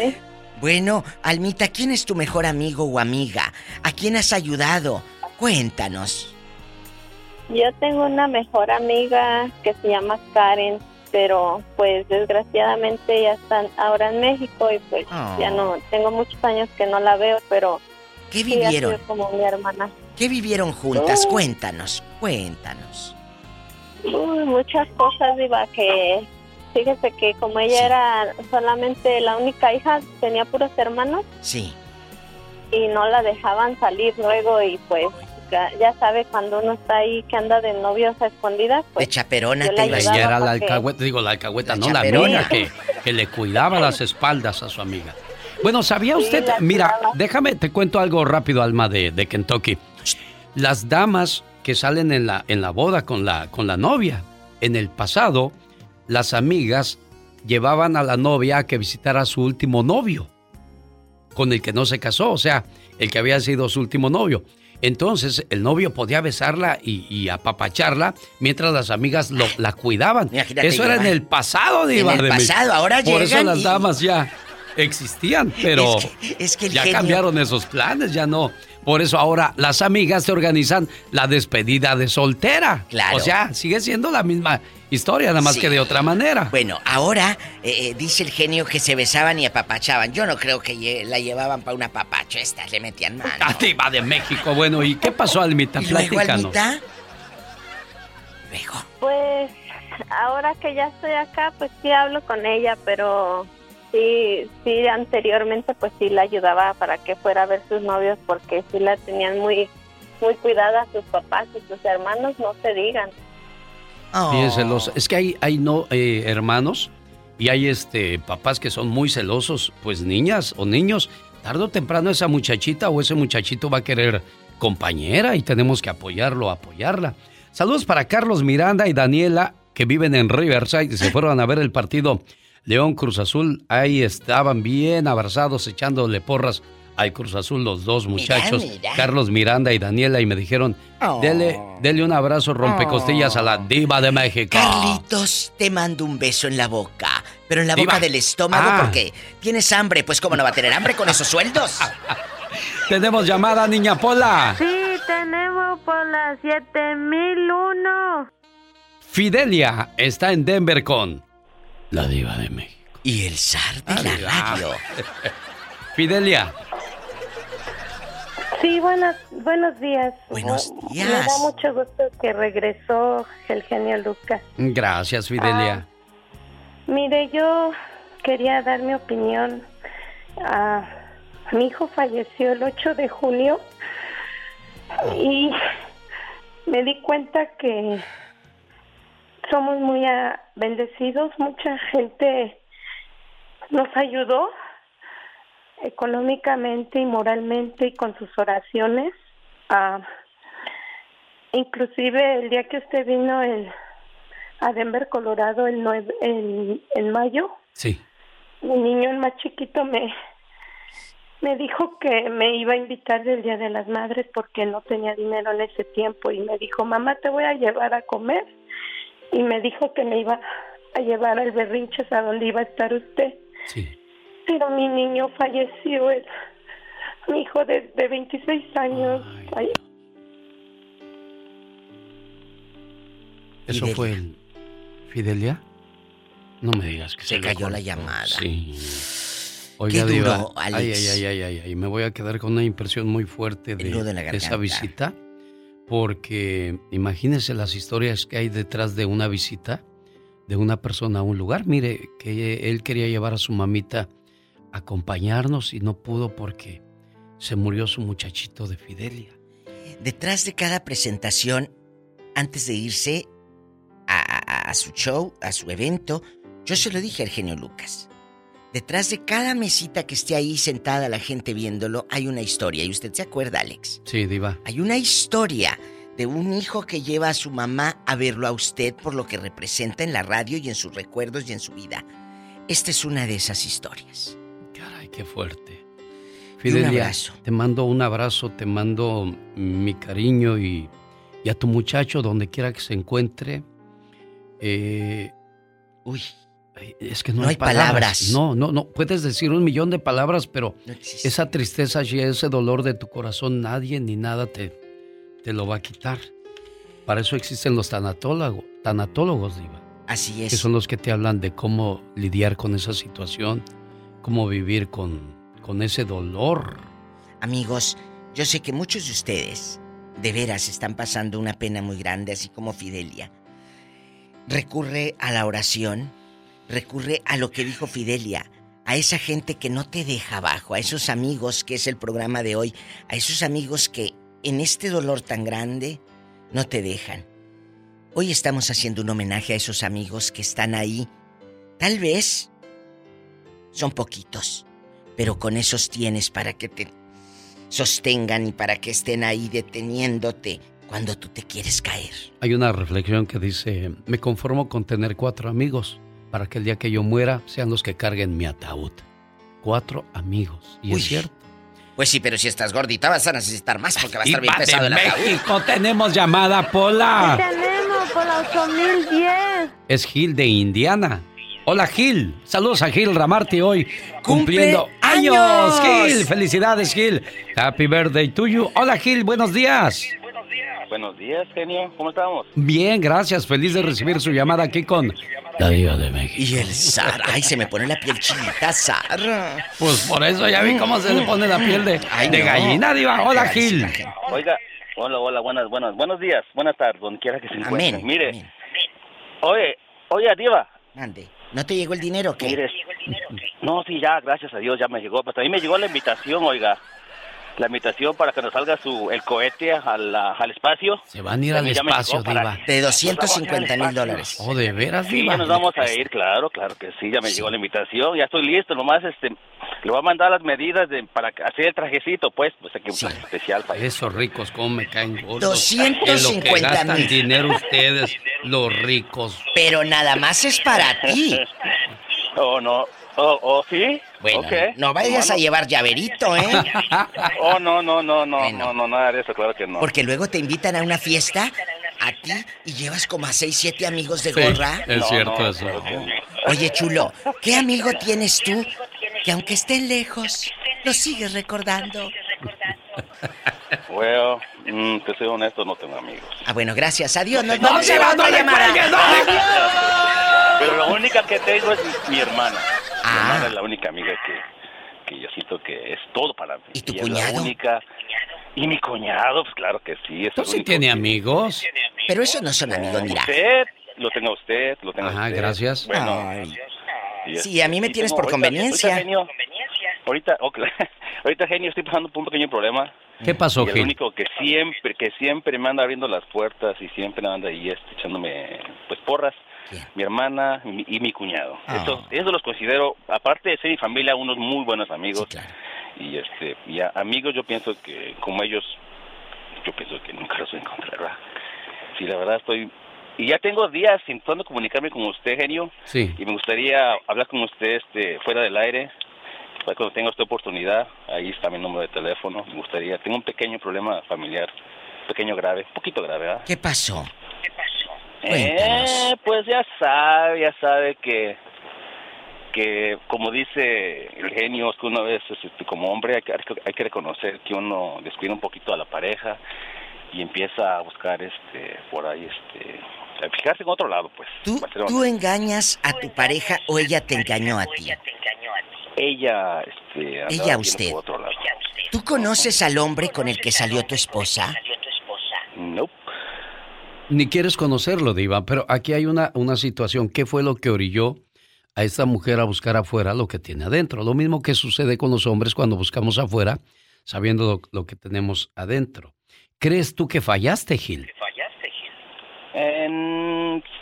Bueno, Almita, ¿quién es tu mejor amigo o amiga? ¿A quién has ayudado? Cuéntanos. Yo tengo una mejor amiga que se llama Karen, pero pues desgraciadamente ya están ahora en México y pues Oh. ya no, tengo muchos años que no la veo, pero ¿Qué vivieron? como mi hermana. ¿Qué vivieron juntas? Oh. Cuéntanos, cuéntanos. Uy, muchas cosas, Diva, que fíjese que como ella era solamente la única hija, tenía puros hermanos Sí. y no la dejaban salir luego y pues ya, ya sabe cuando uno está ahí que anda de novios a escondidas, De pues chaperona yo te Ella era la alcahueta, digo la alcahueta, La no la chaperona. amiga que, que le cuidaba las espaldas a su amiga. Bueno, ¿sabía usted? Mira, cuidaba. déjame, te cuento algo rápido, Alma, de, de Kentucky. Las damas que salen en la, en la boda con la, con la novia, en el pasado, las amigas llevaban a la novia a que visitara a su último novio, con el que no se casó, o sea, el que había sido su último novio. Entonces el novio podía besarla y, y apapacharla mientras las amigas lo- la cuidaban. Imagínate Eso era en el pasado, Diva. En el de pasado, ahora Por eso las y- damas ya existían, pero Es que- es que el ya genio- cambiaron esos planes, ya no. Por eso ahora las amigas te organizan la despedida de soltera. Claro. O sea, sigue siendo la misma historia, nada más Sí. que de otra manera. Bueno, ahora eh, eh, dice el genio que se besaban y apapachaban. Yo no creo que lle- la llevaban para una papacho. Estas le metían mano. <laughs> Diva de México. Bueno, ¿y qué pasó, Almita? ¿Y luego, Platícanos. Almita? Pues ahora que ya estoy acá, pues sí hablo con ella, pero sí, sí, anteriormente pues sí la ayudaba para que fuera a ver sus novios porque sí la tenían muy, muy cuidada sus papás y sus hermanos, no se digan. Bien celosa. Es que hay, hay no eh, hermanos y hay este papás que son muy celosos. Pues niñas o niños, tarde o temprano esa muchachita o ese muchachito va a querer compañera y tenemos que apoyarlo, apoyarla. Saludos para Carlos Miranda y Daniela que viven en Riverside y se fueron a ver el partido León Cruz Azul. Ahí estaban bien abrazados echándole porras al Cruz Azul los dos muchachos, mira. Carlos Miranda y Daniela y me dijeron, Oh. dele, dele un abrazo rompecostillas a la diva de México. Carlitos, te mando un beso en la boca. Pero en la Diva. boca del estómago Ah. porque tienes hambre. Pues cómo no va a tener hambre con esos sueldos. <laughs> Tenemos llamada, niña Pola. Sí, tenemos por la 7001. Fidelia está en Denver con la diva de México. Y el zar de la radio. <laughs> Fidelia, Sí, buenas, buenos días. Buenos Me días. da mucho gusto que regresó el genio Lucas. gracias Fidelia. Mire, yo quería dar mi opinión. Ah, mi hijo falleció el 8 de junio y me di cuenta que somos muy ah, bendecidos. Mucha gente nos ayudó económicamente y moralmente y con sus oraciones. Ah, inclusive el día que usted vino el, a Denver, Colorado, el nueve, el, en mayo, Sí. mi niño, el más chiquito, me, me dijo que me iba a invitar del Día de las Madres porque no tenía dinero en ese tiempo y me dijo, mamá, te voy a llevar a comer. Y me dijo que me iba a llevar al berrinches a donde iba a estar usted. Sí. Pero mi niño falleció, el- mi hijo de, de 26 años. Ay, Eso fue el Fidelia. No me digas que se, cayó la llamada. Sí. Oiga, Qué duro, ay, Alex. ay, ay, ay, ay, ay, me voy a quedar con una impresión muy fuerte de, la de esa visita, porque imagínense las historias que hay detrás de una visita de una persona a un lugar. Mire, que él quería llevar a su mamita a acompañarnos y no pudo porque se murió su muchachito de Fidelia. Detrás de cada presentación, antes de irse a, a- a su show, a su evento, yo se lo dije al genio Lucas. Detrás de cada mesita que esté ahí sentada la gente viéndolo, hay una historia. Y usted se acuerda, Alex. Sí, Diva. Hay una historia de un hijo que lleva a su mamá a verlo a usted por lo que representa en la radio y en sus recuerdos y en su vida. Esta es una de esas historias. Ay, qué fuerte. un Fidelia, abrazo. te mando un abrazo, te mando mi cariño y, y a tu muchacho, donde quiera que se encuentre. Eh, Uy. Es que no, No hay palabras. No, no, no. Puedes decir un millón de palabras, pero No esa tristeza y ese dolor de tu corazón, nadie ni nada te, te lo va a quitar. Para eso existen los tanatólogos, tanatólogos, Diva. Así es. Que son los que te hablan de cómo lidiar con esa situación, cómo vivir con, con ese dolor. Amigos, yo sé que muchos de ustedes de veras están pasando una pena muy grande, así como Fidelia. Recurre a la oración, recurre a lo que dijo Fidelia, a esa gente que no te deja abajo, a esos amigos que es el programa de hoy, a esos amigos que en este dolor tan grande no te dejan. Hoy estamos haciendo un homenaje a esos amigos que están ahí. Tal vez son poquitos, pero con esos tienes para que te sostengan y para que estén ahí deteniéndote cuando tú te quieres caer. Hay una reflexión que dice, me conformo con tener cuatro amigos para que el día que yo muera sean los que carguen mi ataúd. Cuatro amigos. Y Uy. es cierto. Pues sí, pero si estás gordita vas a necesitar más porque va a estar bien pesado el ataúd. México, tenemos llamada, Pola. tenemos por la 8010. Es Gil de Indiana. Hola Gil, saludos a Gil Ramarte hoy Cumple cumpliendo años, Gil. Felicidades, Gil. Happy birthday to you. Hola, Gil. Buenos días. Buenos días, genio. ¿Cómo estamos? Bien, gracias. Feliz de recibir su llamada aquí con la Diva de México. Y el zar. Ay, se me pone la piel chinita, zar. Pues por eso ya vi cómo se le pone la piel de, de gallina, Diva. Hola, Gil. Oiga, hola, hola, buenas, buenas, buenos días, buenas tardes, donde quiera que se encuentre. Amén, Mire, oye, oye, Diva. Mande. ¿No te llegó el dinero qué? Mire, no, sí, ya, gracias a Dios, ya me llegó. Pero también me llegó la invitación, oiga. La invitación para que nos salga su, el cohete al, al espacio. Se van a ir al Ya me espacio, Diva. De 250 mil dólares. Oh, de veras, Sí, Diva. ya nos vamos a ir, claro, claro que sí, ya me llegó la invitación, ya estoy listo, nomás este, le voy a mandar las medidas de, para hacer el trajecito, pues, pues aquí un traje especial para Esos ricos, cómo me caen gordos. 250 En lo que gastan mil. dinero ustedes, los ricos. Pero nada más es para ti. <laughs> Oh, no. Oh, oh, ¿sí? Bueno, Ok. no vayas a Bueno. llevar llaverito, ¿eh? <laughs> Oh, no, no, no, no, no, no, nada de eso, claro que no. Porque luego te invitan a una fiesta a ti y llevas como a 6, 7 amigos de Sí, gorra. es cierto eso. Oye, chulo, ¿qué amigo tienes tú que aunque estén lejos, lo sigues recordando? <laughs> Bueno, mm, te soy honesto, no tengo amigos. Ah, bueno, gracias. Adiós. Nos No, vamos a la otra llamada. Pero la única que tengo es mi, mi hermana. Mi Ah. hermana es la única amiga que, que yo siento que es todo para mí. ¿Y tu cuñado? Es la única. Y mi cuñado, pues claro que sí. Es ¿Tú sí tiene que- amigos? Pero esos no son amigos, mira. Usted, lo tengo a usted, lo tengo a Ajá, usted. gracias. Bueno. Ay. y Sí, a mí me y tienes tengo- por ahorita- conveniencia. Ahorita, genio, ahorita, oh, claro, <laughs> ahorita, genio, estoy pasando por un pequeño problema. ¿Qué pasó, y el Gil? único que siempre, que siempre me anda abriendo las puertas y siempre me anda ahí echándome, pues, porras. Mi hermana y mi, y mi cuñado. Ah. Eso, eso los considero, aparte de ser mi familia, unos muy buenos amigos. Y este, y a- amigos yo pienso que como ellos, yo pienso que nunca los voy a encontrar, ¿verdad? Sí, la verdad estoy... Y ya tengo días intentando comunicarme con usted, genio. Sí. Y me gustaría hablar con usted este, fuera del aire. Para cuando tenga esta oportunidad, ahí está mi número de teléfono. Me gustaría, tengo un pequeño problema familiar, pequeño grave, un poquito grave, ¿verdad? ¿Qué pasó? Eh, pues ya sabe, ya sabe que que como dice el genio, es que una vez este, como hombre hay que, hay que- reconocer que uno descuida un poquito a la pareja y empieza a buscar este por ahí este a fijarse en otro lado, pues. ¿Tú, ¿Tú engañas a tu pareja o ella te engañó a ti? Ella, este, Ella, usted. otro lado. ¿Tú conoces al hombre con el que salió tu esposa? Nope. Ni quieres conocerlo, Diva, pero aquí hay una, una situación. ¿Qué fue lo que orilló a esta mujer a buscar afuera lo que tiene adentro? Lo mismo que sucede con los hombres cuando buscamos afuera, sabiendo lo, lo que tenemos adentro. ¿Crees tú que fallaste, Gil?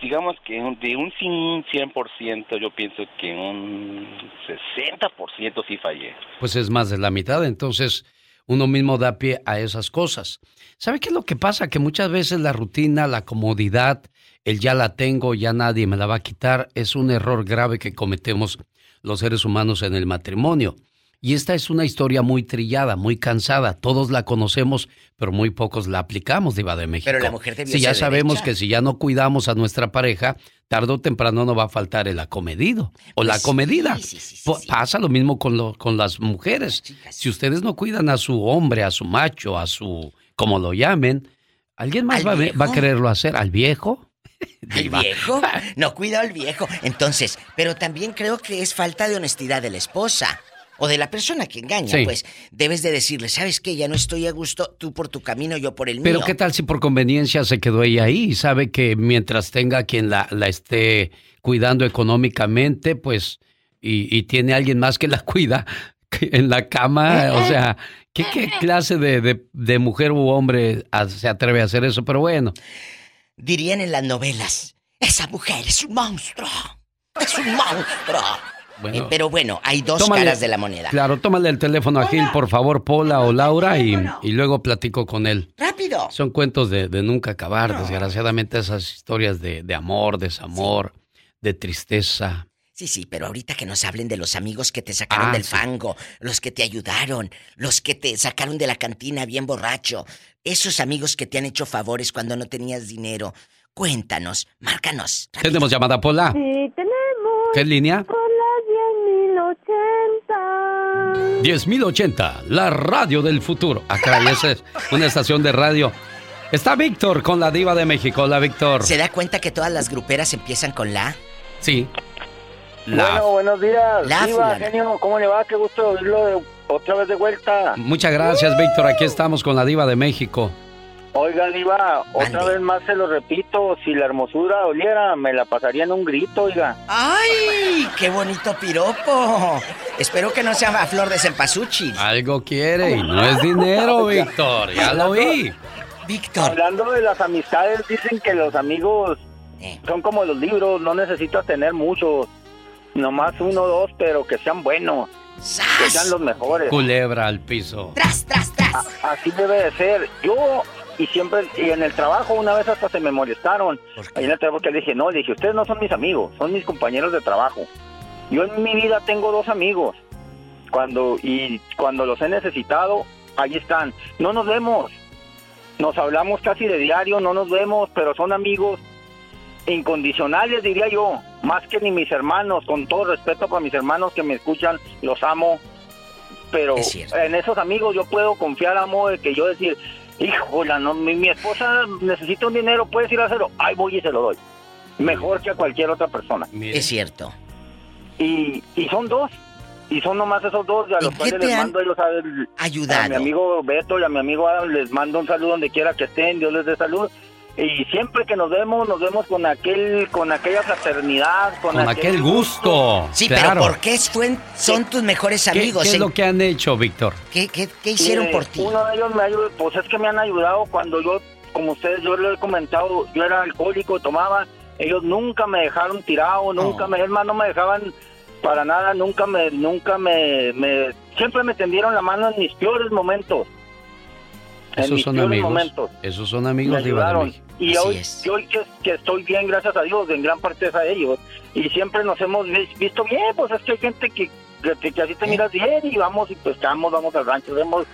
Digamos que de un cin- 100% yo pienso que un 60% sí fallé. Pues es más de la mitad, entonces uno mismo da pie a esas cosas. ¿Sabe qué es lo que pasa? Que muchas veces la rutina, la comodidad, el ya la tengo, ya nadie me la va a quitar, es un error grave que cometemos los seres humanos en el matrimonio. Y esta es una historia muy trillada, muy cansada. Todos la conocemos, pero muy pocos la aplicamos, Diva de México. Pero la mujer Si ya sabemos derecha. que si ya no cuidamos a nuestra pareja, tarde o temprano no va a faltar el acomedido o la Pues sí, comedida. sí, sí, sí, Po- Pasa lo mismo con, lo- con las mujeres. Si ustedes no cuidan a su hombre, a su macho, a su, como lo llamen, ¿alguien más ¿Al va va a quererlo hacer? ¿Al viejo? <laughs> ¿Al Diva. viejo? No cuida al viejo. Entonces, pero también creo que es falta de honestidad de la esposa. O de la persona que engaña, Sí. pues debes de decirle, ¿sabes qué? Ya no estoy a gusto, tú por tu camino, yo por el Pero mío. ¿qué tal si por conveniencia se quedó ella ahí y sabe que mientras tenga quien la, la esté cuidando económicamente, pues, y, y tiene alguien más que la <laughs> cuida en la cama? O sea, ¿qué, qué <laughs> clase de, de- de mujer u hombre a- se atreve a hacer eso? Pero bueno. Dirían en las novelas, esa mujer es un monstruo. Es un monstruo. Bueno. Eh, pero bueno, hay dos Tómale- caras de la moneda. Claro, tómale el teléfono a Gil, por favor, Paula o Laura, y, y luego platico con él. ¡Rápido! Son cuentos de, de nunca acabar, desgraciadamente, esas historias de, de amor, desamor, de tristeza. Sí, sí, pero ahorita que nos hablen de los amigos que te sacaron Ah, del sí. fango, los que te ayudaron, los que te sacaron de la cantina bien borracho, esos amigos que te han hecho favores cuando no tenías dinero. Cuéntanos, márcanos. ¿Tenemos llamada, Paula? Sí, tenemos. ¿Qué línea? Con las 10.080. 10.080, la radio del futuro. Ah, caray, esa es una estación de radio. Está Víctor con la diva de México. Hola, Víctor. ¿Se da cuenta que todas las gruperas empiezan con la? Sí. Bueno, buenos días. La Diva, genio, ¿cómo le va? Qué gusto oírlo de- otra vez de vuelta. Muchas gracias, Víctor. Aquí estamos con la diva de México. Oiga, Diva, otra vez más se lo repito, si la hermosura doliera, me la pasaría en un grito, oiga. ¡Ay! ¡Qué bonito piropo! Espero que no sea a flor de cempasúchil. Algo quiere y no es dinero, <laughs> Víctor. Ya lo vi. Víctor. Hablando de las amistades, dicen que los amigos Eh. son como los libros, no necesitas tener muchos, nomás uno o dos, pero que sean buenos, que sean los mejores. Culebra al piso. A- así debe de ser. Yo, y siempre, y en el trabajo una vez hasta se me molestaron. Ahí en el trabajo que le dije, no, le dije, ustedes no son mis amigos, son mis compañeros de trabajo. Yo en mi vida tengo dos amigos. Cuando, y cuando los he necesitado, ahí están. No nos vemos. Nos hablamos casi de diario, no nos vemos, pero son amigos incondicionales, diría yo. Más que ni mis hermanos, con todo respeto para mis hermanos que me escuchan, los amo. Pero en esos amigos yo puedo confiar, amo, de que yo decir, híjola, no, mi, mi esposa necesita un dinero, puedes ir a hacerlo. Ay, voy y se lo doy. Mejor que a cualquier otra persona. Es cierto. Y, y son dos. Y son nomás esos dos, y a los cuales les mando ellos a, ayudado? a mi amigo Beto y a mi amigo Adam, les mando un saludo donde quiera que estén, Dios les dé salud. Y siempre que nos vemos, nos vemos con aquel, con aquella fraternidad, con, Con aquel gusto. Sí, claro. pero ¿por qué son tus mejores ¿Qué, amigos? qué es lo que han hecho, Víctor? ¿Qué, qué, qué hicieron Mire, por ti? Uno de ellos me ayudó, pues es que me han ayudado cuando yo, como ustedes, yo les he comentado, yo era alcohólico, tomaba, ellos nunca me dejaron tirado, nunca me, es más, no me dejaban para nada, nunca me, nunca me, me, siempre me tendieron la mano en mis peores momentos. En Esos son amigos. momentos. Esos son amigos de. México. Y hoy, y hoy que, que estoy bien, gracias a Dios, en gran parte es a ellos. Y siempre nos hemos vi- visto bien, pues es que hay gente que, que, que así te miras bien y vamos y pescamos, vamos al rancho, vemos.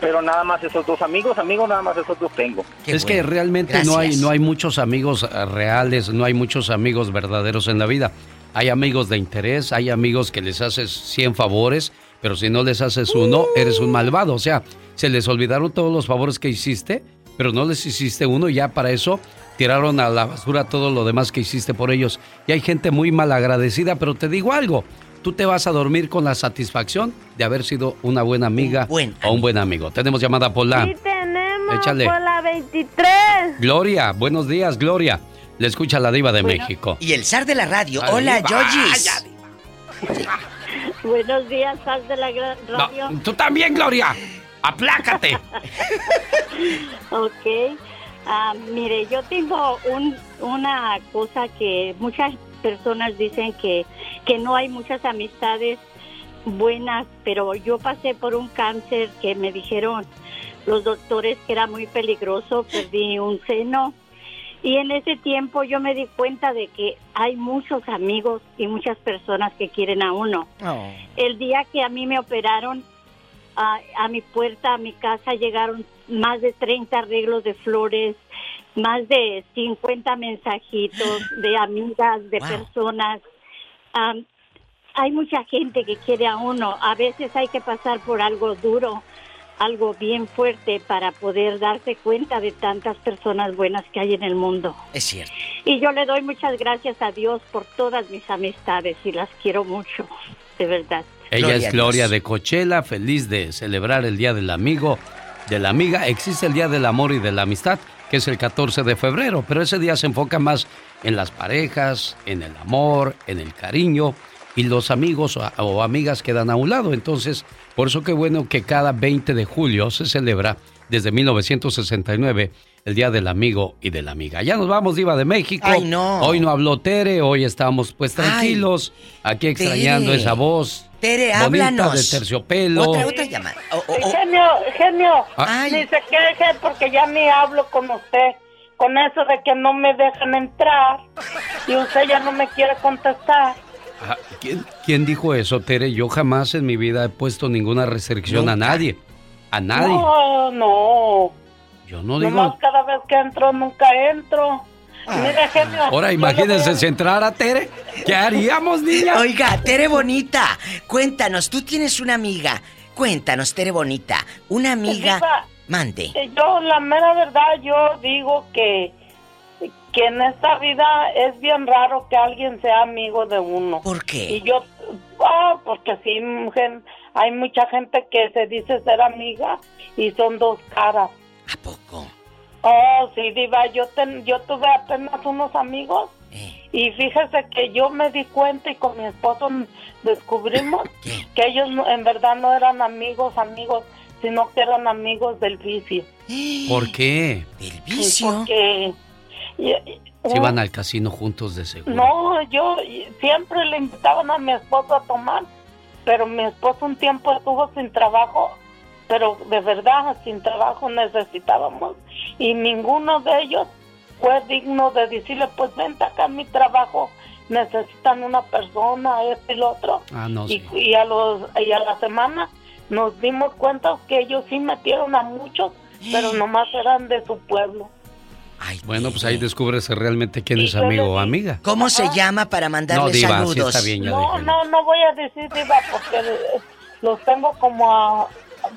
Pero nada más esos dos amigos, amigos, nada más esos dos tengo. es que realmente no hay, no hay muchos amigos eh, reales, no hay muchos amigos verdaderos en la vida. Hay amigos de interés, hay amigos que les haces 100 favores, pero si no les haces uno, eres un malvado. O sea, se les olvidaron todos los favores que hiciste, pero no les hiciste uno y ya para eso tiraron a la basura todo lo demás que hiciste por ellos. Y hay gente muy mal agradecida, pero te digo algo, tú te vas a dormir con la satisfacción de haber sido una buena amiga o un buen amigo. Tenemos llamada Pola. Sí tenemos Échale. por la 23. Gloria, buenos días, Gloria. Le escucha la diva de Bueno. México. Y el zar de la radio. Hola, diva. Yoyis. Buenos días, Sal de la gran radio. tú también, Gloria. Aplácate. ok. Ah, mire, yo tengo un, una cosa que muchas personas dicen que, que no hay muchas amistades buenas, pero yo pasé por un cáncer que me dijeron los doctores que era muy peligroso, perdí un seno y en ese tiempo yo me di cuenta de que hay muchos amigos y muchas personas que quieren a uno. El día que a mí me operaron, a, a mi puerta, a mi casa, llegaron más de 30 arreglos de flores, más de 50 mensajitos de amigas, de personas. Am, hay mucha gente que quiere a uno. A veces hay que pasar por algo duro, algo bien fuerte para poder darse cuenta de tantas personas buenas que hay en el mundo. Es cierto. Y yo le doy muchas gracias a Dios por todas mis amistades y las quiero mucho, de verdad. Ella es Gloria de Cochela, feliz de celebrar el Día del Amigo, de la Amiga. Existe el Día del Amor y de la Amistad, que es el 14 de febrero, pero ese día se enfoca más en las parejas, en el amor, en el cariño, y los amigos o, o amigas quedan a un lado. Entonces, por eso qué bueno que cada 20 de julio se celebra desde 1969 el Día del Amigo y de la Amiga. Ya nos vamos, Diva de México. Ay, no. Hoy no habló Tere, hoy estamos pues tranquilos, aquí extrañando Tere. esa voz. Tere, bonita háblanos. de terciopelo. Otra, otra llamada. Oh, oh, oh. Genio, genio, Ay. ni se queje porque ya ni hablo con usted. Con eso de que no me dejan entrar y usted ya no me quiere contestar. Ah, ¿Quién, quién dijo eso, Tere? Yo jamás en mi vida he puesto ninguna restricción a nadie. A nadie. No, no. Yo no Nomás digo. cada vez que entro, nunca entro. Mire, genio. Ahora imagínense si entrara Tere. ¿Qué haríamos, niña? Oiga, Tere Bonita, cuéntanos, tú tienes una amiga. Cuéntanos, Tere Bonita, una amiga. Diva, Mande. Yo, la mera verdad, yo digo que, que en esta vida es bien raro que alguien sea amigo de uno. ¿Por qué? Y yo, ah, porque sí, hay mucha gente que se dice ser amiga y son dos caras. ¿A poco? Oh, sí, Diva, yo, ten- yo tuve apenas unos amigos y fíjese que yo me di cuenta y con mi esposo descubrimos <laughs> que ellos no- en verdad no eran amigos, amigos, sino que eran amigos del vicio. <gasps> ¿Por qué? ¿Del Porque y- y- Se iban al casino juntos de seguro. no, yo siempre le invitaban a mi esposo a tomar, pero mi esposo un tiempo estuvo sin trabajo, pero de verdad sin trabajo necesitábamos y ninguno de ellos fue digno de decirle, pues vente acá a mi trabajo, necesitan una persona, esto y lo otro. Ah, no. y, sí. y a los y a la semana nos dimos cuenta que ellos sí metieron a muchos, pero <gasps> nomás eran de su pueblo. Bueno, pues ahí descubres realmente quién es amigo o amiga. ¿Cómo se llama para mandarle No, Diva, sí saludos? está bien, ya No, no, no voy a decir diva porque los tengo como a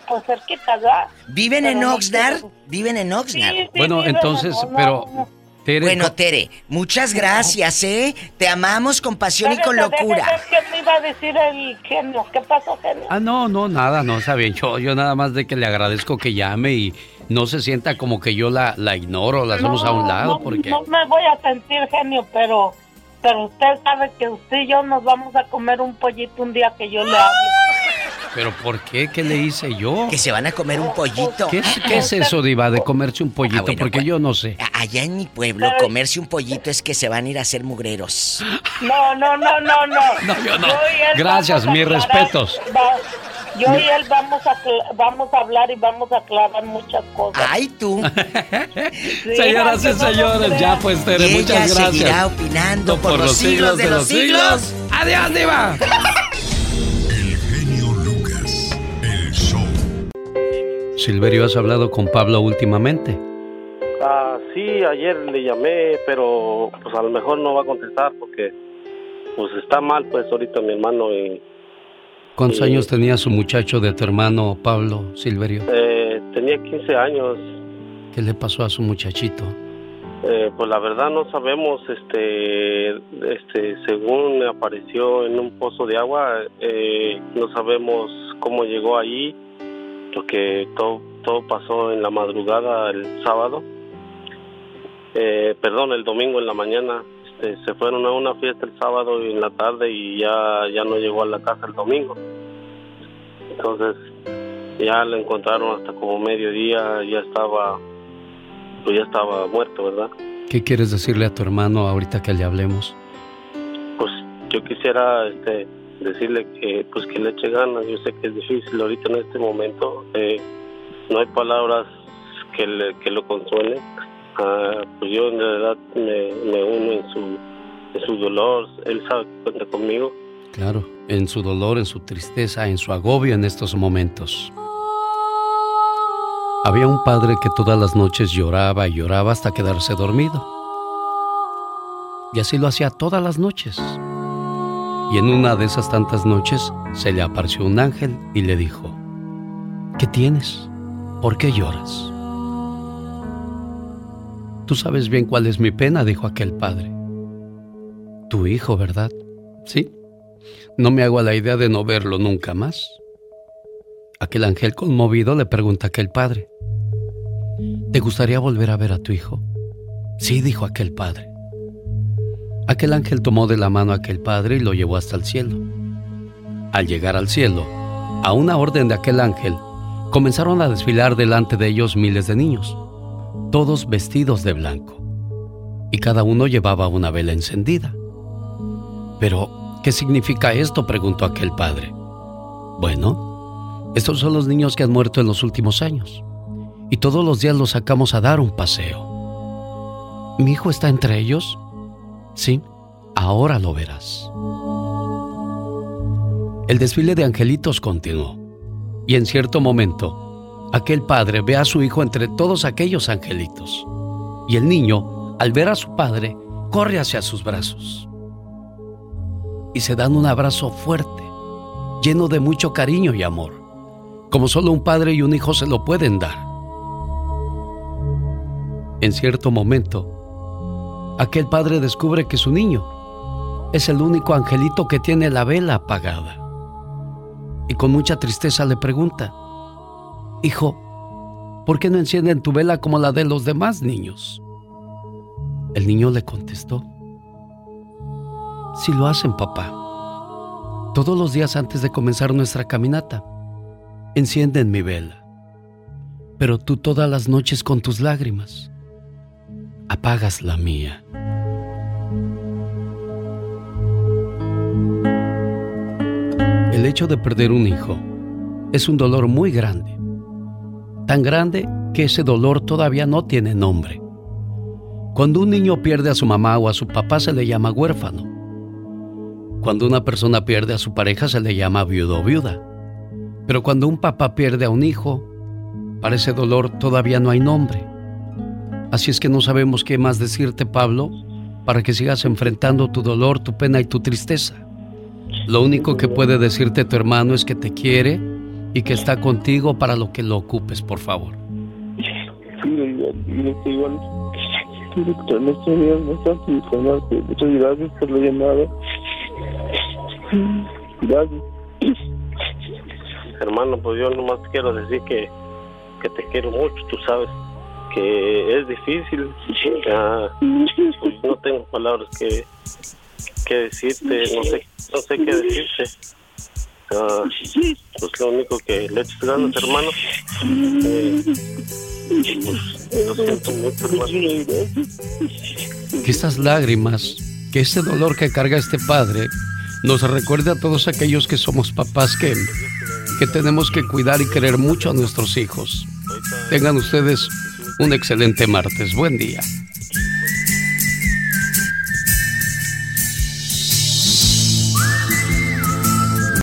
pues cerquita, ¿verdad? ¿Viven en Oxnard? quiero- ¿Viven en Oxnard? Sí, sí, Bueno, entonces, pero... Tere, Bueno, Tere, muchas gracias, ¿eh? Te amamos con pasión y con locura. ¿Qué me iba a decir el genio? ¿Qué pasó, genio? Ah, no, no, nada, no, está bien. Yo, yo nada más de que le agradezco que llame y no se sienta como que yo la, la ignoro, la hacemos a un lado, no, porque... no me voy a sentir genio, pero pero usted sabe que usted y yo nos vamos a comer un pollito un día que yo le hable. ¿Pero por qué? ¿Qué le hice yo? Que se van a comer un pollito. ¿Qué es, qué es eso, Diva, de comerse un pollito? Ah, bueno, porque yo no sé. Allá en mi pueblo, comerse un pollito es que se van a ir a hacer mugreros. No, no, no, no, no. <laughs> No, yo no. y él Gracias, mis aclarar- respetos. va- yo y él vamos a, vamos a hablar y vamos a aclarar muchas cosas. Ay, tú. <laughs> Señoras y señores, ya pues, Tere, muchas gracias. seguirá opinando por los siglos de los siglos. ¡Adiós, Diva! <laughs> Silverio, ¿has hablado con Pablo últimamente? Ah, sí, ayer le llamé, pero pues a lo mejor no va a contestar porque pues está mal pues ahorita mi hermano y ¿Cuántos Sí. años tenía su muchacho de tu hermano Pablo, Silverio? eh, tenía 15 años. ¿Qué le pasó a su muchachito? Eh, pues la verdad no sabemos, este, este, según apareció en un pozo de agua, eh, no sabemos cómo llegó ahí, porque todo, todo pasó en la madrugada el sábado, eh, perdón, el domingo en la mañana, este, se fueron a una fiesta el sábado y en la tarde y ya, ya no llegó a la casa el domingo, entonces ya lo encontraron hasta como mediodía, ya estaba, pues ya estaba muerto, ¿verdad? ¿Qué quieres decirle a tu hermano ahorita que le hablemos? pues yo quisiera este decirle que pues que le eche ganas yo sé que es difícil ahorita en este momento eh, no hay palabras que le, que lo consuelen Ah, pues yo en realidad me, me uno en su en su dolor él sabe que cuenta conmigo Claro, en su dolor, en su tristeza, en su agobio en estos momentos. Había un padre que todas las noches lloraba y lloraba hasta quedarse dormido. Y así lo hacía todas las noches. Y en una de esas tantas noches se le apareció un ángel y le dijo, ¿qué tienes? ¿Por qué lloras? Tú sabes bien cuál es mi pena, dijo aquel padre. Tu hijo, ¿verdad? Sí. No me hago a la idea de no verlo nunca más. Aquel ángel conmovido le pregunta a aquel padre, ¿te gustaría volver a ver a tu hijo? Sí, dijo aquel padre. Aquel ángel tomó de la mano a aquel padre y lo llevó hasta el cielo. Al llegar al cielo, a una orden de aquel ángel, comenzaron a desfilar delante de ellos miles de niños, todos vestidos de blanco, y cada uno llevaba una vela encendida. Pero, ¿qué significa esto? preguntó aquel padre. Bueno, estos son los niños que han muerto en los últimos años, y todos los días los sacamos a dar un paseo. ¿Mi hijo está entre ellos? Sí, ahora lo verás. El desfile de angelitos continuó, y en cierto momento, aquel padre ve a su hijo entre todos aquellos angelitos, y el niño, al ver a su padre, corre hacia sus brazos. y se dan un abrazo fuerte, lleno de mucho cariño y amor, como solo un padre y un hijo se lo pueden dar. En cierto momento, aquel padre descubre que su niño es el único angelito que tiene la vela apagada. Y con mucha tristeza le pregunta, Hijo, ¿por qué no encienden tu vela como la de los demás niños? El niño le contestó, Si lo hacen, papá. Todos los días antes de comenzar nuestra caminata, encienden mi vela. Pero tú todas las noches con tus lágrimas, apagas la mía. El hecho de perder un hijo es un dolor muy grande. Tan grande que ese dolor todavía no tiene nombre. Cuando un niño pierde a su mamá o a su papá se le llama huérfano. Cuando una persona pierde a su pareja se le llama viudo o viuda. Pero cuando un papá pierde a un hijo, para ese dolor todavía no hay nombre. Así es que no sabemos qué más decirte, Pablo, para que sigas enfrentando tu dolor, tu pena y tu tristeza. Lo único que puede decirte tu hermano es que te quiere y que está contigo para lo que lo ocupes, por favor. Muchas gracias por la llamada. Gracias. Hermano, pues yo nomás quiero decir que, que te quiero mucho, tú sabes que es difícil. Ah, pues <laughs> no tengo palabras que, que decirte, no sé, no sé qué decirte. Ah, pues lo único que le echas ganas, hermano. Eh, pues lo siento mucho, hermano. Que estas lágrimas, que ese dolor que carga este padre, nos recuerde a todos aquellos que somos papás que, que tenemos que cuidar y querer mucho a nuestros hijos. Tengan ustedes un excelente martes. Buen día.